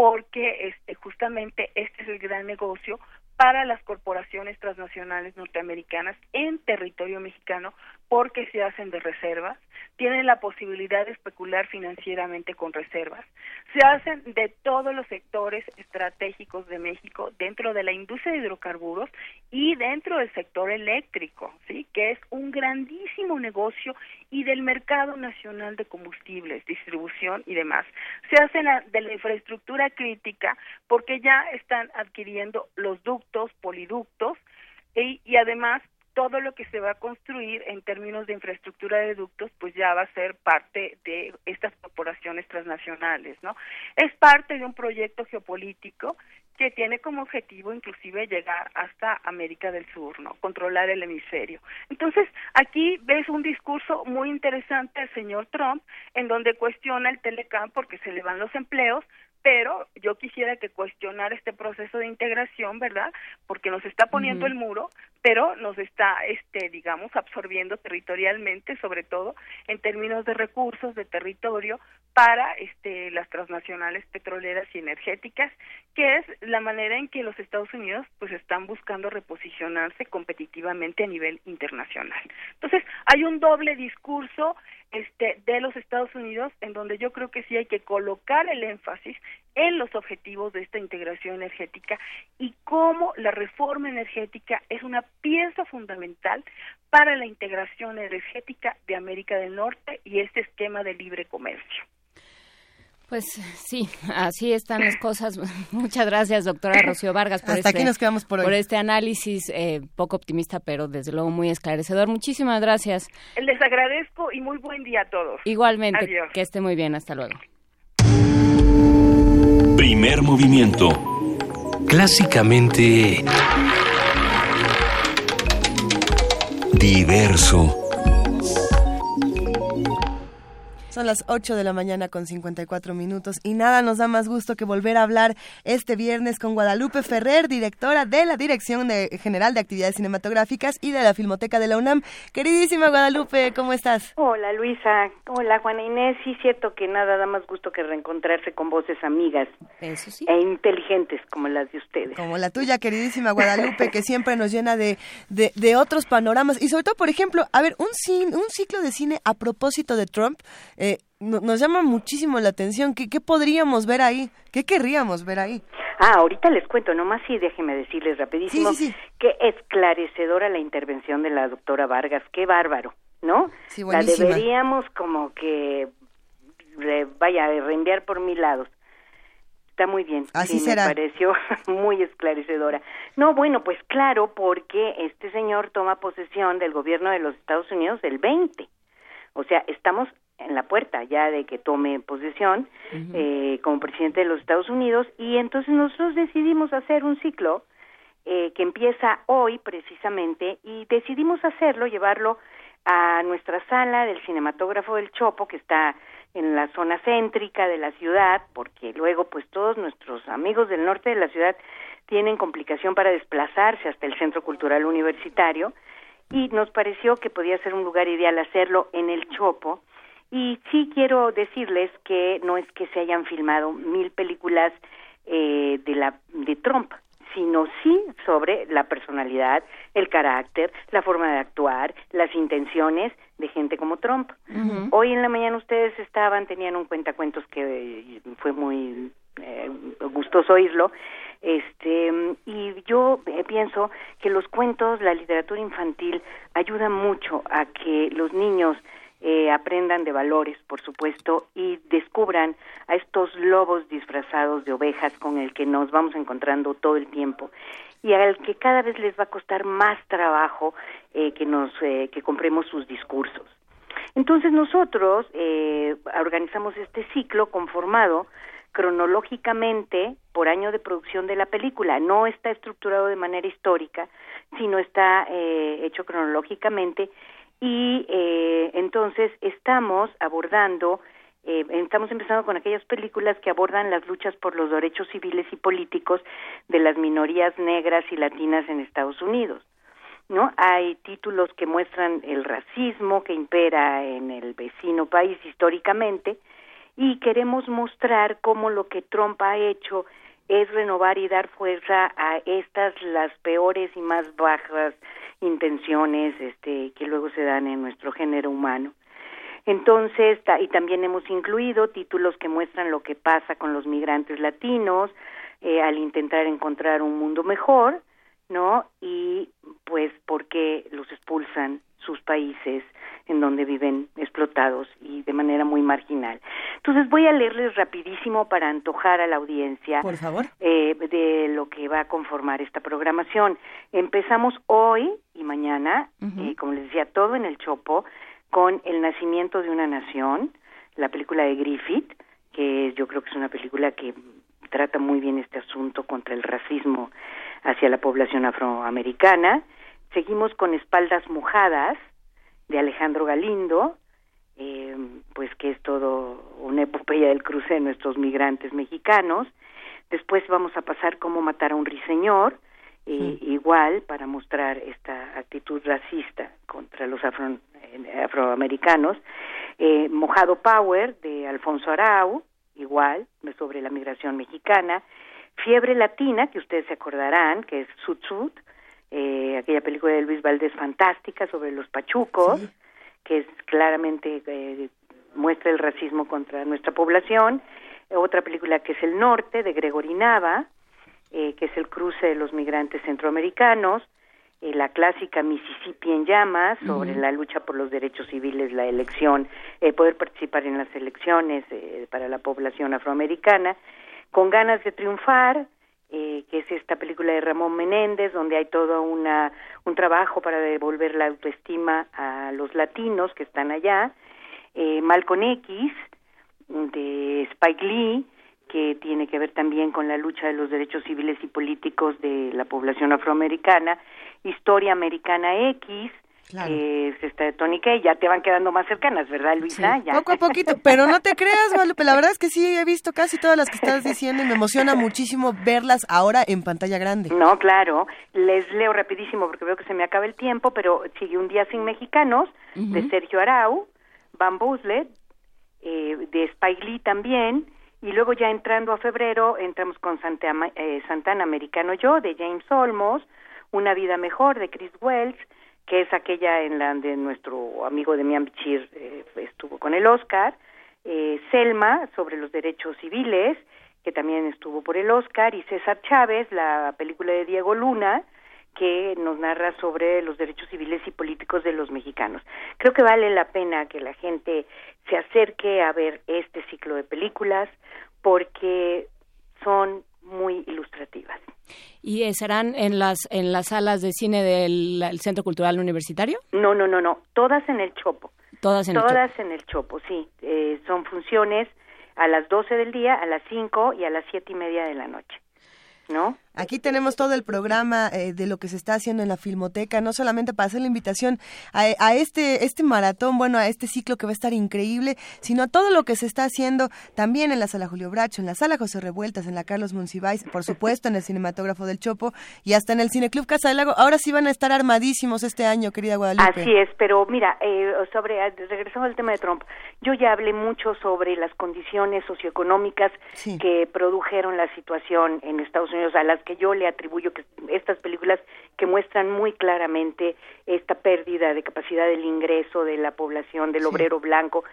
porque este justamente este es el gran negocio para las corporaciones transnacionales norteamericanas en territorio mexicano porque se hacen de reservas, tienen la posibilidad de especular financieramente con reservas, se hacen de todos los sectores estratégicos de México dentro de la industria de hidrocarburos y dentro del sector eléctrico, sí, que es un grandísimo negocio y del mercado nacional de combustibles, distribución y demás. Se hacen de la infraestructura crítica porque ya están adquiriendo los ductos poliductos, y, y además todo lo que se va a construir en términos de infraestructura de ductos, pues ya va a ser parte de estas corporaciones transnacionales, ¿no? Es parte de un proyecto geopolítico que tiene como objetivo inclusive llegar hasta América del Sur, ¿no? Controlar el hemisferio. Entonces, aquí ves un discurso muy interesante del señor Trump, en donde cuestiona el Telecam porque se le van los empleos, pero yo quisiera que cuestionar este proceso de integración, ¿verdad? Porque nos está poniendo el muro, pero nos está, este, digamos, absorbiendo territorialmente, sobre todo en términos de recursos, de territorio, para este, las transnacionales petroleras y energéticas, que es la manera en que los Estados Unidos pues están buscando reposicionarse competitivamente a nivel internacional. Entonces, hay un doble discurso este, de los Estados Unidos, en donde yo creo que sí hay que colocar el énfasis en los objetivos de esta integración energética y cómo la reforma energética es una pieza fundamental para la integración energética de América del Norte y este esquema de libre comercio. Pues sí, así están las cosas. Muchas gracias, doctora Rocío Vargas, por, Hasta este, aquí nos quedamos por, hoy. por este análisis eh, poco optimista, pero desde luego muy esclarecedor. Muchísimas gracias. Les agradezco y muy buen día a todos. Igualmente, Adiós. que esté muy bien. Hasta luego. Primer movimiento. Clásicamente... Diverso. Son las 8 de la mañana con 54 minutos y nada nos da más gusto que volver a hablar este viernes con Guadalupe Ferrer, directora de la Dirección de- General de Actividades Cinematográficas y de la Filmoteca de la UNAM. Queridísima Guadalupe, ¿cómo estás? Hola Luisa, hola Juana Inés, sí cierto que nada da más gusto que reencontrarse con voces amigas Eso sí. e inteligentes como las de ustedes. Como la tuya, queridísima Guadalupe, que siempre nos llena de, de, de otros panoramas. Y sobre todo, por ejemplo, a ver, un, cin- un ciclo de cine a propósito de Trump eh, no- nos llama muchísimo la atención. ¿Qué, ¿Qué podríamos ver ahí? ¿Qué querríamos ver ahí? Ah, ahorita les cuento, nomás sí, déjenme decirles rapidísimo Sí, sí, sí. que esclarecedora la intervención de la doctora Vargas, qué bárbaro, ¿no? Sí, la deberíamos como que, re- vaya, reenviar por mil lados. Está muy bien. Así sí, será. Me pareció muy esclarecedora. No, bueno, pues claro, porque este señor toma posesión del gobierno de los Estados Unidos el 20. O sea, estamos en la puerta ya de que tome posesión eh, como presidente de los Estados Unidos y entonces nosotros decidimos hacer un ciclo eh, que empieza hoy precisamente y decidimos hacerlo, llevarlo a nuestra sala del cinematógrafo del Chopo que está en la zona céntrica de la ciudad porque luego pues todos nuestros amigos del norte de la ciudad tienen complicación para desplazarse hasta el Centro Cultural Universitario y nos pareció que podía ser un lugar ideal hacerlo en el Chopo y sí quiero decirles que no es que se hayan filmado mil películas eh, de la de Trump, sino sí sobre la personalidad, el carácter, la forma de actuar, las intenciones de gente como Trump. Hoy en la mañana ustedes estaban, tenían un cuentacuentos que eh, fue muy eh, gustoso oírlo, este y yo eh, pienso que los cuentos, la literatura infantil ayuda mucho a que los niños eh, aprendan de valores, por supuesto, y descubran a estos lobos disfrazados de ovejas con el que nos vamos encontrando todo el tiempo y al que cada vez les va a costar más trabajo eh, que nos eh, que compremos sus discursos. Entonces nosotros eh, organizamos este ciclo conformado cronológicamente por año de producción de la película. No está estructurado de manera histórica, sino está eh, hecho cronológicamente y eh, entonces estamos abordando, eh, estamos empezando con aquellas películas que abordan las luchas por los derechos civiles y políticos de las minorías negras y latinas en Estados Unidos. ¿no? Hay títulos que muestran el racismo que impera en el vecino país históricamente y queremos mostrar cómo lo que Trump ha hecho es renovar y dar fuerza a estas las peores y más bajas intenciones este que luego se dan en nuestro género humano. Entonces, y también hemos incluido títulos que muestran lo que pasa con los migrantes latinos eh, al intentar encontrar un mundo mejor, ¿no? Y pues porque los expulsan sus países en donde viven explotados y de manera muy marginal. Entonces voy a leerles rapidísimo para antojar a la audiencia Por favor. eh, de lo que va a conformar esta programación. Empezamos hoy y mañana, eh, como les decía, todo en el Chopo, con El nacimiento de una nación, la película de Griffith, que yo creo que es una película que trata muy bien este asunto contra el racismo hacia la población afroamericana. Seguimos con Espaldas Mojadas, de Alejandro Galindo, eh, pues que es todo una epopeya del cruce de nuestros migrantes mexicanos. Después vamos a pasar cómo matar a un ruiseñor, eh, igual para mostrar esta actitud racista contra los afro- eh, afroamericanos. Mojado Power de Alfonso Arau, igual sobre la migración mexicana. Fiebre Latina, que ustedes se acordarán, que es Sud, eh, aquella película de Luis Valdés fantástica sobre los pachucos, que es claramente eh, muestra el racismo contra nuestra población. Otra película que es El Norte, de Gregory Nava, eh, que es el cruce de los migrantes centroamericanos. eh, la clásica Mississippi en llamas sobre la lucha por los derechos civiles, la elección, eh, poder participar en las elecciones eh, para la población afroamericana, con ganas de triunfar, que es esta película de Ramón Menéndez, donde hay todo una, un trabajo para devolver la autoestima a los latinos que están allá, Malcolm X, de Spike Lee, que tiene que ver también con la lucha de los derechos civiles y políticos de la población afroamericana, Historia Americana X, es esta de Kay, ya te van quedando más cercanas, ¿verdad, Luisa? Poco a poquito, pero no te creas, Guadalupe, la verdad es que sí, he visto casi todas las que estás diciendo y me emociona muchísimo verlas ahora en pantalla grande. No, claro, les leo rapidísimo porque veo que se me acaba el tiempo, pero sigue Un Día Sin Mexicanos, de Sergio Arau, Van Buslet, eh, de Spike Lee también, y luego ya entrando a febrero, entramos con eh, Santana Americano Yo, de James Olmos, una vida mejor de Chris Wells, que es aquella en la de nuestro amigo Demian Bichir eh, estuvo con el Oscar, eh, Selma sobre los derechos civiles, que también estuvo por el Oscar, y César Chávez, la película de Diego Luna, que nos narra sobre los derechos civiles y políticos de los mexicanos. Creo que vale la pena que la gente se acerque a ver este ciclo de películas porque son muy ilustrativas. ¿Y serán en las en las salas de cine del Centro Cultural Universitario? No, no, no, no, todas en el Chopo. Todas en el Chopo. Todas en el Chopo, sí. Eh, son funciones a las 12 del día, a las 5 y a las siete y media de la noche. ¿No? Aquí tenemos todo el programa eh, de lo que se está haciendo en la Filmoteca, no solamente para hacer la invitación a, este, este maratón, bueno, a este ciclo que va a estar increíble, sino a todo lo que se está haciendo también en la Sala Julio Bracho, en la Sala José Revueltas, en la Carlos Monsiváis, por supuesto en el Cinematógrafo del Chopo y hasta en el Cineclub Casa del Lago. Ahora sí van a estar armadísimos este año, querida Guadalupe. Así es, pero mira, eh, sobre, regresando al tema de Trump, yo ya hablé mucho sobre las condiciones socioeconómicas que produjeron la situación en Estados Unidos, a las que yo le atribuyo que estas películas que muestran muy claramente esta pérdida de capacidad del ingreso de la población, del obrero blanco,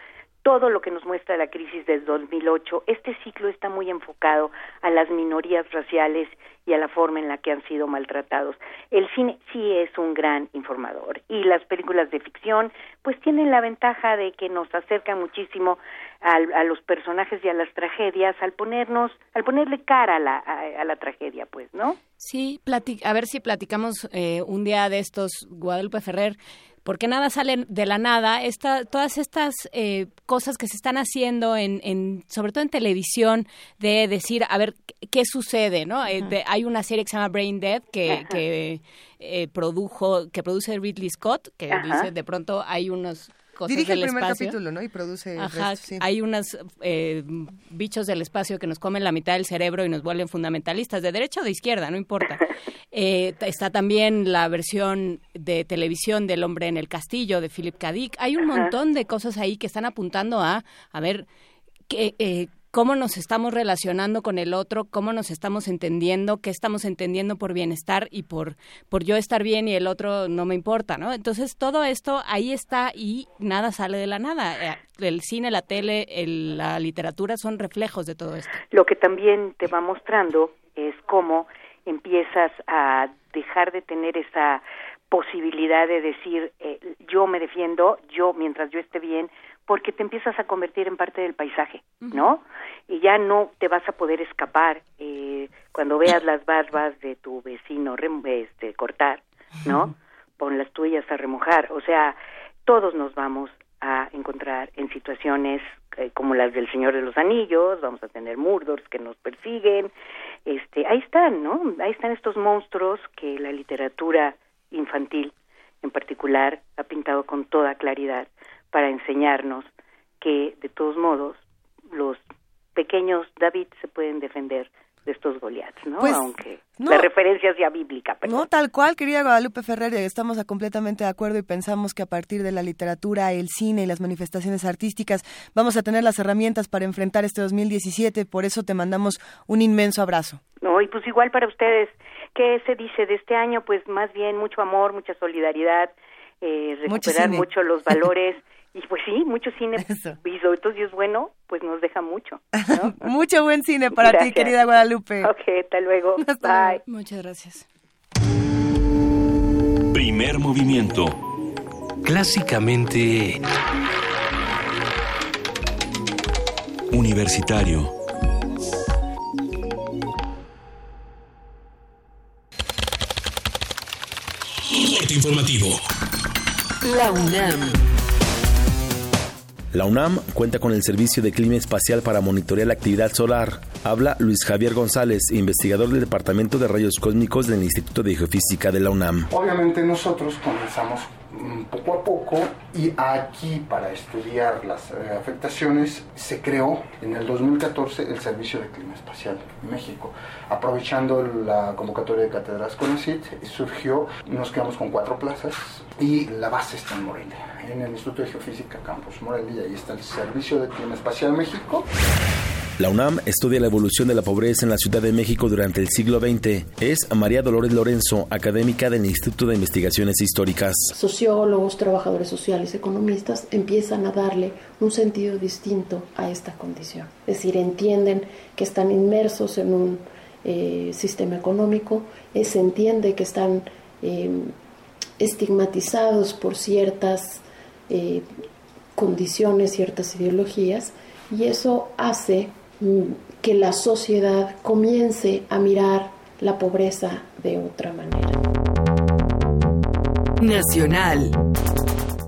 todo lo que nos muestra la crisis del 2008, este ciclo está muy enfocado a las minorías raciales y a la forma en la que han sido maltratados. El cine sí es un gran informador y las películas de ficción pues tienen la ventaja de que nos acercan muchísimo a, los personajes y a las tragedias al ponernos, al ponerle cara a la, a, la tragedia, pues, ¿no? Sí, a ver si platicamos eh, un día de estos, Guadalupe Ferrer, porque nada sale de la nada. Esta, todas estas eh, cosas que se están haciendo, en, en, sobre todo en televisión, de decir, a ver, qué, sucede, ¿no? Eh, hay una serie que se llama Brain Dead que, que eh, produjo, que produce Ridley Scott, que dice, de pronto hay unos Dirige el primer capítulo, ¿no? Y produce. Ajá, hay unos eh, bichos del espacio que nos comen la mitad del cerebro y nos vuelven fundamentalistas, de derecha o de izquierda, no importa. Eh, está también la versión de televisión del hombre en el castillo de Philip K. Dick. Hay un montón de cosas ahí que están apuntando a, a ver, que, eh, cómo nos estamos relacionando con el otro, cómo nos estamos entendiendo, qué estamos entendiendo por bienestar y por, por yo estar bien y el otro no me importa, ¿no? Entonces todo esto ahí está y nada sale de la nada. Eh, el cine, la tele, la literatura son reflejos de todo esto. Lo que también te va mostrando es cómo empiezas a dejar de tener esa posibilidad de decir eh, yo me defiendo, yo mientras yo esté bien, porque te empiezas a convertir en parte del paisaje, ¿no? Y ya no te vas a poder escapar eh, cuando veas las barbas de tu vecino este, cortar, ¿no? Pon las tuyas a remojar. O sea, todos nos vamos a encontrar en situaciones eh, como las del Señor de los Anillos, vamos a tener murdors que nos persiguen, este, ahí están, ¿no? Ahí están estos monstruos que la literatura infantil en particular ha pintado con toda claridad para enseñarnos que de todos modos los pequeños David se pueden defender de estos Goliaths, ¿no? Pues, Aunque la referencia sea bíblica. No, tal cual, querida Guadalupe Ferrer, estamos completamente de acuerdo y pensamos que a partir de la literatura, el cine y las manifestaciones artísticas vamos a tener las herramientas para enfrentar este 2017, por eso te mandamos un inmenso abrazo. No, y pues igual para ustedes, ¿qué se dice de este año? Pues más bien mucho amor, mucha solidaridad, eh, recuperar mucho los valores y pues sí, mucho cine y sobre todo si es bueno, pues nos deja mucho. mucho buen cine para ti, querida Guadalupe. Ok, hasta luego. Bye. Muchas gracias. movimiento. Clásicamente... Universitario. informativo. La UNAM. La UNAM cuenta con el Servicio de Clima Espacial para monitorear la actividad solar. Habla Luis Javier González, investigador del Departamento de Rayos Cósmicos del Instituto de Geofísica de la UNAM. Obviamente nosotros comenzamos poco a poco y aquí para estudiar las eh, afectaciones se creó en el 2014 el Servicio de Clima Espacial en México. Aprovechando la convocatoria de cátedras CONACYT surgió, nos quedamos con cuatro plazas y la base está en Morelia, en el Instituto de Geofísica Campus Morelia, y ahí está el Servicio de Clima Espacial México. La UNAM estudia la evolución de la pobreza en la Ciudad de México durante el siglo XX. Es María Dolores Lorenzo, académica del Instituto de Investigaciones Históricas. Sociólogos, trabajadores sociales, economistas empiezan a darle un sentido distinto a esta condición. Es decir, entienden que están inmersos en un eh, sistema económico, eh, se entiende que están eh, estigmatizados por ciertas condiciones, ciertas ideologías, y eso hace que la sociedad comience a mirar la pobreza de otra manera. Nacional.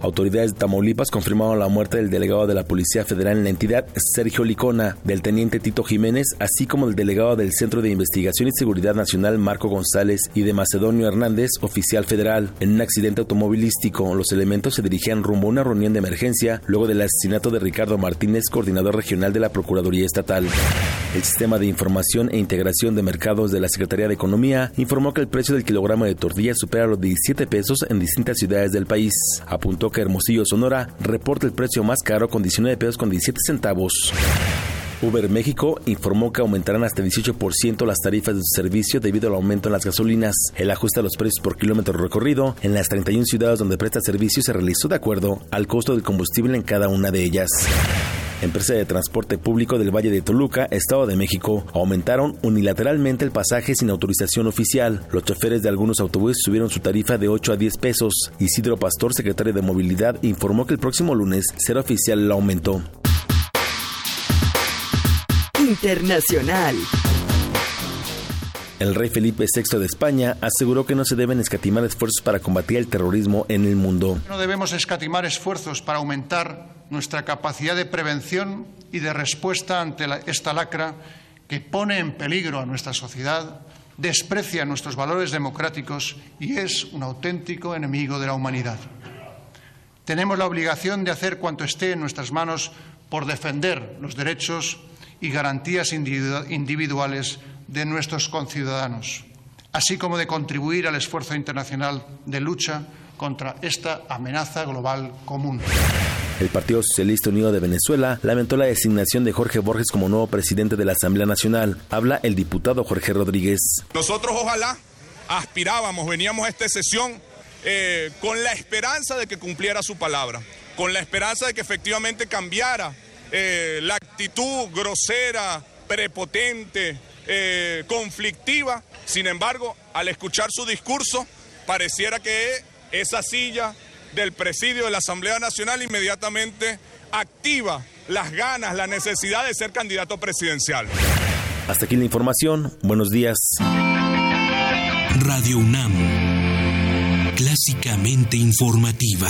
Autoridades de Tamaulipas confirmaron la muerte del delegado de la Policía Federal en la entidad, Sergio Licona, del teniente Tito Jiménez, así como el delegado del Centro de Investigación y Seguridad Nacional, Marco González, y de Macedonio Hernández, oficial federal. En un accidente automovilístico, los elementos se dirigían rumbo a una reunión de emergencia luego del asesinato de Ricardo Martínez, coordinador regional de la Procuraduría Estatal. El Sistema de Información e Integración de Mercados de la Secretaría de Economía informó que el precio del kilogramo de tortilla supera los 17 pesos en distintas ciudades del país. Apuntó que Hermosillo, Sonora, reporta el precio más caro con 19 pesos con 17 centavos. Uber México informó que aumentarán hasta 18% las tarifas de su servicio debido al aumento en las gasolinas. El ajuste a los precios por kilómetro recorrido en las 31 ciudades donde presta servicio se realizó de acuerdo al costo del combustible en cada una de ellas empresa de transporte público del Valle de Toluca, Estado de México, aumentaron unilateralmente el pasaje sin autorización oficial. Los choferes de algunos autobuses subieron su tarifa de 8 a 10 pesos. Isidro Pastor, secretario de Movilidad, informó que el próximo lunes será oficial el aumento. Internacional. El rey Felipe VI de España aseguró que no se deben escatimar esfuerzos para combatir el terrorismo en el mundo. No debemos escatimar esfuerzos para aumentar nuestra capacidad de prevención y de respuesta ante esta lacra que pone en peligro a nuestra sociedad, desprecia nuestros valores democráticos y es un auténtico enemigo de la humanidad. Tenemos la obligación de hacer cuanto esté en nuestras manos por defender los derechos y garantías individuales de nuestros conciudadanos, así como de contribuir al esfuerzo internacional de lucha contra esta amenaza global común. El Partido Socialista Unido de Venezuela lamentó la designación de Jorge Borges como nuevo presidente de la Asamblea Nacional. Habla el diputado Jorge Rodríguez. Nosotros ojalá aspirábamos, veníamos a esta sesión eh, con la esperanza de que cumpliera su palabra, con la esperanza de que efectivamente cambiara eh, la actitud grosera, prepotente, eh, conflictiva. Sin embargo, al escuchar su discurso, pareciera que esa silla del presidio de la Asamblea Nacional inmediatamente activa las ganas, la necesidad de ser candidato presidencial. Hasta aquí la información. Buenos días. Radio UNAM. Clásicamente informativa.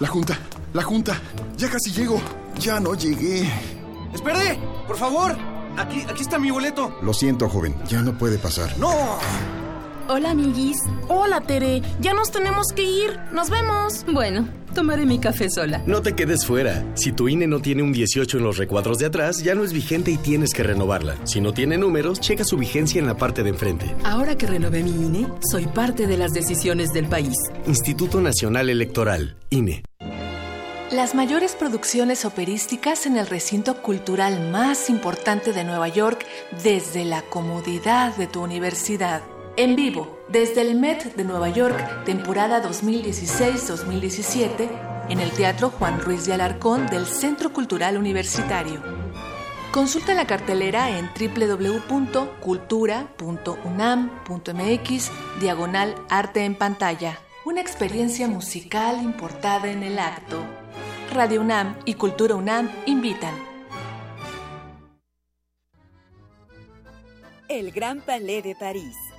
La junta, la junta. Ya casi llego. Ya no llegué. ¡Espere! ¡Por favor! Aquí, aquí está mi boleto. Lo siento, joven. Ya no puede pasar. ¡No! Hola, amiguis. Hola, Tere. Ya nos tenemos que ir. Nos vemos. Bueno, tomaré mi café sola. No te quedes fuera. Si tu INE no tiene un 18 en los recuadros de atrás, ya no es vigente y tienes que renovarla. Si no tiene números, checa su vigencia en la parte de enfrente. Ahora que renové mi INE, soy parte de las decisiones del país. Instituto Nacional Electoral, INE. Las mayores producciones operísticas en el recinto cultural más importante de Nueva York desde la comodidad de tu universidad. En vivo, desde el Met de Nueva York, temporada 2016-2017, en el Teatro Juan Ruiz de Alarcón del Centro Cultural Universitario. Consulta la cartelera en www.cultura.unam.mx, diagonal arte en pantalla. Una experiencia musical importada en el acto. Radio UNAM y Cultura UNAM invitan. El Gran Palais de París,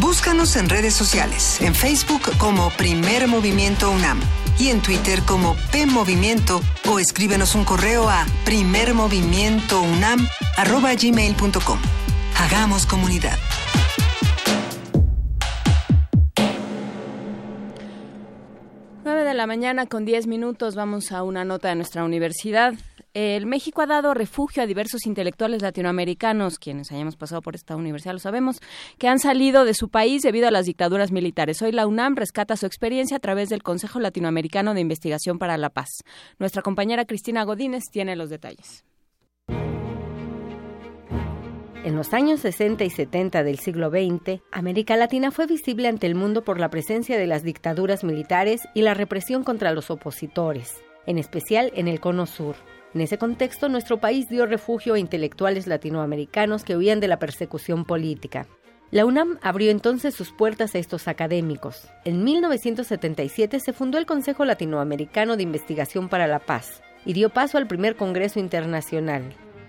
Búscanos en redes sociales, en Facebook como Primer Movimiento UNAM y en Twitter como P Movimiento o escríbenos un correo a primermovimientounam@gmail.com. Hagamos comunidad. De la mañana con 10 minutos vamos a una nota de nuestra universidad. El México ha dado refugio a diversos intelectuales latinoamericanos, quienes hayamos pasado por esta universidad lo sabemos, que han salido de su país debido a las dictaduras militares. Hoy la UNAM rescata su experiencia a través del Consejo Latinoamericano de Investigación para la Paz. Nuestra compañera Cristina Godínez tiene los detalles. En los años 60 y 70 del siglo XX, América Latina fue visible ante el mundo por la presencia de las dictaduras militares y la represión contra los opositores, en especial en el Cono Sur. En ese contexto, nuestro país dio refugio a intelectuales latinoamericanos que huían de la persecución política. La UNAM abrió entonces sus puertas a estos académicos. En 1977 se fundó el Consejo Latinoamericano de Investigación para la Paz y dio paso al primer Congreso Internacional.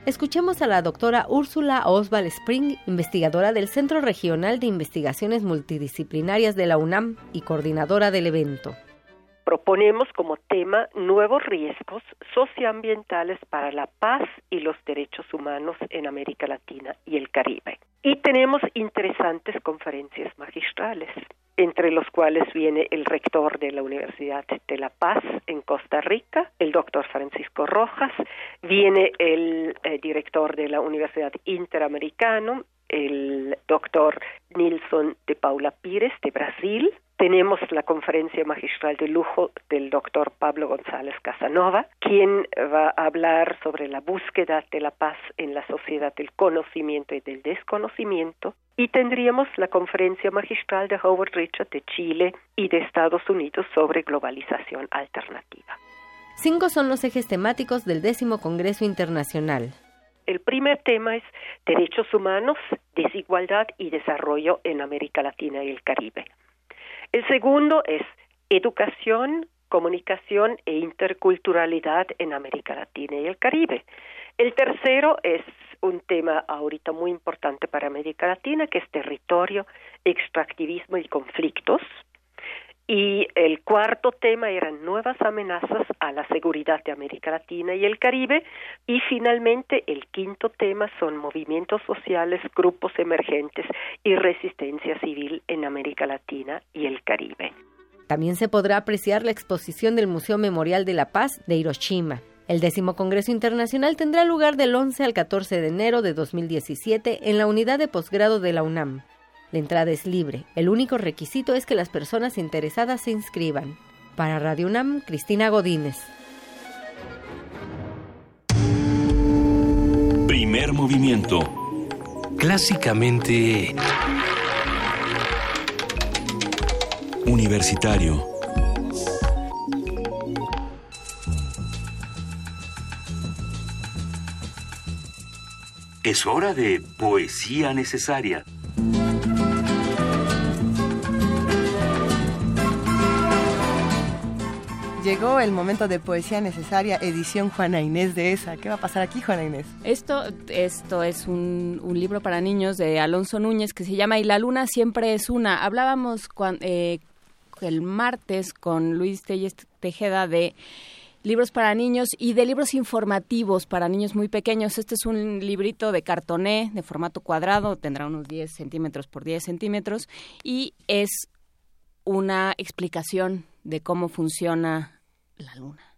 Escuchemos a la doctora Úrsula Oswald Spring, investigadora del Centro Regional de Investigaciones Multidisciplinarias de la UNAM y coordinadora del evento proponemos como tema nuevos riesgos socioambientales para la paz y los derechos humanos en América Latina y el Caribe. Y tenemos interesantes conferencias magistrales, entre los cuales viene el rector de la Universidad de La Paz en Costa Rica, el doctor Francisco Rojas, viene el eh, director de la Universidad Interamericano, el doctor Nilson de Paula Pires de Brasil, tenemos la conferencia magistral de lujo del doctor Pablo González Casanova, quien va a hablar sobre la búsqueda de la paz en la sociedad del conocimiento y del desconocimiento. Y tendríamos la conferencia magistral de Howard Richard de Chile y de Estados Unidos sobre globalización alternativa. Cinco son los ejes temáticos del décimo Congreso Internacional. El primer tema es derechos humanos, desigualdad y desarrollo en América Latina y el Caribe. El segundo es educación, comunicación e interculturalidad en América Latina y el Caribe. El tercero es un tema ahorita muy importante para América Latina, que es territorio, extractivismo y conflictos. Y el cuarto tema eran nuevas amenazas a la seguridad de América Latina y el Caribe. Y finalmente el quinto tema son movimientos sociales, grupos emergentes y resistencia civil en América Latina y el Caribe. También se podrá apreciar la exposición del Museo Memorial de la Paz de Hiroshima. El décimo Congreso Internacional tendrá lugar del 11 al 14 de enero de 2017 en la unidad de posgrado de la UNAM. La entrada es libre. El único requisito es que las personas interesadas se inscriban. Para Radio UNAM, Cristina Godínez. Primer movimiento. Clásicamente... Universitario. Es hora de poesía necesaria. Llegó el momento de poesía necesaria, edición Juana Inés de esa. ¿Qué va a pasar aquí, Juana Inés? Esto, esto es un, libro para niños de Alonso Núñez que se llama Y la luna siempre es una. Hablábamos eh, el martes con Luis Tejeda de libros para niños y de libros informativos para niños muy pequeños. Este es un librito de cartoné de formato cuadrado, tendrá unos 10 centímetros por 10 centímetros y es una explicación de cómo funciona la luna.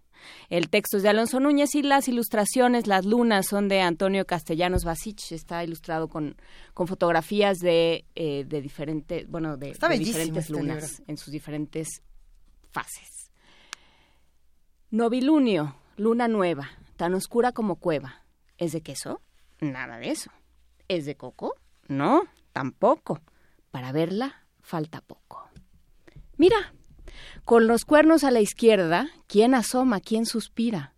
El texto es de Alonso Núñez y las ilustraciones, las lunas, son de Antonio Castellanos Basich. Está ilustrado con, con fotografías de, eh, de diferentes, bueno, de, diferentes este lunas en sus diferentes fases. Novilunio, luna nueva, tan oscura como cueva. ¿Es de queso? Nada de eso. ¿Es de coco? No, tampoco. Para verla falta poco. Mira, con los cuernos a la izquierda, ¿quién asoma, quién suspira?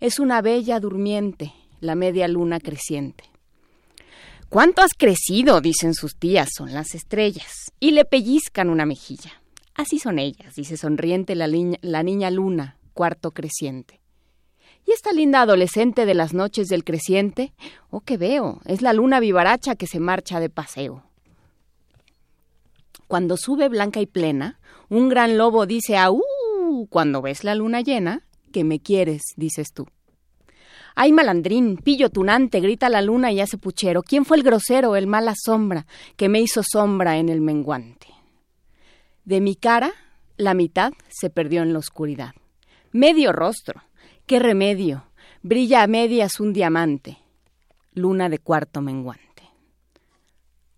Es una bella durmiente, la media luna creciente. ¿Cuánto has crecido? dicen sus tías, son las estrellas, y le pellizcan una mejilla. Así son ellas, dice sonriente la, la niña luna, cuarto creciente. ¿Y esta linda adolescente de las noches del creciente? Oh, que veo, es la luna vivaracha que se marcha de paseo. Cuando sube blanca y plena, un gran lobo dice ¡Aú! Cuando ves la luna llena, que me quieres, dices tú. Ay, malandrín, pillo tunante, grita la luna y hace puchero. ¿Quién fue el grosero, el mala sombra, que me hizo sombra en el menguante? De mi cara, la mitad se perdió en la oscuridad. Medio rostro, qué remedio, brilla a medias un diamante. Luna de cuarto menguante.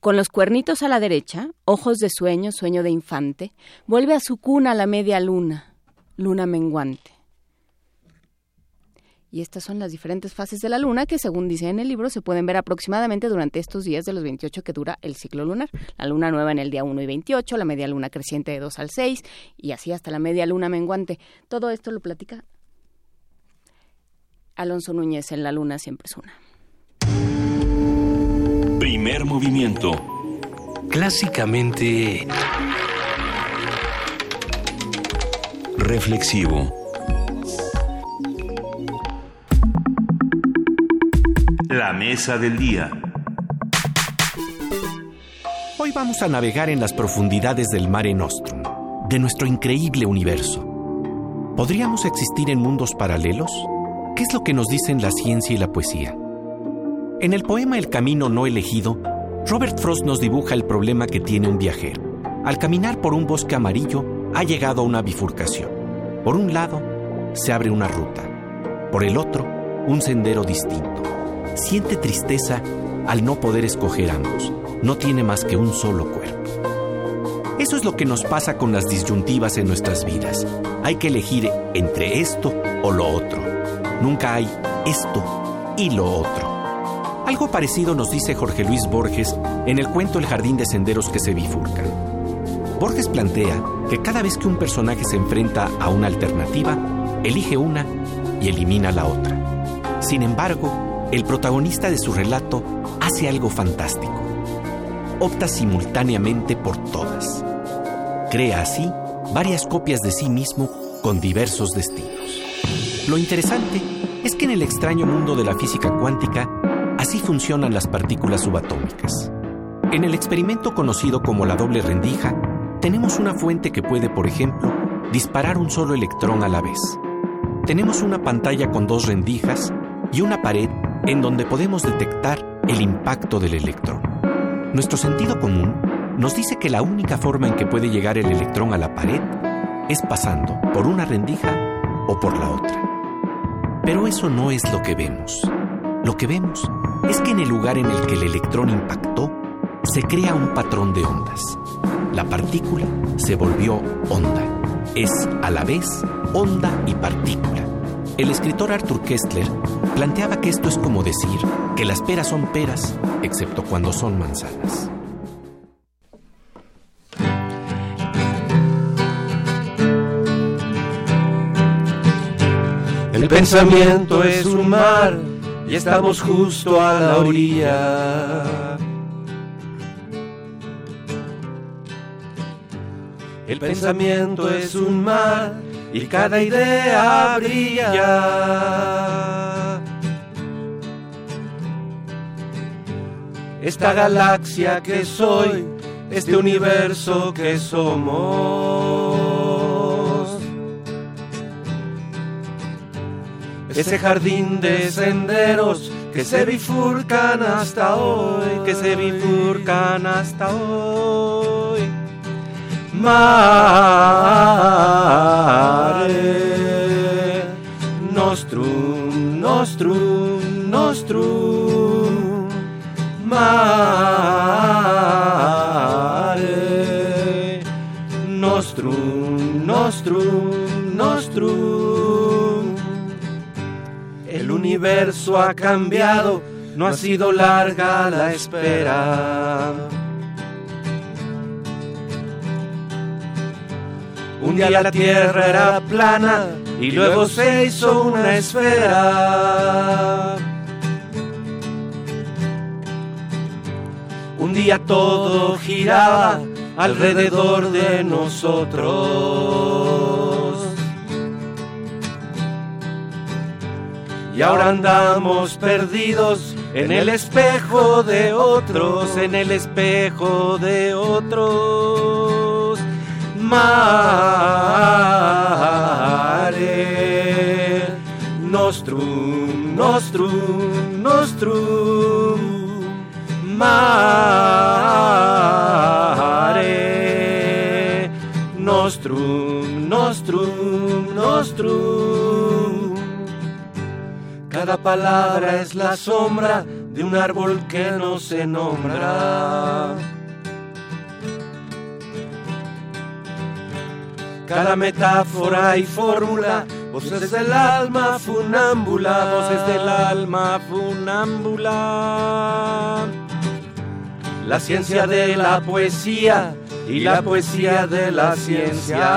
Con los cuernitos a la derecha, ojos de sueño, sueño de infante, vuelve a su cuna la media luna, luna menguante. Y estas son las diferentes fases de la luna que, según dice en el libro, se pueden ver aproximadamente durante estos días de los 28 que dura el ciclo lunar. La luna nueva en el día 1 y 28, la media luna creciente de 2 al 6 y así hasta la media luna menguante. Todo esto lo platica Alonso Núñez en La luna siempre es una. Primer movimiento. Clásicamente... Reflexivo. La mesa del día. Hoy vamos a navegar en las profundidades del Mare Nostrum, de nuestro increíble universo. ¿Podríamos existir en mundos paralelos? ¿Qué es lo que nos dicen la ciencia y la poesía? En el poema El camino no elegido, Robert Frost nos dibuja el problema que tiene un viajero. Al caminar por un bosque amarillo, ha llegado a una bifurcación. Por un lado, se abre una ruta. Por el otro, un sendero distinto. Siente tristeza al no poder escoger ambos. No tiene más que un solo cuerpo. Eso es lo que nos pasa con las disyuntivas en nuestras vidas. Hay que elegir entre esto o lo otro. Nunca hay esto y lo otro. Algo parecido nos dice Jorge Luis Borges en el cuento El jardín de senderos que se bifurcan. Borges plantea que cada vez que un personaje se enfrenta a una alternativa, elige una y elimina la otra. Sin embargo, el protagonista de su relato hace algo fantástico. Opta simultáneamente por todas. Crea así varias copias de sí mismo con diversos destinos. Lo interesante es que en el extraño mundo de la física cuántica Así funcionan las partículas subatómicas. En el experimento conocido como la doble rendija, tenemos una fuente que puede, por ejemplo, disparar un solo electrón a la vez. Tenemos una pantalla con dos rendijas y una pared en donde podemos detectar el impacto del electrón. Nuestro sentido común nos dice que la única forma en que puede llegar el electrón a la pared es pasando por una rendija o por la otra. Pero eso no es lo que vemos. Lo que vemos es que en el lugar en el que el electrón impactó, se crea un patrón de ondas. La partícula se volvió onda. Es a la vez onda y partícula. El escritor Arthur Kessler planteaba que esto es como decir que las peras son peras, excepto cuando son manzanas. El pensamiento es un mar y estamos justo a la orilla. El pensamiento es un mar y cada idea brilla. Esta galaxia que soy, este universo que somos. Ese jardín de senderos que se bifurcan hasta hoy, que se bifurcan hasta hoy. Mare nostrum, nostrum, nostrum. Mare nostrum, nostrum, nostrum. Universo ha cambiado, no ha sido larga la espera. Un día la tierra era plana y luego se hizo una esfera. Un día todo giraba alrededor de nosotros. Y ahora andamos perdidos en el espejo de otros, en el espejo de otros. Mare nostrum, nostrum, nostrum. Mare nostrum, nostrum, nostrum. Cada palabra es la sombra de un árbol que no se nombra. Cada metáfora y fórmula, voces del alma funámbula, voces del alma funámbula. La ciencia de la poesía y la poesía de la ciencia.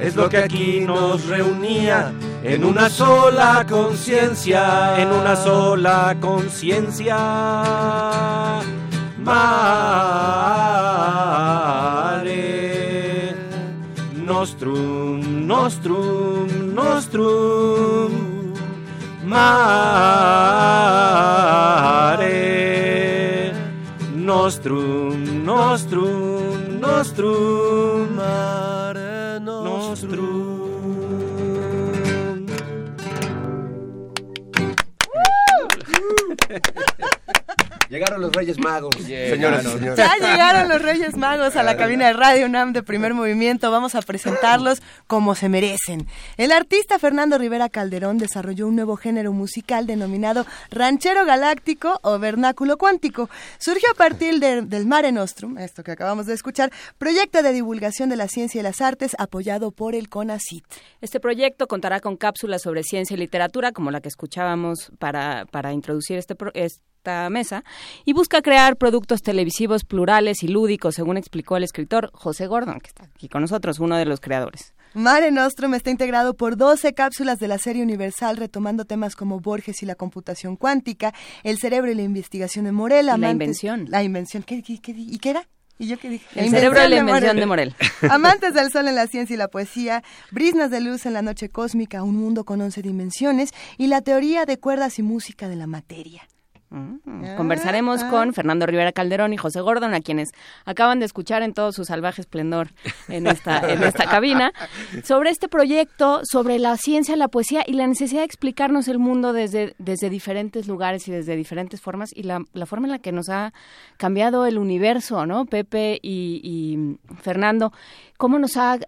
Es lo que aquí nos reunía en una sola conciencia, en una sola conciencia. Mare nostrum, nostrum, nostrum. Mare nostrum, nostrum, nostrum. Llegaron los Reyes Magos, señoras y señores. Ya llegaron los Reyes Magos a la cabina de Radio UNAM de primer movimiento. Vamos a presentarlos como se merecen. El artista Fernando Rivera Calderón desarrolló un nuevo género musical denominado ranchero galáctico o vernáculo cuántico. Surgió a partir de- del Mare Nostrum, esto que acabamos de escuchar, proyecto de divulgación de la ciencia y las artes apoyado por el CONACIT. Este proyecto contará con cápsulas sobre ciencia y literatura, como la que escuchábamos para, para introducir este, pro- esta mesa, y busca crear productos televisivos plurales y lúdicos, según explicó el escritor José Gordon, que está aquí con nosotros, uno de los creadores. Mare Nostrum está integrado por 12 cápsulas de la serie universal retomando temas como Borges y la computación cuántica, el cerebro y la investigación de Morel, la amantes- invención. La invención. ¿Qué, qué- qué di- ¿Y qué era? ¿Y yo qué dije? El cerebro y la invención de Morel. Amantes del sol en la ciencia y la poesía, brisnas de luz en la noche cósmica, un mundo con 11 dimensiones y la teoría de cuerdas y música de la materia. Mm. Conversaremos ah. con Fernando Rivera Calderón y José Gordon, a quienes acaban de escuchar en todo su salvaje esplendor en esta, en esta cabina, sobre este proyecto, sobre la ciencia, la poesía y la necesidad de explicarnos el mundo desde, desde diferentes lugares y desde diferentes formas y la, la forma en la que nos ha cambiado el universo, ¿no? Pepe y, y Fernando, cómo nos ha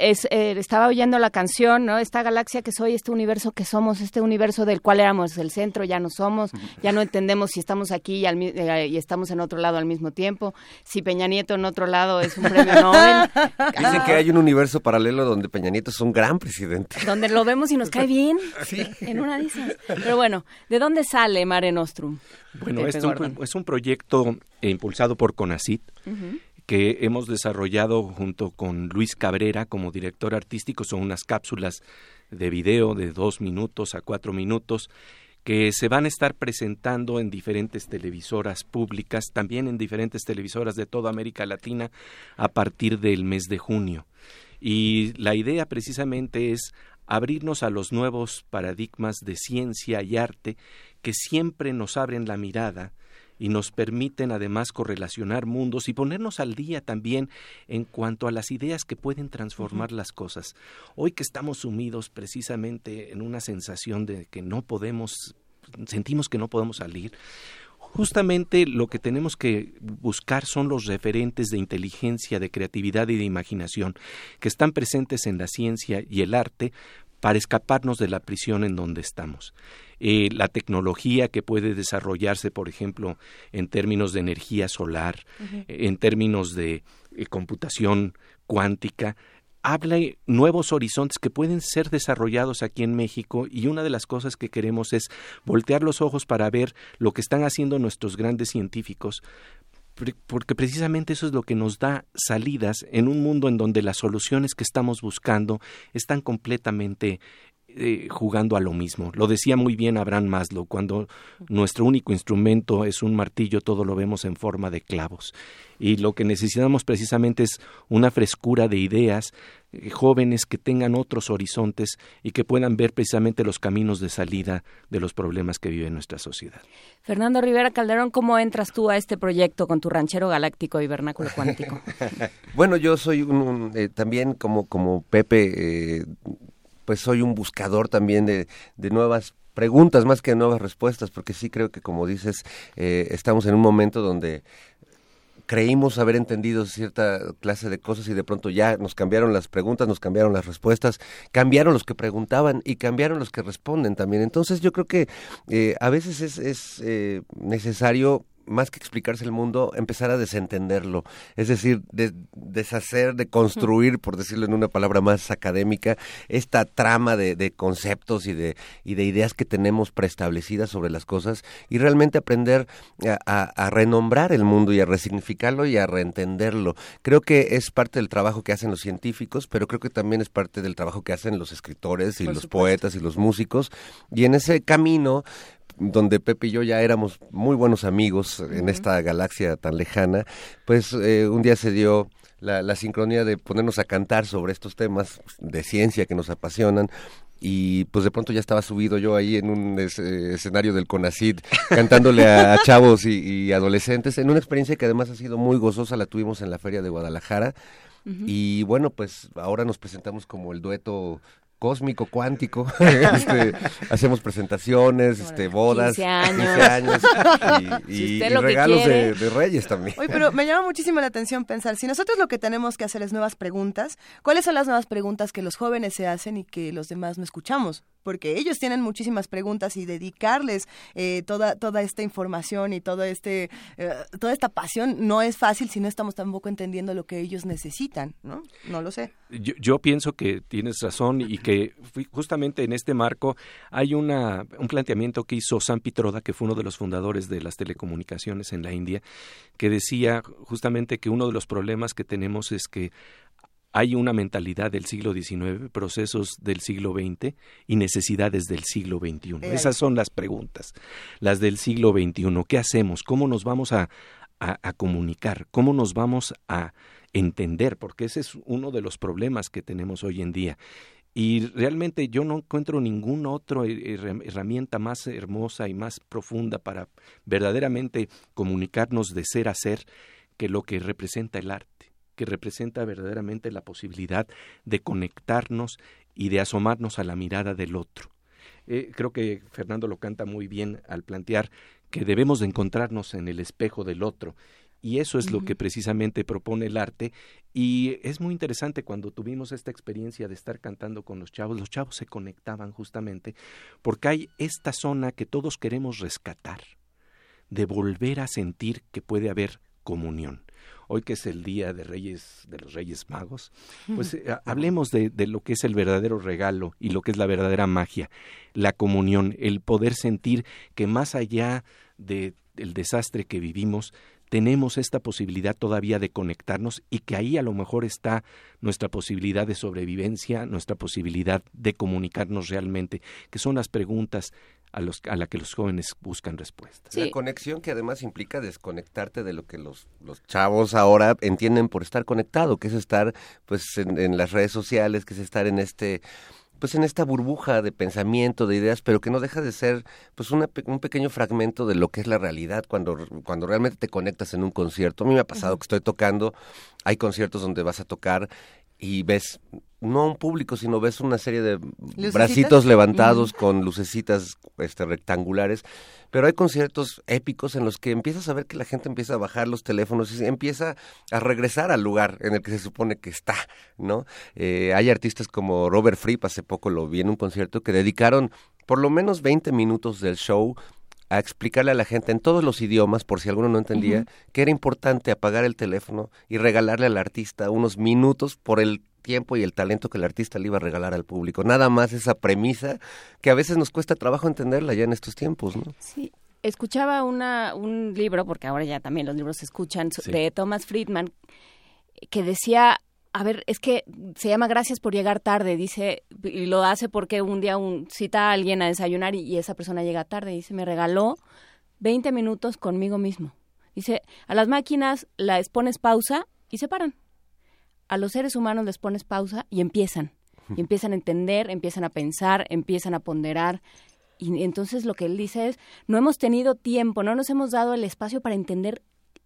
es, eh, estaba oyendo la canción, ¿no? Esta galaxia que soy, este universo que somos, este universo del cual éramos el centro, ya no somos, ya no entendemos si estamos aquí y, al mi- eh, y estamos en otro lado al mismo tiempo, si Peña Nieto en otro lado es un premio Nobel, Dicen que hay un universo paralelo donde Peña Nieto es un gran presidente. donde lo vemos y nos cae bien, en una de esas. Pero bueno, ¿de dónde sale Mare Nostrum? Bueno, este es un, Gordon. es un proyecto impulsado por CONACIT. Que hemos desarrollado junto con Luis Cabrera como director artístico. Son unas cápsulas de video de dos minutos a cuatro minutos que se van a estar presentando en diferentes televisoras públicas, también en diferentes televisoras de toda América Latina a partir del mes de junio. Y la idea precisamente es abrirnos a los nuevos paradigmas de ciencia y arte que siempre nos abren la mirada y nos permiten además correlacionar mundos y ponernos al día también en cuanto a las ideas que pueden transformar las cosas. Hoy que estamos sumidos precisamente en una sensación de que no podemos, sentimos que no podemos salir, justamente lo que tenemos que buscar son los referentes de inteligencia, de creatividad y de imaginación que están presentes en la ciencia y el arte para escaparnos de la prisión en donde estamos. Eh, la tecnología que puede desarrollarse, por ejemplo, en términos de energía solar, en términos de eh, computación cuántica, habla de nuevos horizontes que pueden ser desarrollados aquí en México y una de las cosas que queremos es voltear los ojos para ver lo que están haciendo nuestros grandes científicos porque precisamente eso es lo que nos da salidas en un mundo en donde las soluciones que estamos buscando están completamente eh, jugando a lo mismo. Lo decía muy bien Abraham Maslow, cuando nuestro único instrumento es un martillo, todo lo vemos en forma de clavos. Y lo que necesitamos precisamente es una frescura de ideas, jóvenes que tengan otros horizontes y que puedan ver precisamente los caminos de salida de los problemas que vive nuestra sociedad. Fernando Rivera Calderón, ¿cómo entras tú a este proyecto con tu ranchero galáctico y vernáculo cuántico? bueno, yo soy un, eh, también como, como Pepe pues soy un buscador también de, de nuevas preguntas más que nuevas respuestas, porque sí creo que como dices, eh, estamos en un momento donde creímos haber entendido cierta clase de cosas y de pronto ya nos cambiaron las preguntas, nos cambiaron las respuestas, cambiaron los que preguntaban y cambiaron los que responden también. Entonces yo creo que eh, a veces es, es eh, necesario más que explicarse el mundo, empezar a desentenderlo. Es decir, de, deshacer, de construir, por decirlo en una palabra más académica, esta trama de, de, conceptos y de, y de ideas que tenemos preestablecidas sobre las cosas y realmente aprender a, a, renombrar el mundo y a resignificarlo y a reentenderlo. Creo que es parte del trabajo que hacen los científicos, pero creo que también es parte del trabajo que hacen los escritores y los poetas y los músicos. Y en ese camino, donde Pepe y yo ya éramos muy buenos amigos en esta galaxia tan lejana, pues eh, un día se dio la, la, sincronía de ponernos a cantar sobre estos temas de ciencia que nos apasionan. Y pues de pronto ya estaba subido yo ahí en un escenario del CONACID cantándole a, chavos y, adolescentes en una experiencia que además ha sido muy gozosa, la tuvimos en la Feria de Guadalajara. Y bueno, pues ahora nos presentamos como el dueto cósmico, cuántico. este, hacemos presentaciones, este, bodas, 15 años, y, regalos de, reyes también. Oye, pero me llama muchísimo la atención pensar, si nosotros lo que tenemos que hacer es nuevas preguntas, ¿cuáles son las nuevas preguntas que los jóvenes se hacen y que los demás no escuchamos? Porque ellos tienen muchísimas preguntas y dedicarles eh, toda, toda esta información y todo este, eh, toda esta pasión no es fácil si no estamos tampoco entendiendo lo que ellos necesitan, ¿no? No lo sé. Yo, yo pienso que tienes razón y que justamente en este marco hay una, un planteamiento que hizo Sam Pitroda, que fue uno de los fundadores de las telecomunicaciones en la India, que decía justamente que uno de los problemas que tenemos es que hay una mentalidad del siglo XIX, procesos del siglo XX y necesidades del siglo XXI. Esas son las preguntas, las del siglo XXI. ¿Qué hacemos? ¿Cómo nos vamos a, a, comunicar? ¿Cómo nos vamos a entender? Porque ese es uno de los problemas que tenemos hoy en día. Y realmente yo no encuentro ninguna otra herramienta más hermosa y más profunda para verdaderamente comunicarnos de ser a ser que lo que representa el arte que representa verdaderamente la posibilidad de conectarnos y de asomarnos a la mirada del otro. Eh, creo que Fernando lo canta muy bien al plantear que debemos de encontrarnos en el espejo del otro y eso es lo que precisamente propone el arte y es muy interesante cuando tuvimos esta experiencia de estar cantando con los chavos, los chavos se conectaban justamente porque hay esta zona que todos queremos rescatar, de volver a sentir que puede haber comunión hoy que es el día de Reyes, de los Reyes Magos, pues eh, hablemos de, de, lo que es el verdadero regalo y lo que es la verdadera magia, la comunión, el poder sentir que más allá de, del desastre que vivimos, tenemos esta posibilidad todavía de conectarnos y que ahí a lo mejor está nuestra posibilidad de sobrevivencia, nuestra posibilidad de comunicarnos realmente, que son las preguntas a, los, a la que los jóvenes buscan respuestas. La conexión que además implica desconectarte de lo que los, los chavos ahora entienden por estar conectado, que es estar pues en, en las redes sociales, que es estar en este pues en esta burbuja de pensamiento, de ideas, pero que no deja de ser pues una, un pequeño fragmento de lo que es la realidad cuando, cuando realmente te conectas en un concierto. A mí me ha pasado que estoy tocando, hay conciertos donde vas a tocar y ves no un público, sino ves una serie de bracitos levantados con lucecitas este, rectangulares. Pero hay conciertos épicos en los que empiezas a ver que la gente empieza a bajar los teléfonos y empieza a regresar al lugar en el que se supone que está, ¿no? Eh, hay artistas como Robert Fripp, hace poco lo vi en un concierto, que dedicaron por lo menos 20 minutos del show a explicarle a la gente en todos los idiomas, por si alguno no entendía, que era importante apagar el teléfono y regalarle al artista unos minutos por el tiempo y el talento que el artista le iba a regalar al público. Nada más esa premisa que a veces nos cuesta trabajo entenderla ya en estos tiempos, ¿no? Sí. Escuchaba una, un libro, porque ahora ya también los libros se escuchan, de Thomas Friedman, que decía, a ver, es que se llama Gracias por llegar tarde, dice, y lo hace porque un día un, cita a alguien a desayunar y, y esa persona llega tarde, dice, me regaló 20 minutos conmigo mismo. Dice, a las máquinas les pones pausa y se paran a los seres humanos les pones pausa y empiezan. Y empiezan a entender, empiezan a pensar, empiezan a ponderar. Y entonces lo que él dice es, no hemos tenido tiempo, no nos hemos dado el espacio para entender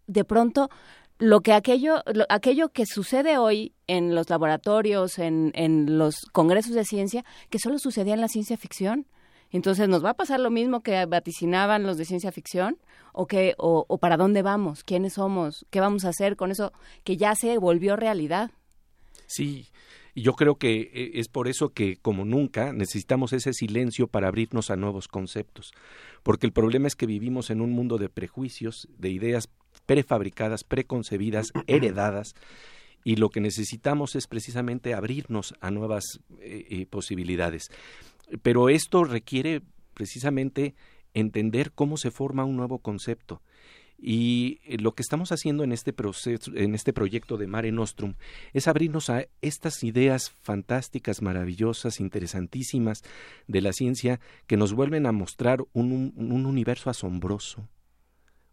de pronto lo que aquello, aquello que sucede hoy en los laboratorios, en, en los congresos de ciencia, que solo sucedía en la ciencia ficción. Entonces, ¿nos va a pasar lo mismo que vaticinaban los de ciencia ficción? ¿O, que, o, o, para dónde vamos? ¿Quiénes somos? ¿Qué vamos a hacer con eso que ya se volvió realidad? Sí, y yo creo que eh, es por eso que, como nunca, necesitamos ese silencio para abrirnos a nuevos conceptos. Porque el problema es que vivimos en un mundo de prejuicios, de ideas prefabricadas, preconcebidas, heredadas, y lo que necesitamos es precisamente abrirnos a nuevas eh, eh, posibilidades. Pero esto requiere precisamente entender cómo se forma un nuevo concepto. Y eh, lo que estamos haciendo en este proceso, en este proyecto de Mare Nostrum, es abrirnos a estas ideas fantásticas, maravillosas, interesantísimas de la ciencia que nos vuelven a mostrar un, un universo asombroso,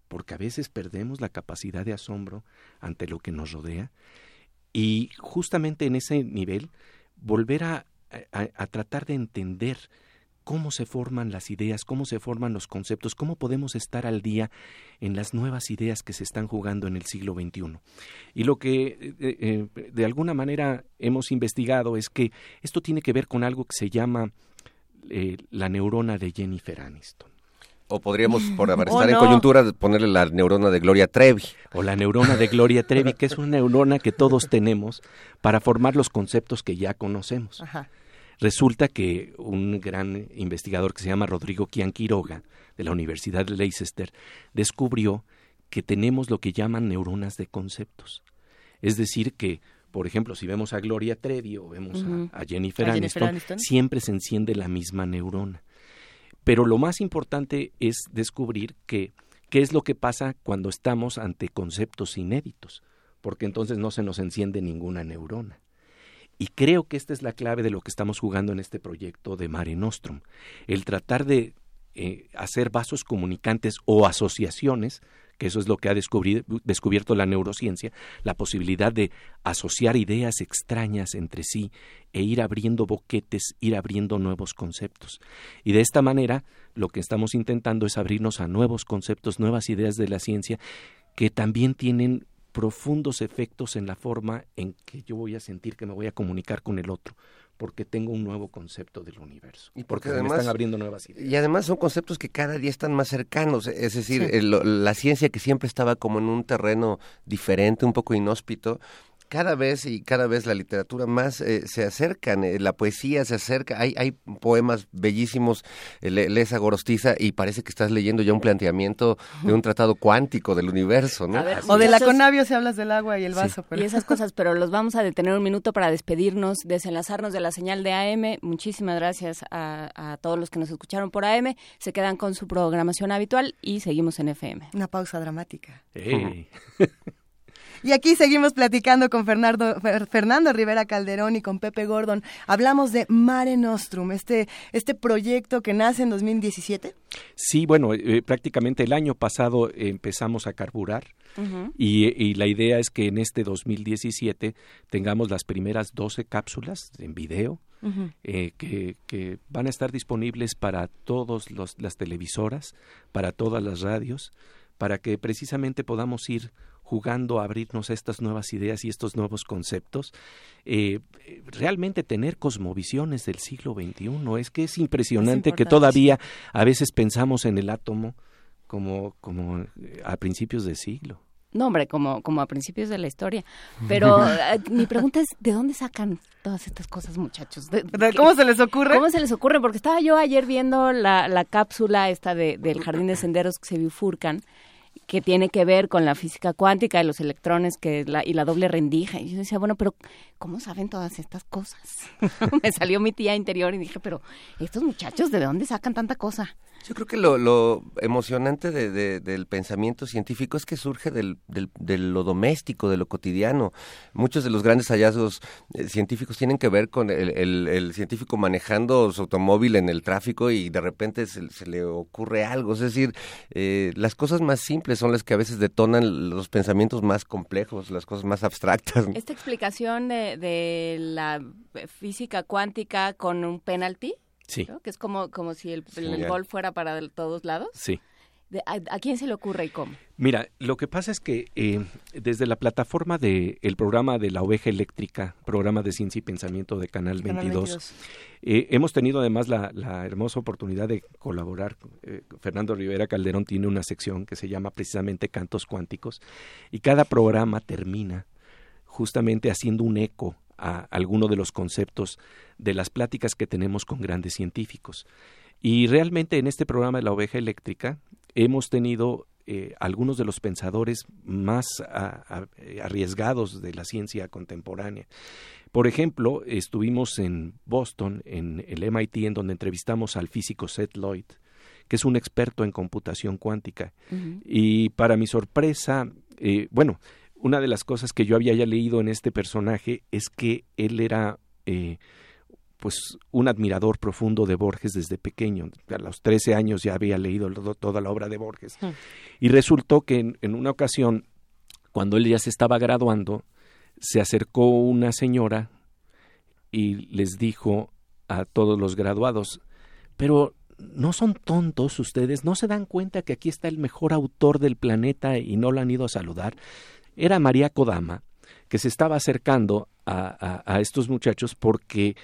porque a veces perdemos la capacidad de asombro ante lo que nos rodea, y justamente en ese nivel volver a, tratar de entender cómo se forman las ideas, cómo se forman los conceptos, cómo podemos estar al día en las nuevas ideas que se están jugando en el siglo XXI. Y lo que eh, eh, de alguna manera hemos investigado es que esto tiene que ver con algo que se llama eh, la neurona de Jennifer Aniston. O podríamos, por estar en coyuntura, ponerle la neurona de Gloria Trevi. O la neurona de Gloria Trevi, que es una neurona que todos tenemos para formar los conceptos que ya conocemos. Ajá. Resulta que un gran investigador que se llama Rodrigo Quiroga de la Universidad de Leicester, descubrió que tenemos lo que llaman neuronas de conceptos. Es decir, que, por ejemplo, si vemos a Gloria Trevi o vemos a, Jennifer, Aniston, siempre se enciende la misma neurona. Pero lo más importante es descubrir que qué es lo que pasa cuando estamos ante conceptos inéditos, porque entonces no se nos enciende ninguna neurona. Y creo que esta es la clave de lo que estamos jugando en este proyecto de Mare Nostrum, el tratar de eh, hacer vasos comunicantes o asociaciones, que eso es lo que ha descubierto la neurociencia, la posibilidad de asociar ideas extrañas entre sí e ir abriendo boquetes, ir abriendo nuevos conceptos. Y de esta manera, lo que estamos intentando es abrirnos a nuevos conceptos, nuevas ideas de la ciencia, que también tienen profundos efectos en la forma en que yo voy a sentir que me voy a comunicar con el otro porque tengo un nuevo concepto del universo. Y porque, además, me están abriendo nuevas ideas. Y además son conceptos que cada día están más cercanos. Es decir, la ciencia que siempre estaba como en un terreno diferente, un poco inhóspito, cada vez y cada vez la literatura más eh, se acercan, eh, la poesía se acerca, hay, hay poemas bellísimos, eh, lees a Gorostiza y parece que estás leyendo ya un planteamiento de un tratado cuántico del universo, ¿no? o de la conavio si hablas del agua y el vaso. Y esas cosas, pero los vamos a detener un minuto para despedirnos, desenlazarnos de la señal de AM. Muchísimas gracias a, a todos los que nos escucharon por AM. Se quedan con su programación habitual y seguimos en FM. Una pausa dramática. Y aquí seguimos platicando con Fernando, Fernando Rivera Calderón y con Pepe Gordon. Hablamos de Mare Nostrum, este, este proyecto que nace en 2017. Sí, bueno, eh, prácticamente el año pasado empezamos a carburar y, la idea es que en este 2017 tengamos las primeras 12 cápsulas en video eh, que, que, van a estar disponibles para todas las televisoras, para todas las radios, para que precisamente podamos ir jugando a abrirnos a estas nuevas ideas y estos nuevos conceptos. Eh, realmente tener cosmovisiones del siglo XXI. Es que es impresionante que todavía a veces pensamos en el átomo como, como eh, a principios de siglo. No, hombre, como, como a principios de la historia. Pero eh, mi pregunta es, ¿de dónde sacan todas estas cosas, muchachos? ¿Cómo se les ocurre? ¿Cómo se les ocurre? Porque estaba yo ayer viendo la, la cápsula esta de, del Jardín de Senderos que se bifurcan que tiene que ver con la física cuántica y los electrones que la, y la doble rendija. Y yo decía, bueno, pero ¿cómo saben todas estas cosas? Me salió mi tía interior y dije, pero estos muchachos, ¿de dónde sacan tanta cosa? Yo creo que lo, lo emocionante de, del pensamiento científico es que surge del, de lo doméstico, de lo cotidiano. Muchos de los grandes hallazgos eh, científicos tienen que ver con el, científico manejando su automóvil en el tráfico y de repente se, le ocurre algo. Es decir, eh, las cosas más simples son las que a veces detonan los pensamientos más complejos, las cosas más abstractas. Esta explicación de, de la física cuántica con un penalty Sí. Que es como, como si el, gol fuera para todos lados. Sí. a, quién se le ocurre y cómo? Mira, lo que pasa es que eh, desde la plataforma del el programa de la oveja eléctrica, programa de ciencia y pensamiento de Canal 22, eh, hemos tenido además la, la, hermosa oportunidad de colaborar. Eh, Fernando Rivera Calderón tiene una sección que se llama precisamente Cantos Cuánticos y cada programa termina justamente haciendo un eco a alguno de los conceptos de las pláticas que tenemos con grandes científicos. Y realmente en este programa de la oveja eléctrica hemos tenido eh, algunos de los pensadores más arriesgados de la ciencia contemporánea. Por ejemplo, estuvimos en Boston, en el MIT, en donde entrevistamos al físico Seth Lloyd, que es un experto en computación cuántica. Y para mi sorpresa, eh, bueno, una de las cosas que yo había ya leído en este personaje es que él era eh, pues un admirador profundo de Borges desde pequeño. A los 13 años ya había leído toda la obra de Borges. Hmm. Y resultó que en, una ocasión, cuando él ya se estaba graduando, se acercó una señora y les dijo a todos los graduados, pero no son tontos ustedes, no se dan cuenta que aquí está el mejor autor del planeta y no lo han ido a saludar era María Kodama, que se estaba acercando a, estos muchachos porque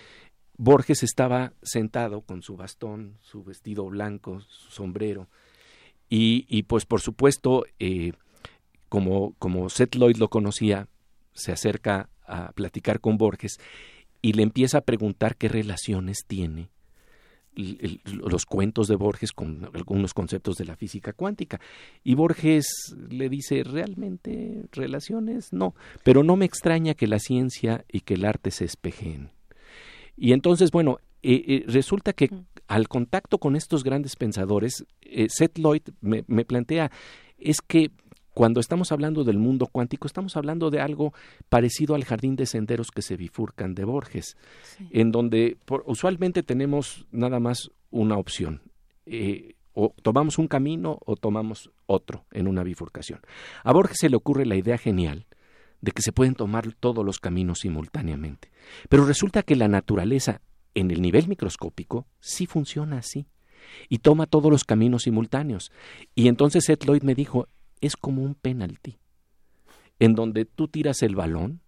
Borges estaba sentado con su bastón, su vestido blanco, su sombrero, y, pues por supuesto, eh, como, como Seth Lloyd lo conocía, se acerca a platicar con Borges y le empieza a preguntar qué relaciones tiene los cuentos de Borges con algunos conceptos de la física cuántica. Y Borges le dice, realmente relaciones no, pero no me extraña que la ciencia y que el arte se espejen. Y entonces, bueno, eh, eh, resulta que al contacto con estos grandes pensadores, eh, Seth Lloyd me, me plantea, es que cuando estamos hablando del mundo cuántico, estamos hablando de algo parecido al jardín de senderos que se bifurcan de Borges, en donde usualmente tenemos nada más una opción. Eh, o tomamos un camino o tomamos otro en una bifurcación. A Borges se le ocurre la idea genial de que se pueden tomar todos los caminos simultáneamente. Pero resulta que la naturaleza, en el nivel microscópico, sí funciona así. Y toma todos los caminos simultáneos. Y entonces Seth Lloyd me dijo, es como un penalti, en donde tú tiras el balón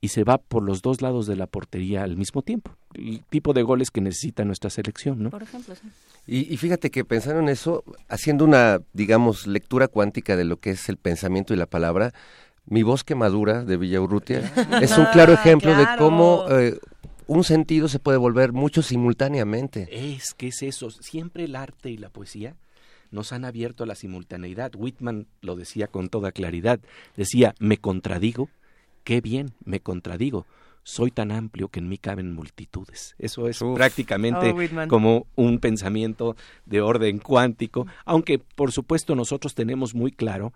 y se va por los dos lados de la portería al mismo tiempo. El tipo de goles que necesita nuestra selección, ¿no? Por ejemplo, sí. y, fíjate que pensaron en eso, haciendo una, digamos, lectura cuántica de lo que es el pensamiento y la palabra, mi bosque madura de Villaurrutia es un claro ejemplo de cómo eh, un sentido se puede volver mucho simultáneamente. Es que es eso, siempre el arte y la poesía nos han abierto a la simultaneidad. Whitman lo decía con toda claridad. Decía, me contradigo, qué bien, me contradigo. Soy tan amplio que en mí caben multitudes. Eso es prácticamente oh, como un pensamiento de orden cuántico, aunque por supuesto nosotros tenemos muy claro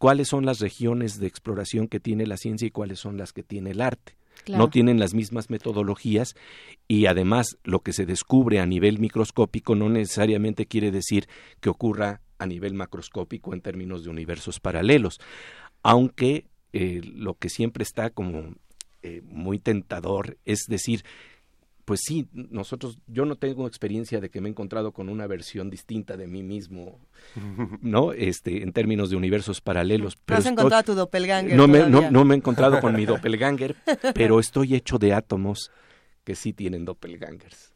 cuáles son las regiones de exploración que tiene la ciencia y cuáles son las que tiene el arte. Claro. No tienen las mismas metodologías y además lo que se descubre a nivel microscópico no necesariamente quiere decir que ocurra a nivel macroscópico en términos de universos paralelos, aunque eh, lo que siempre está como eh, muy tentador es decir, pues sí, nosotros, yo no tengo experiencia de que me he encontrado con una versión distinta de mí mismo, ¿no? Este, en términos de universos paralelos. No has estoy- encontrado a tu doppelganger No me, no, todavía. no me he encontrado con mi doppelganger, pero estoy hecho de átomos que sí tienen doppelgangers.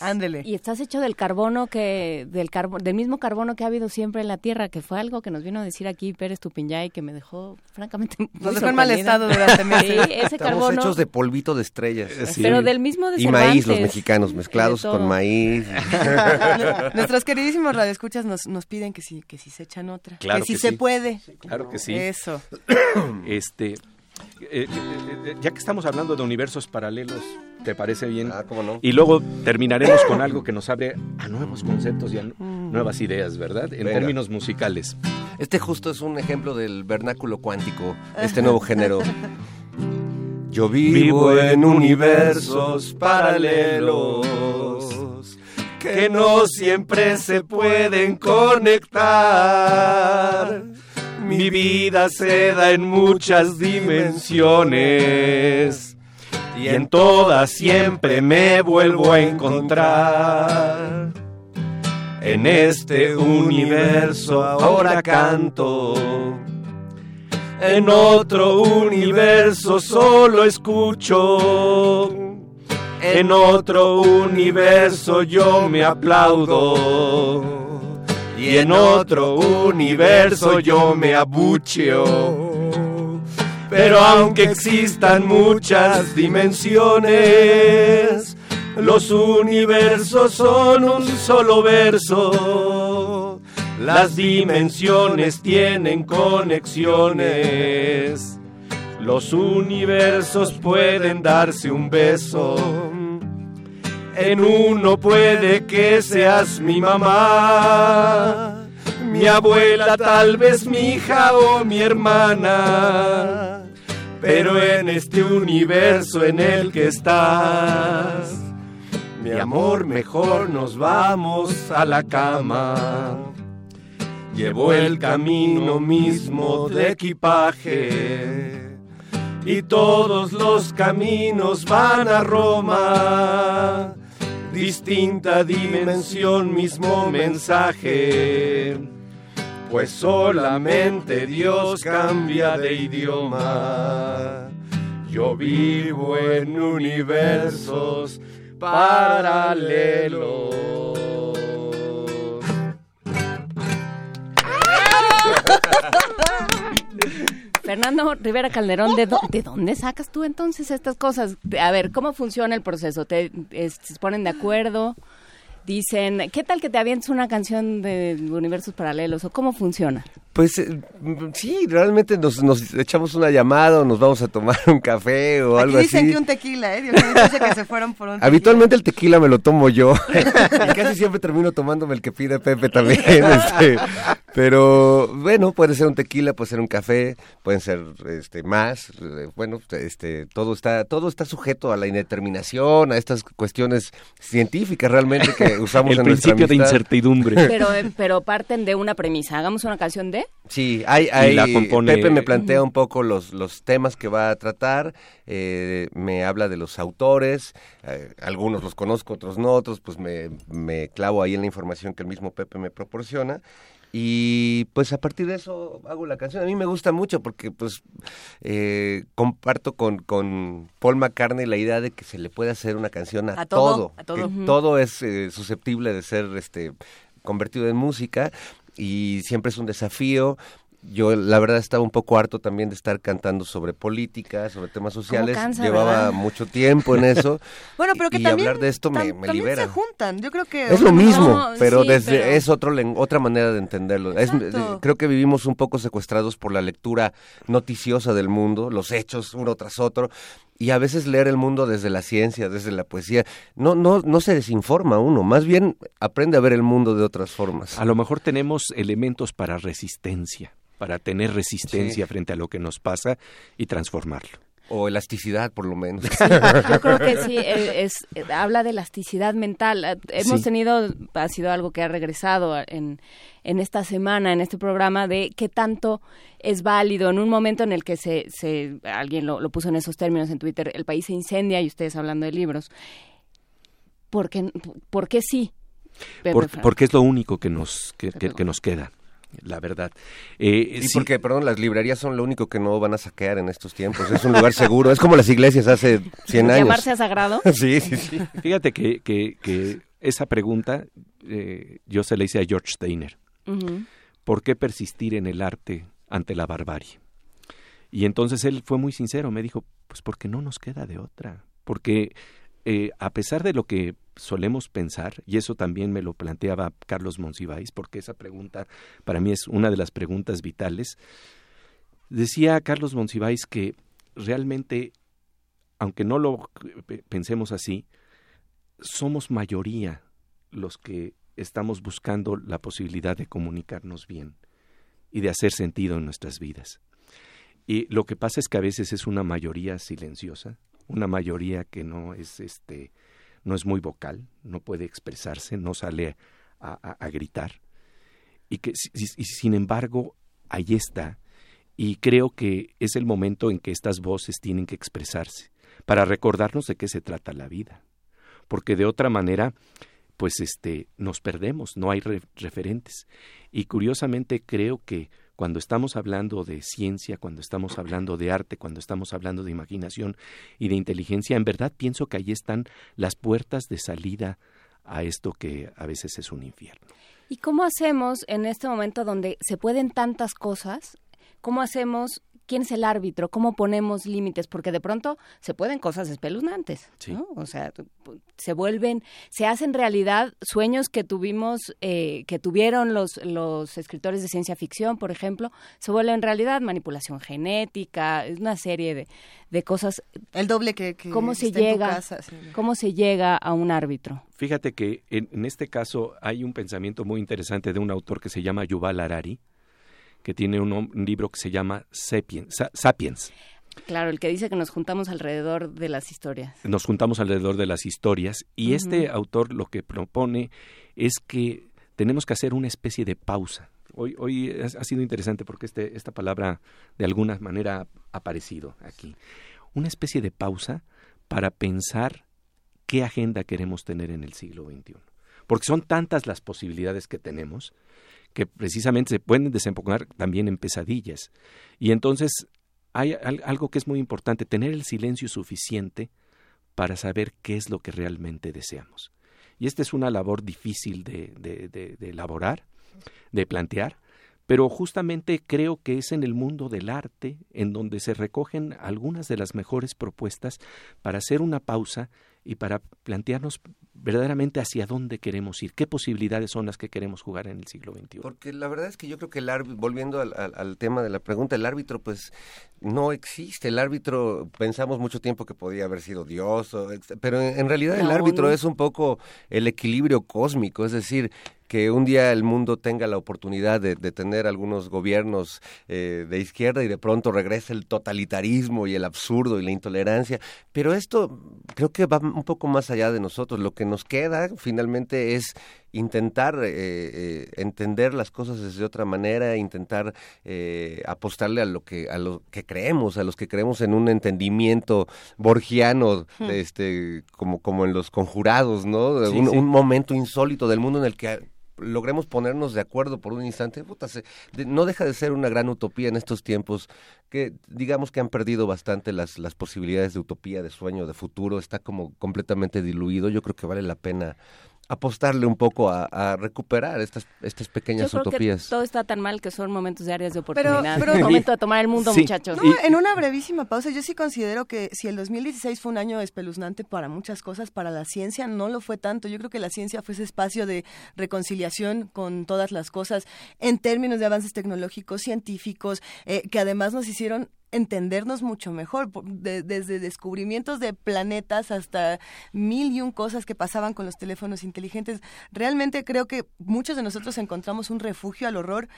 Ándele. Y estás hecho del carbono que del carbo- del mismo carbono que ha habido siempre en la Tierra, que fue algo que nos vino a decir aquí Pérez Tupiñay que me dejó francamente muy Nos dejó en mal estado durante meses. Sí, ese Estamos carbono hechos de polvito de estrellas. Pero del mismo de Y maíz, los mexicanos, mezclados con maíz. Nuestros queridísimos radioescuchas nos, nos piden que si, que si se echan otra. Claro que si que se sí. puede. Claro que sí. Eso. Este, eh, eh, eh, ya que estamos hablando de universos paralelos, ¿te parece bien? Ah, cómo no. Y luego terminaremos con algo que nos abre a nuevos conceptos y a nu- nuevas ideas, ¿verdad? En Venga. términos musicales. Este justo es un ejemplo del vernáculo cuántico, este nuevo género. Yo vivo en universos paralelos que no siempre se pueden conectar. Mi vida se da en muchas dimensiones y en todas siempre me vuelvo a encontrar. En este universo ahora canto. En otro universo solo escucho. En otro universo yo me aplaudo. Y en otro universo yo me abucheo. Pero aunque existan muchas dimensiones, los universos son un solo verso. Las dimensiones tienen conexiones. Los universos pueden darse un beso. En uno puede que seas mi mamá, mi abuela, tal vez mi hija o mi hermana. Pero en este universo en el que estás, mi amor, mejor nos vamos a la cama. Llevo el camino mismo de equipaje y todos los caminos van a Roma. Distinta dimensión, mismo mensaje. Pues solamente Dios cambia de idioma. Yo vivo en universos paralelos. Fernando Rivera Calderón, ¿de, de dónde sacas tú entonces estas cosas? A ver, ¿cómo funciona el proceso? ¿Te se ponen de acuerdo? Dicen, ¿qué tal que te avientes una canción de universos paralelos? ¿O cómo funciona? Pues eh, sí, realmente nos, nos echamos una llamada o nos vamos a tomar un café o Aquí algo dicen así. que un tequila, ¿eh? Dice que se fueron por un tequila. Habitualmente el tequila me lo tomo yo y casi siempre termino tomándome el que pide Pepe también. este, pero bueno, puede ser un tequila, puede ser un café, pueden ser este más. eh, Bueno, este todo está todo está sujeto a la indeterminación, a estas cuestiones científicas realmente que usamos El en nuestra principio de incertidumbre. Pero, eh, pero parten de una premisa. Hagamos una canción de... Sí, hay, hay la compone- Pepe me plantea un poco los, los temas que va a tratar, eh, me habla de los autores, eh, algunos los conozco, otros no, otros pues me, me clavo ahí en la información que el mismo Pepe me proporciona. Y pues a partir de eso hago la canción. A mí me gusta mucho porque pues eh, comparto con, con Paul McCartney la idea de que se le puede hacer una canción a, A todo, a que todo. Todo es eh, susceptible de ser este convertido en música y siempre es un desafío. Yo la verdad estaba un poco harto también de estar cantando sobre política, sobre temas sociales. cansa, Llevaba verdad? mucho tiempo en eso. Bueno, pero que y también, hablar de esto me, me libera. se juntan. Yo creo que Es lo No, mismo, pero sí, desde pero- es otro otra manera de entenderlo. Es- creo que vivimos un poco secuestrados por la lectura noticiosa del mundo, los hechos uno tras otro. Y a veces leer el mundo desde la ciencia, desde la poesía, no, no, no se desinforma uno, más bien aprende a ver el mundo de otras formas. A lo mejor tenemos elementos para resistencia, para tener resistencia Sí. frente a lo que nos pasa y transformarlo. O elasticidad, por lo menos. Yo creo que sí, eh, es, eh, habla de elasticidad mental. Eh, Hemos Sí. tenido, ha sido algo que ha regresado en, en esta semana, en este programa, de qué tanto es válido en un momento en el que se, se alguien lo, lo puso en esos términos en Twitter, el país se incendia y ustedes hablando de libros. ¿Por qué, por qué sí? Por- porque es lo único que nos, que, que- que nos queda, la verdad. Eh, sí, porque, perdón, las librerías son lo único que no van a saquear en estos tiempos. Es un lugar seguro. Es como las iglesias hace 100 años. ¿Llamarse a sagrado? sí, sí, sí. Fíjate que, que, que esa pregunta eh, yo se la hice a George Steiner. ¿Por qué persistir en el arte ante la barbarie? Y entonces él fue muy sincero, me dijo, pues porque no nos queda de otra, porque eh, a pesar de lo que solemos pensar, y eso también me lo planteaba Carlos Monsiváis, porque esa pregunta para mí es una de las preguntas vitales, decía Carlos Monsiváis que realmente, aunque no lo pensemos así, somos mayoría los que estamos buscando la posibilidad de comunicarnos bien y de hacer sentido en nuestras vidas. Y lo que pasa es que a veces es una mayoría silenciosa, una mayoría que no es este no es muy vocal, no puede expresarse, no sale a, gritar. Y que y sin embargo ahí está y creo que es el momento en que estas voces tienen que expresarse para recordarnos de qué se trata la vida. Porque de otra manera pues este nos perdemos, no hay re- referentes. Y curiosamente creo que cuando estamos hablando de ciencia, cuando estamos hablando de arte, cuando estamos hablando de imaginación y de inteligencia, en verdad pienso que ahí están las puertas de salida a esto que a veces es un infierno. ¿Y cómo hacemos en este momento donde se pueden tantas cosas? ¿Cómo hacemos? ¿Quién es el árbitro? ¿Cómo ponemos límites? Porque de pronto se pueden cosas espeluznantes, Sí. ¿no? O sea, se vuelven, se hacen realidad sueños que tuvimos, eh, que tuvieron los, los escritores de ciencia ficción, por ejemplo, se vuelven realidad, manipulación genética, es una serie de, de cosas. El doble que, que ¿Cómo se está en tu llega? casa, sí. ¿Cómo se llega a un árbitro? Fíjate que en, en este caso hay un pensamiento muy interesante de un autor que se llama Yuval Harari, que tiene un, libro que se llama Sapiens, Sa- Sapiens. Claro, el que dice que nos juntamos alrededor de las historias. Nos juntamos alrededor de las historias y este autor lo que propone es que tenemos que hacer una especie de pausa. Hoy, hoy ha ha sido interesante porque este, esta palabra de alguna manera ha aparecido aquí. Una especie de pausa para pensar qué agenda queremos tener en el siglo XXI. Porque son tantas las posibilidades que tenemos que precisamente se pueden desembocar también en pesadillas. Y entonces hay al- algo que es muy importante, tener el silencio suficiente para saber qué es lo que realmente deseamos. Y esta es una labor difícil de- de elaborar, de plantear, pero justamente creo que es en el mundo del arte en donde se recogen algunas de las mejores propuestas para hacer una pausa y para plantearnos verdaderamente hacia dónde queremos ir, qué posibilidades son las que queremos jugar en el siglo XXI. Porque la verdad es que yo creo que el árbitro, volviendo al, al- al tema de la pregunta, el árbitro pues no existe. El árbitro, pensamos mucho tiempo que podía haber sido Dios, o pero en, en realidad el árbitro no. es un poco el equilibrio cósmico, es decir, que un día el mundo tenga la oportunidad de, de tener algunos gobiernos eh, de izquierda y de pronto regresa el totalitarismo y el absurdo y la intolerancia. Pero esto creo que va un poco más allá de nosotros. Lo que nos queda finalmente es intentar eh, eh, entender las cosas desde otra manera, intentar eh, apostarle a lo que a lo que creemos, a los que creemos en un entendimiento borgiano, Hmm. de este como como en los conjurados, ¿no? Sí, un, sí. un momento insólito del mundo en el que logremos ponernos de acuerdo por un instante, no deja de ser una gran utopía en estos tiempos que digamos que han perdido bastante las, las posibilidades de utopía, de sueño, de futuro, está como completamente diluido. Yo creo que vale la pena apostarle un poco a, a recuperar estas, estas pequeñas Yo creo utopías. que todo está tan mal que son momentos de áreas de Pero- oportunidad. pero- Es momento de tomar el mundo, Sí. muchachos. No, en una brevísima pausa, yo sí considero que si el 2016 fue un año espeluznante para muchas cosas, para la ciencia no lo fue tanto. Yo creo que la ciencia fue ese espacio de reconciliación con todas las cosas en términos de avances tecnológicos, científicos, eh, que además nos hicieron entendernos mucho mejor, desde descubrimientos de planetas hasta mil y un cosas que pasaban con los teléfonos inteligentes. Realmente creo que muchos de nosotros encontramos un refugio al horror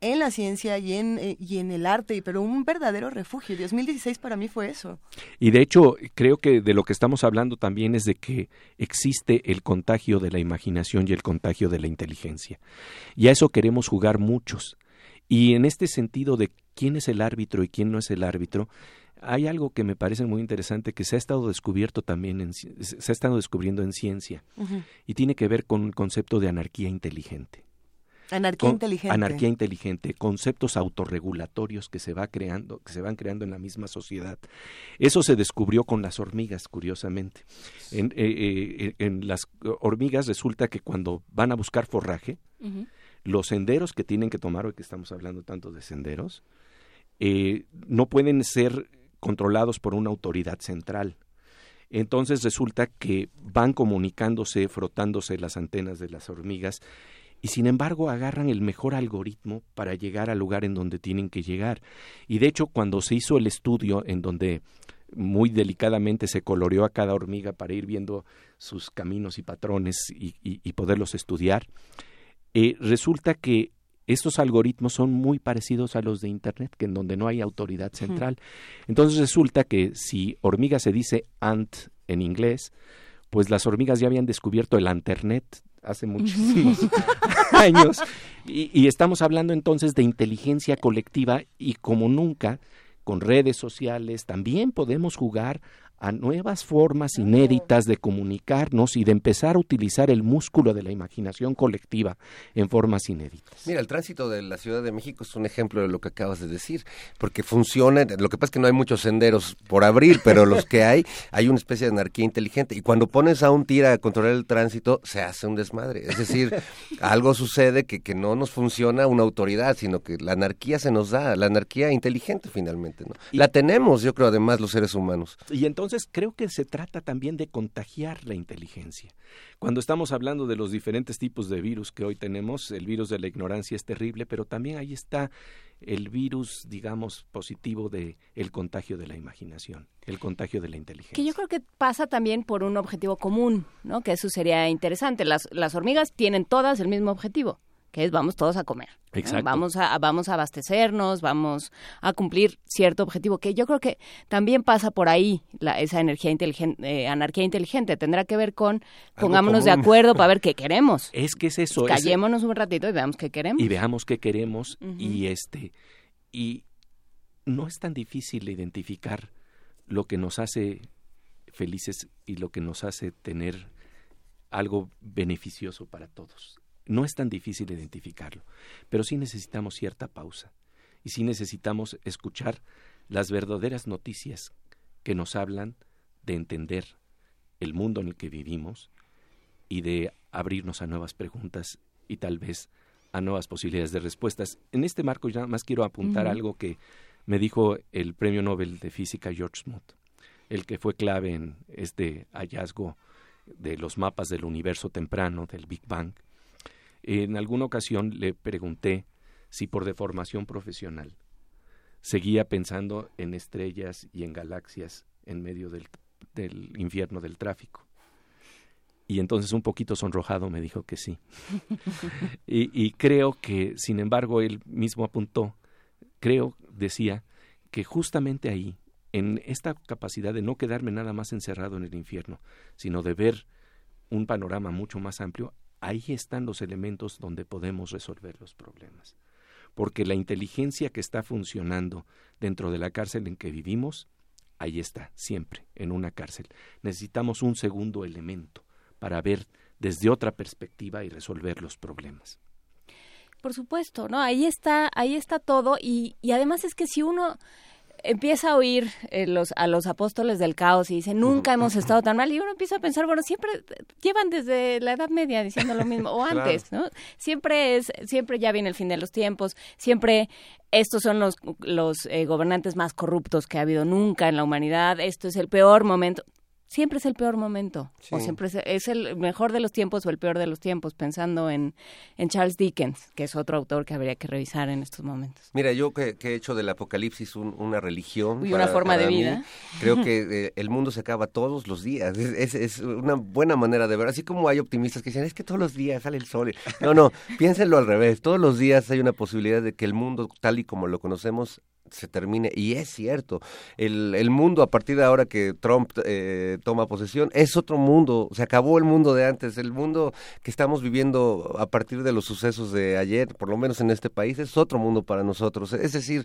en la ciencia y en, eh, y en el arte, pero un verdadero refugio. 2016 para mí fue eso. Y de hecho, creo que de lo que estamos hablando también es de que existe el contagio de la imaginación y el contagio de la inteligencia. Y a eso queremos jugar muchos. Y en este sentido de quién es el árbitro y quién no es el árbitro, hay algo que me parece muy interesante que se ha estado descubierto también en, se ha estado descubriendo en ciencia y tiene que ver con el concepto de anarquía inteligente. Anarquía inteligente. Anarquía inteligente, conceptos autorregulatorios que se va creando, que se van creando en la misma sociedad. Eso se descubrió con las hormigas, curiosamente. En, eh, eh, las hormigas resulta que cuando van a buscar forraje, los senderos que tienen que tomar, hoy que estamos hablando tanto de senderos, eh, no pueden ser controlados por una autoridad central. Entonces resulta que van comunicándose, frotándose las antenas de las hormigas y sin embargo agarran el mejor algoritmo para llegar al lugar en donde tienen que llegar. Y de hecho cuando se hizo el estudio en donde muy delicadamente se coloreó a cada hormiga para ir viendo sus caminos y patrones y, poderlos estudiar, eh, resulta que estos algoritmos son muy parecidos a los de Internet, que en donde no hay autoridad central. Entonces resulta que si hormiga se dice ant en inglés, pues las hormigas ya habían descubierto el Internet hace muchísimos años. y, estamos hablando entonces de inteligencia colectiva y como nunca, con redes sociales, también podemos jugar a nuevas formas inéditas de comunicarnos y de empezar a utilizar el músculo de la imaginación colectiva en formas inéditas. Mira, el tránsito de la Ciudad de México es un ejemplo de lo que acabas de decir, porque funciona, lo que pasa es que no hay muchos senderos por abrir, pero los que hay, hay una especie de anarquía inteligente, y cuando pones a un tira a controlar el tránsito, se hace un desmadre, es decir, algo sucede que, que no nos funciona una autoridad, sino que la anarquía se nos da, la anarquía inteligente finalmente, ¿no? la tenemos, yo creo, además los seres humanos. Y entonces entonces creo que se trata también de contagiar la inteligencia. Cuando estamos hablando de los diferentes tipos de virus que hoy tenemos, el virus de la ignorancia es terrible, pero también ahí está el virus, digamos, positivo de el contagio de la imaginación, el contagio de la inteligencia. Que yo creo que pasa también por un objetivo común, ¿no? Que eso sería interesante. Las, las hormigas tienen todas el mismo objetivo que es vamos todos a comer. Vamos a vamos a abastecernos, vamos a cumplir cierto objetivo que yo creo que también pasa por ahí la, esa energía inteligente, eh, anarquía inteligente tendrá que ver con pongámonos de acuerdo para ver qué queremos. Es que es eso. Callémonos un ratito y veamos qué queremos. Y veamos qué queremos y este y no es tan difícil identificar lo que nos hace felices y lo que nos hace tener algo beneficioso para todos. No es tan difícil identificarlo, pero sí necesitamos cierta pausa y sí necesitamos escuchar las verdaderas noticias que nos hablan de entender el mundo en el que vivimos y de abrirnos a nuevas preguntas y tal vez a nuevas posibilidades de respuestas. En este marco ya más quiero apuntar algo que me dijo el Premio Nobel de Física George Smoot, el que fue clave en este hallazgo de los mapas del universo temprano, del Big Bang, en alguna ocasión le pregunté si por deformación profesional seguía pensando en estrellas y en galaxias en medio del, infierno del tráfico. Y entonces un poquito sonrojado me dijo que sí. y, y, creo que, sin embargo, él mismo apuntó, creo, decía, que justamente ahí, en esta capacidad de no quedarme nada más encerrado en el infierno, sino de ver un panorama mucho más amplio, ahí están los elementos donde podemos resolver los problemas. Porque la inteligencia que está funcionando dentro de la cárcel en que vivimos, ahí está, siempre, en una cárcel. Necesitamos un segundo elemento para ver desde otra perspectiva y resolver los problemas. Por supuesto, ¿no? Ahí está, ahí está todo y, y además es que si uno empieza a oír eh, los, a los apóstoles del caos y dice, nunca hemos estado tan mal. Y uno empieza a pensar, bueno, siempre llevan desde la Edad Media diciendo lo mismo, o antes, ¿no? Siempre es, siempre ya viene el fin de los tiempos, siempre estos son los, los eh, gobernantes más corruptos que ha habido nunca en la humanidad, esto es el peor momento siempre es el peor momento, o siempre es, es el mejor de los tiempos o el peor de los tiempos, pensando en, en Charles Dickens, que es otro autor que habría que revisar en estos momentos. Mira, yo que, que he hecho del apocalipsis un- una religión. Y una forma de mí, vida. creo que eh, el mundo se acaba todos los días. Es, es- es una buena manera de ver. Así como hay optimistas que dicen, es que todos los días sale el sol. No, no, piénsenlo al revés. Todos los días hay una posibilidad de que el mundo tal y como lo conocemos se termine. Y es cierto, el, el mundo a partir de ahora que Trump eh, toma posesión es otro mundo. Se acabó el mundo de antes. El mundo que estamos viviendo a partir de los sucesos de ayer, por lo menos en este país, es otro mundo para nosotros. Es decir,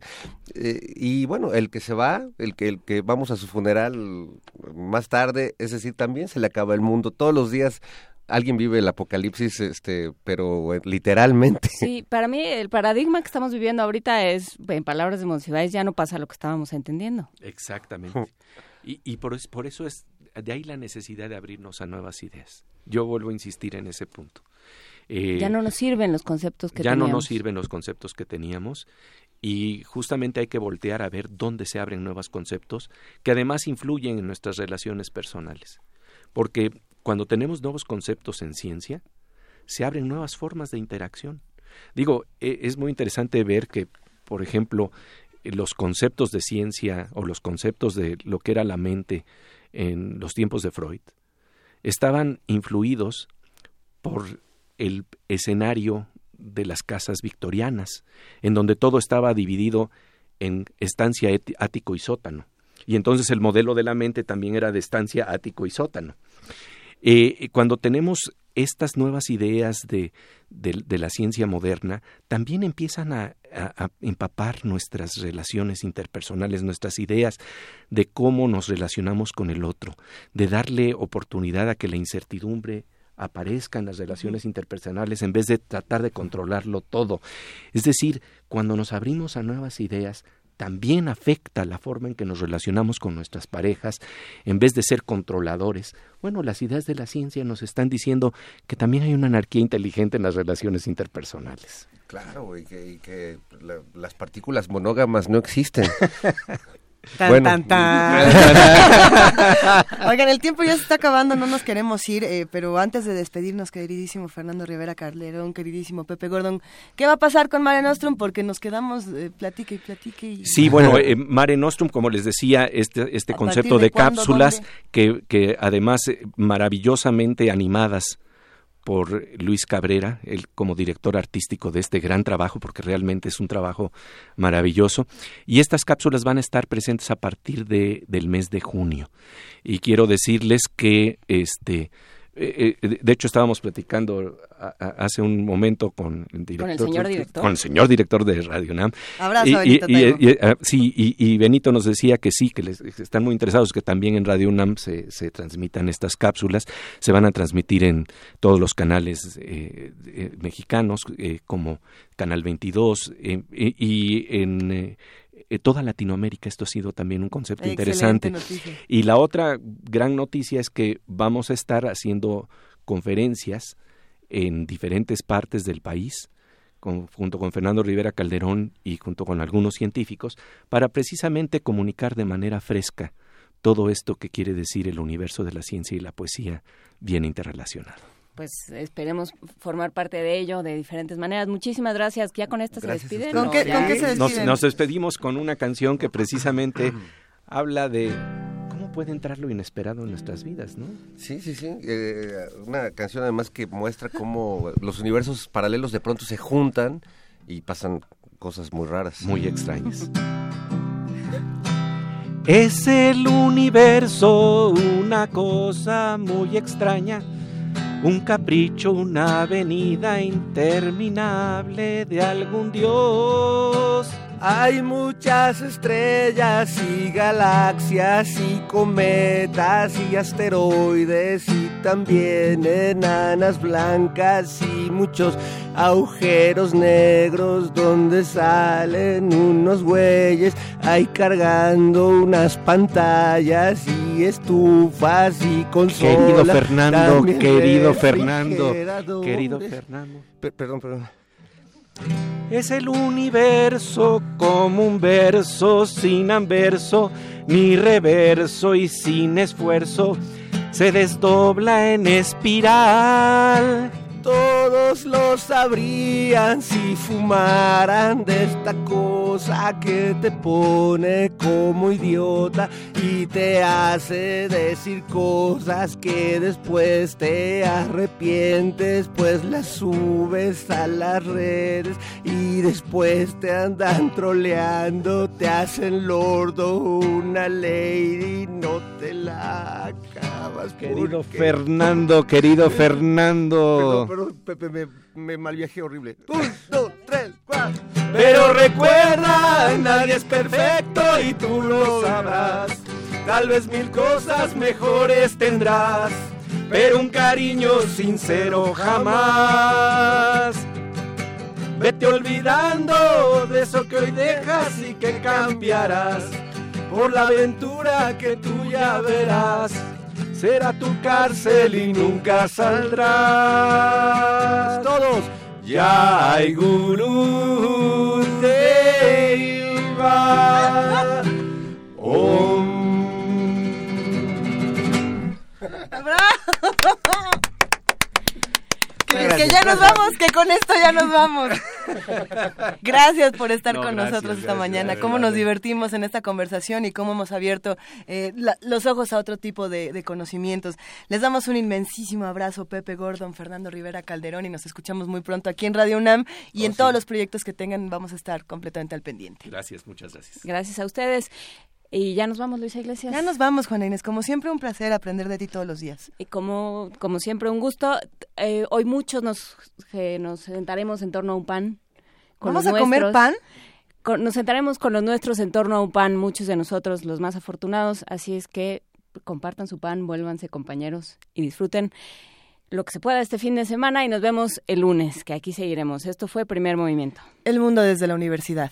eh, y bueno, el que se va, el que, el que vamos a su funeral más tarde, es decir, también se le acaba el mundo. Todos los días alguien vive el apocalipsis, este, pero eh, literalmente. Sí, para mí el paradigma que estamos viviendo ahorita es, en palabras de Monsiváis, ya no pasa lo que estábamos entendiendo. Exactamente. Y, y por, es- por eso es de ahí la necesidad de abrirnos a nuevas ideas. Yo vuelvo a insistir en ese punto. Eh, ya no nos sirven los conceptos que ya teníamos. no nos sirven los conceptos que teníamos y justamente hay que voltear a ver dónde se abren nuevos conceptos que además influyen en nuestras relaciones personales. Porque cuando tenemos nuevos conceptos en ciencia, se abren nuevas formas de interacción. Digo, e- es muy interesante ver que, por ejemplo, los conceptos de ciencia o los conceptos de lo que era la mente en los tiempos de Freud estaban influidos por el escenario de las casas victorianas, en donde todo estaba dividido en estancia ático y sótano. Y entonces el modelo de la mente también era de estancia ático y sótano. Eh, cuando tenemos estas nuevas ideas de, de- de la ciencia moderna, también empiezan a, a- a empapar nuestras relaciones interpersonales, nuestras ideas de cómo nos relacionamos con el otro, de darle oportunidad a que la incertidumbre aparezca en las relaciones interpersonales en vez de tratar de controlarlo todo. Es decir, cuando nos abrimos a nuevas ideas, también afecta la forma en que nos relacionamos con nuestras parejas, en vez de ser controladores. Bueno, las ideas de la ciencia nos están diciendo que también hay una anarquía inteligente en las relaciones interpersonales. Claro, y que, y que la- las partículas monógamas no existen. Tan, Bueno. tan, tan. Oigan, el tiempo ya se está acabando, no nos queremos ir, eh, pero antes de despedirnos, queridísimo Fernando Rivera Carlerón, queridísimo Pepe Gordon, ¿qué va a pasar con Mare Nostrum? Porque nos quedamos, eh, platique y platique. Y... Sí, bueno, eh, Mare Nostrum, como les decía, este, este ¿A concepto de de, cuándo, cápsulas que, que además eh, maravillosamente animadas por Luis Cabrera, él como director artístico de este gran trabajo, porque realmente es un trabajo maravilloso. Y estas cápsulas van a estar presentes a partir de, del mes de junio. Y quiero decirles que este eh, eh, de hecho estábamos platicando a- a- hace un momento con el director señor director? con el señor director de Radio UNAM Abrazo, y, Benito y- ah, sí y, Benito nos decía que sí que les están muy interesados que también en Radio UNAM se, se transmitan estas cápsulas. Se van a transmitir en todos los canales eh, eh, mexicanos eh, como Canal 22 eh, y, y en eh, toda Latinoamérica esto ha sido también un concepto Excelente interesante noticia. y la otra gran noticia es que vamos a estar haciendo conferencias en diferentes partes del país, con- junto con Fernando Rivera Calderón y junto con algunos científicos, para precisamente comunicar de manera fresca todo esto que quiere decir el universo de la ciencia y la poesía bien interrelacionado. Pues esperemos formar parte de ello de diferentes maneras. Muchísimas gracias. ¿Ya con esta Gracias se despiden? ¿Con qué- ya? con qué se Nos, despiden? nos despedimos con una canción que precisamente habla de cómo puede entrar lo inesperado en nuestras vidas, ¿no? Sí, sí, sí. eh, una canción además que muestra cómo los universos paralelos de pronto se juntan y pasan cosas muy raras. Muy extrañas. Es el universo una cosa muy extraña, un capricho, una avenida interminable de algún dios. Hay muchas estrellas y galaxias y cometas y asteroides y también enanas blancas y muchos agujeros negros donde salen unos güeyes ahí cargando unas pantallas y estufas y consolas. Querido Fernando, querido Fernando, querido Fernando. Per- perdón, perdón. Es el universo como un verso sin anverso, ni reverso y sin esfuerzo, se desdobla en espiral todos lo sabrían si fumaran de esta cosa que te pone como idiota y te hace decir cosas que después te arrepientes, pues las subes a las redes y después te andan troleando, te hacen lordo una lady, no te la acabas. Querido Fernando, querido Fernando. Pepe, me, me malviajé horrible. Un, dos, tres, cuatro. Pero recuerda, nadie es perfecto y tú lo sabrás. Tal vez mil cosas mejores tendrás, pero un cariño sincero jamás. Vete olvidando de eso que hoy dejas y que cambiarás por la aventura que tú ya verás será tu cárcel y nunca saldrás. Todos, ya hay gurú. Que, que, ya nos vamos, que con esto ya nos vamos. Gracias por estar no, con gracias, nosotros esta gracias, mañana. Cómo nos divertimos en esta conversación y cómo hemos abierto eh, la, los ojos a otro tipo de, de, conocimientos. Les damos un inmensísimo abrazo, Pepe Gordon, Fernando Rivera Calderón, y nos escuchamos muy pronto aquí en Radio UNAM y oh, en sí. todos los proyectos que tengan vamos a estar completamente al pendiente. Gracias, muchas gracias. Gracias a ustedes. Y ya nos vamos, Luisa Iglesias. Ya nos vamos, Juana Inés. Como siempre, un placer aprender de ti todos los días. Y como, como siempre, un gusto. Eh, hoy muchos nos, eh, nos sentaremos en torno a un pan. Con ¿Vamos a comer pan? Con, nos sentaremos con los nuestros en torno a un pan, muchos de nosotros los más afortunados. Así es que compartan su pan, vuélvanse compañeros y disfruten lo que se pueda este fin de semana y nos vemos el lunes, que aquí seguiremos. Esto fue Primer Movimiento. El mundo desde la universidad.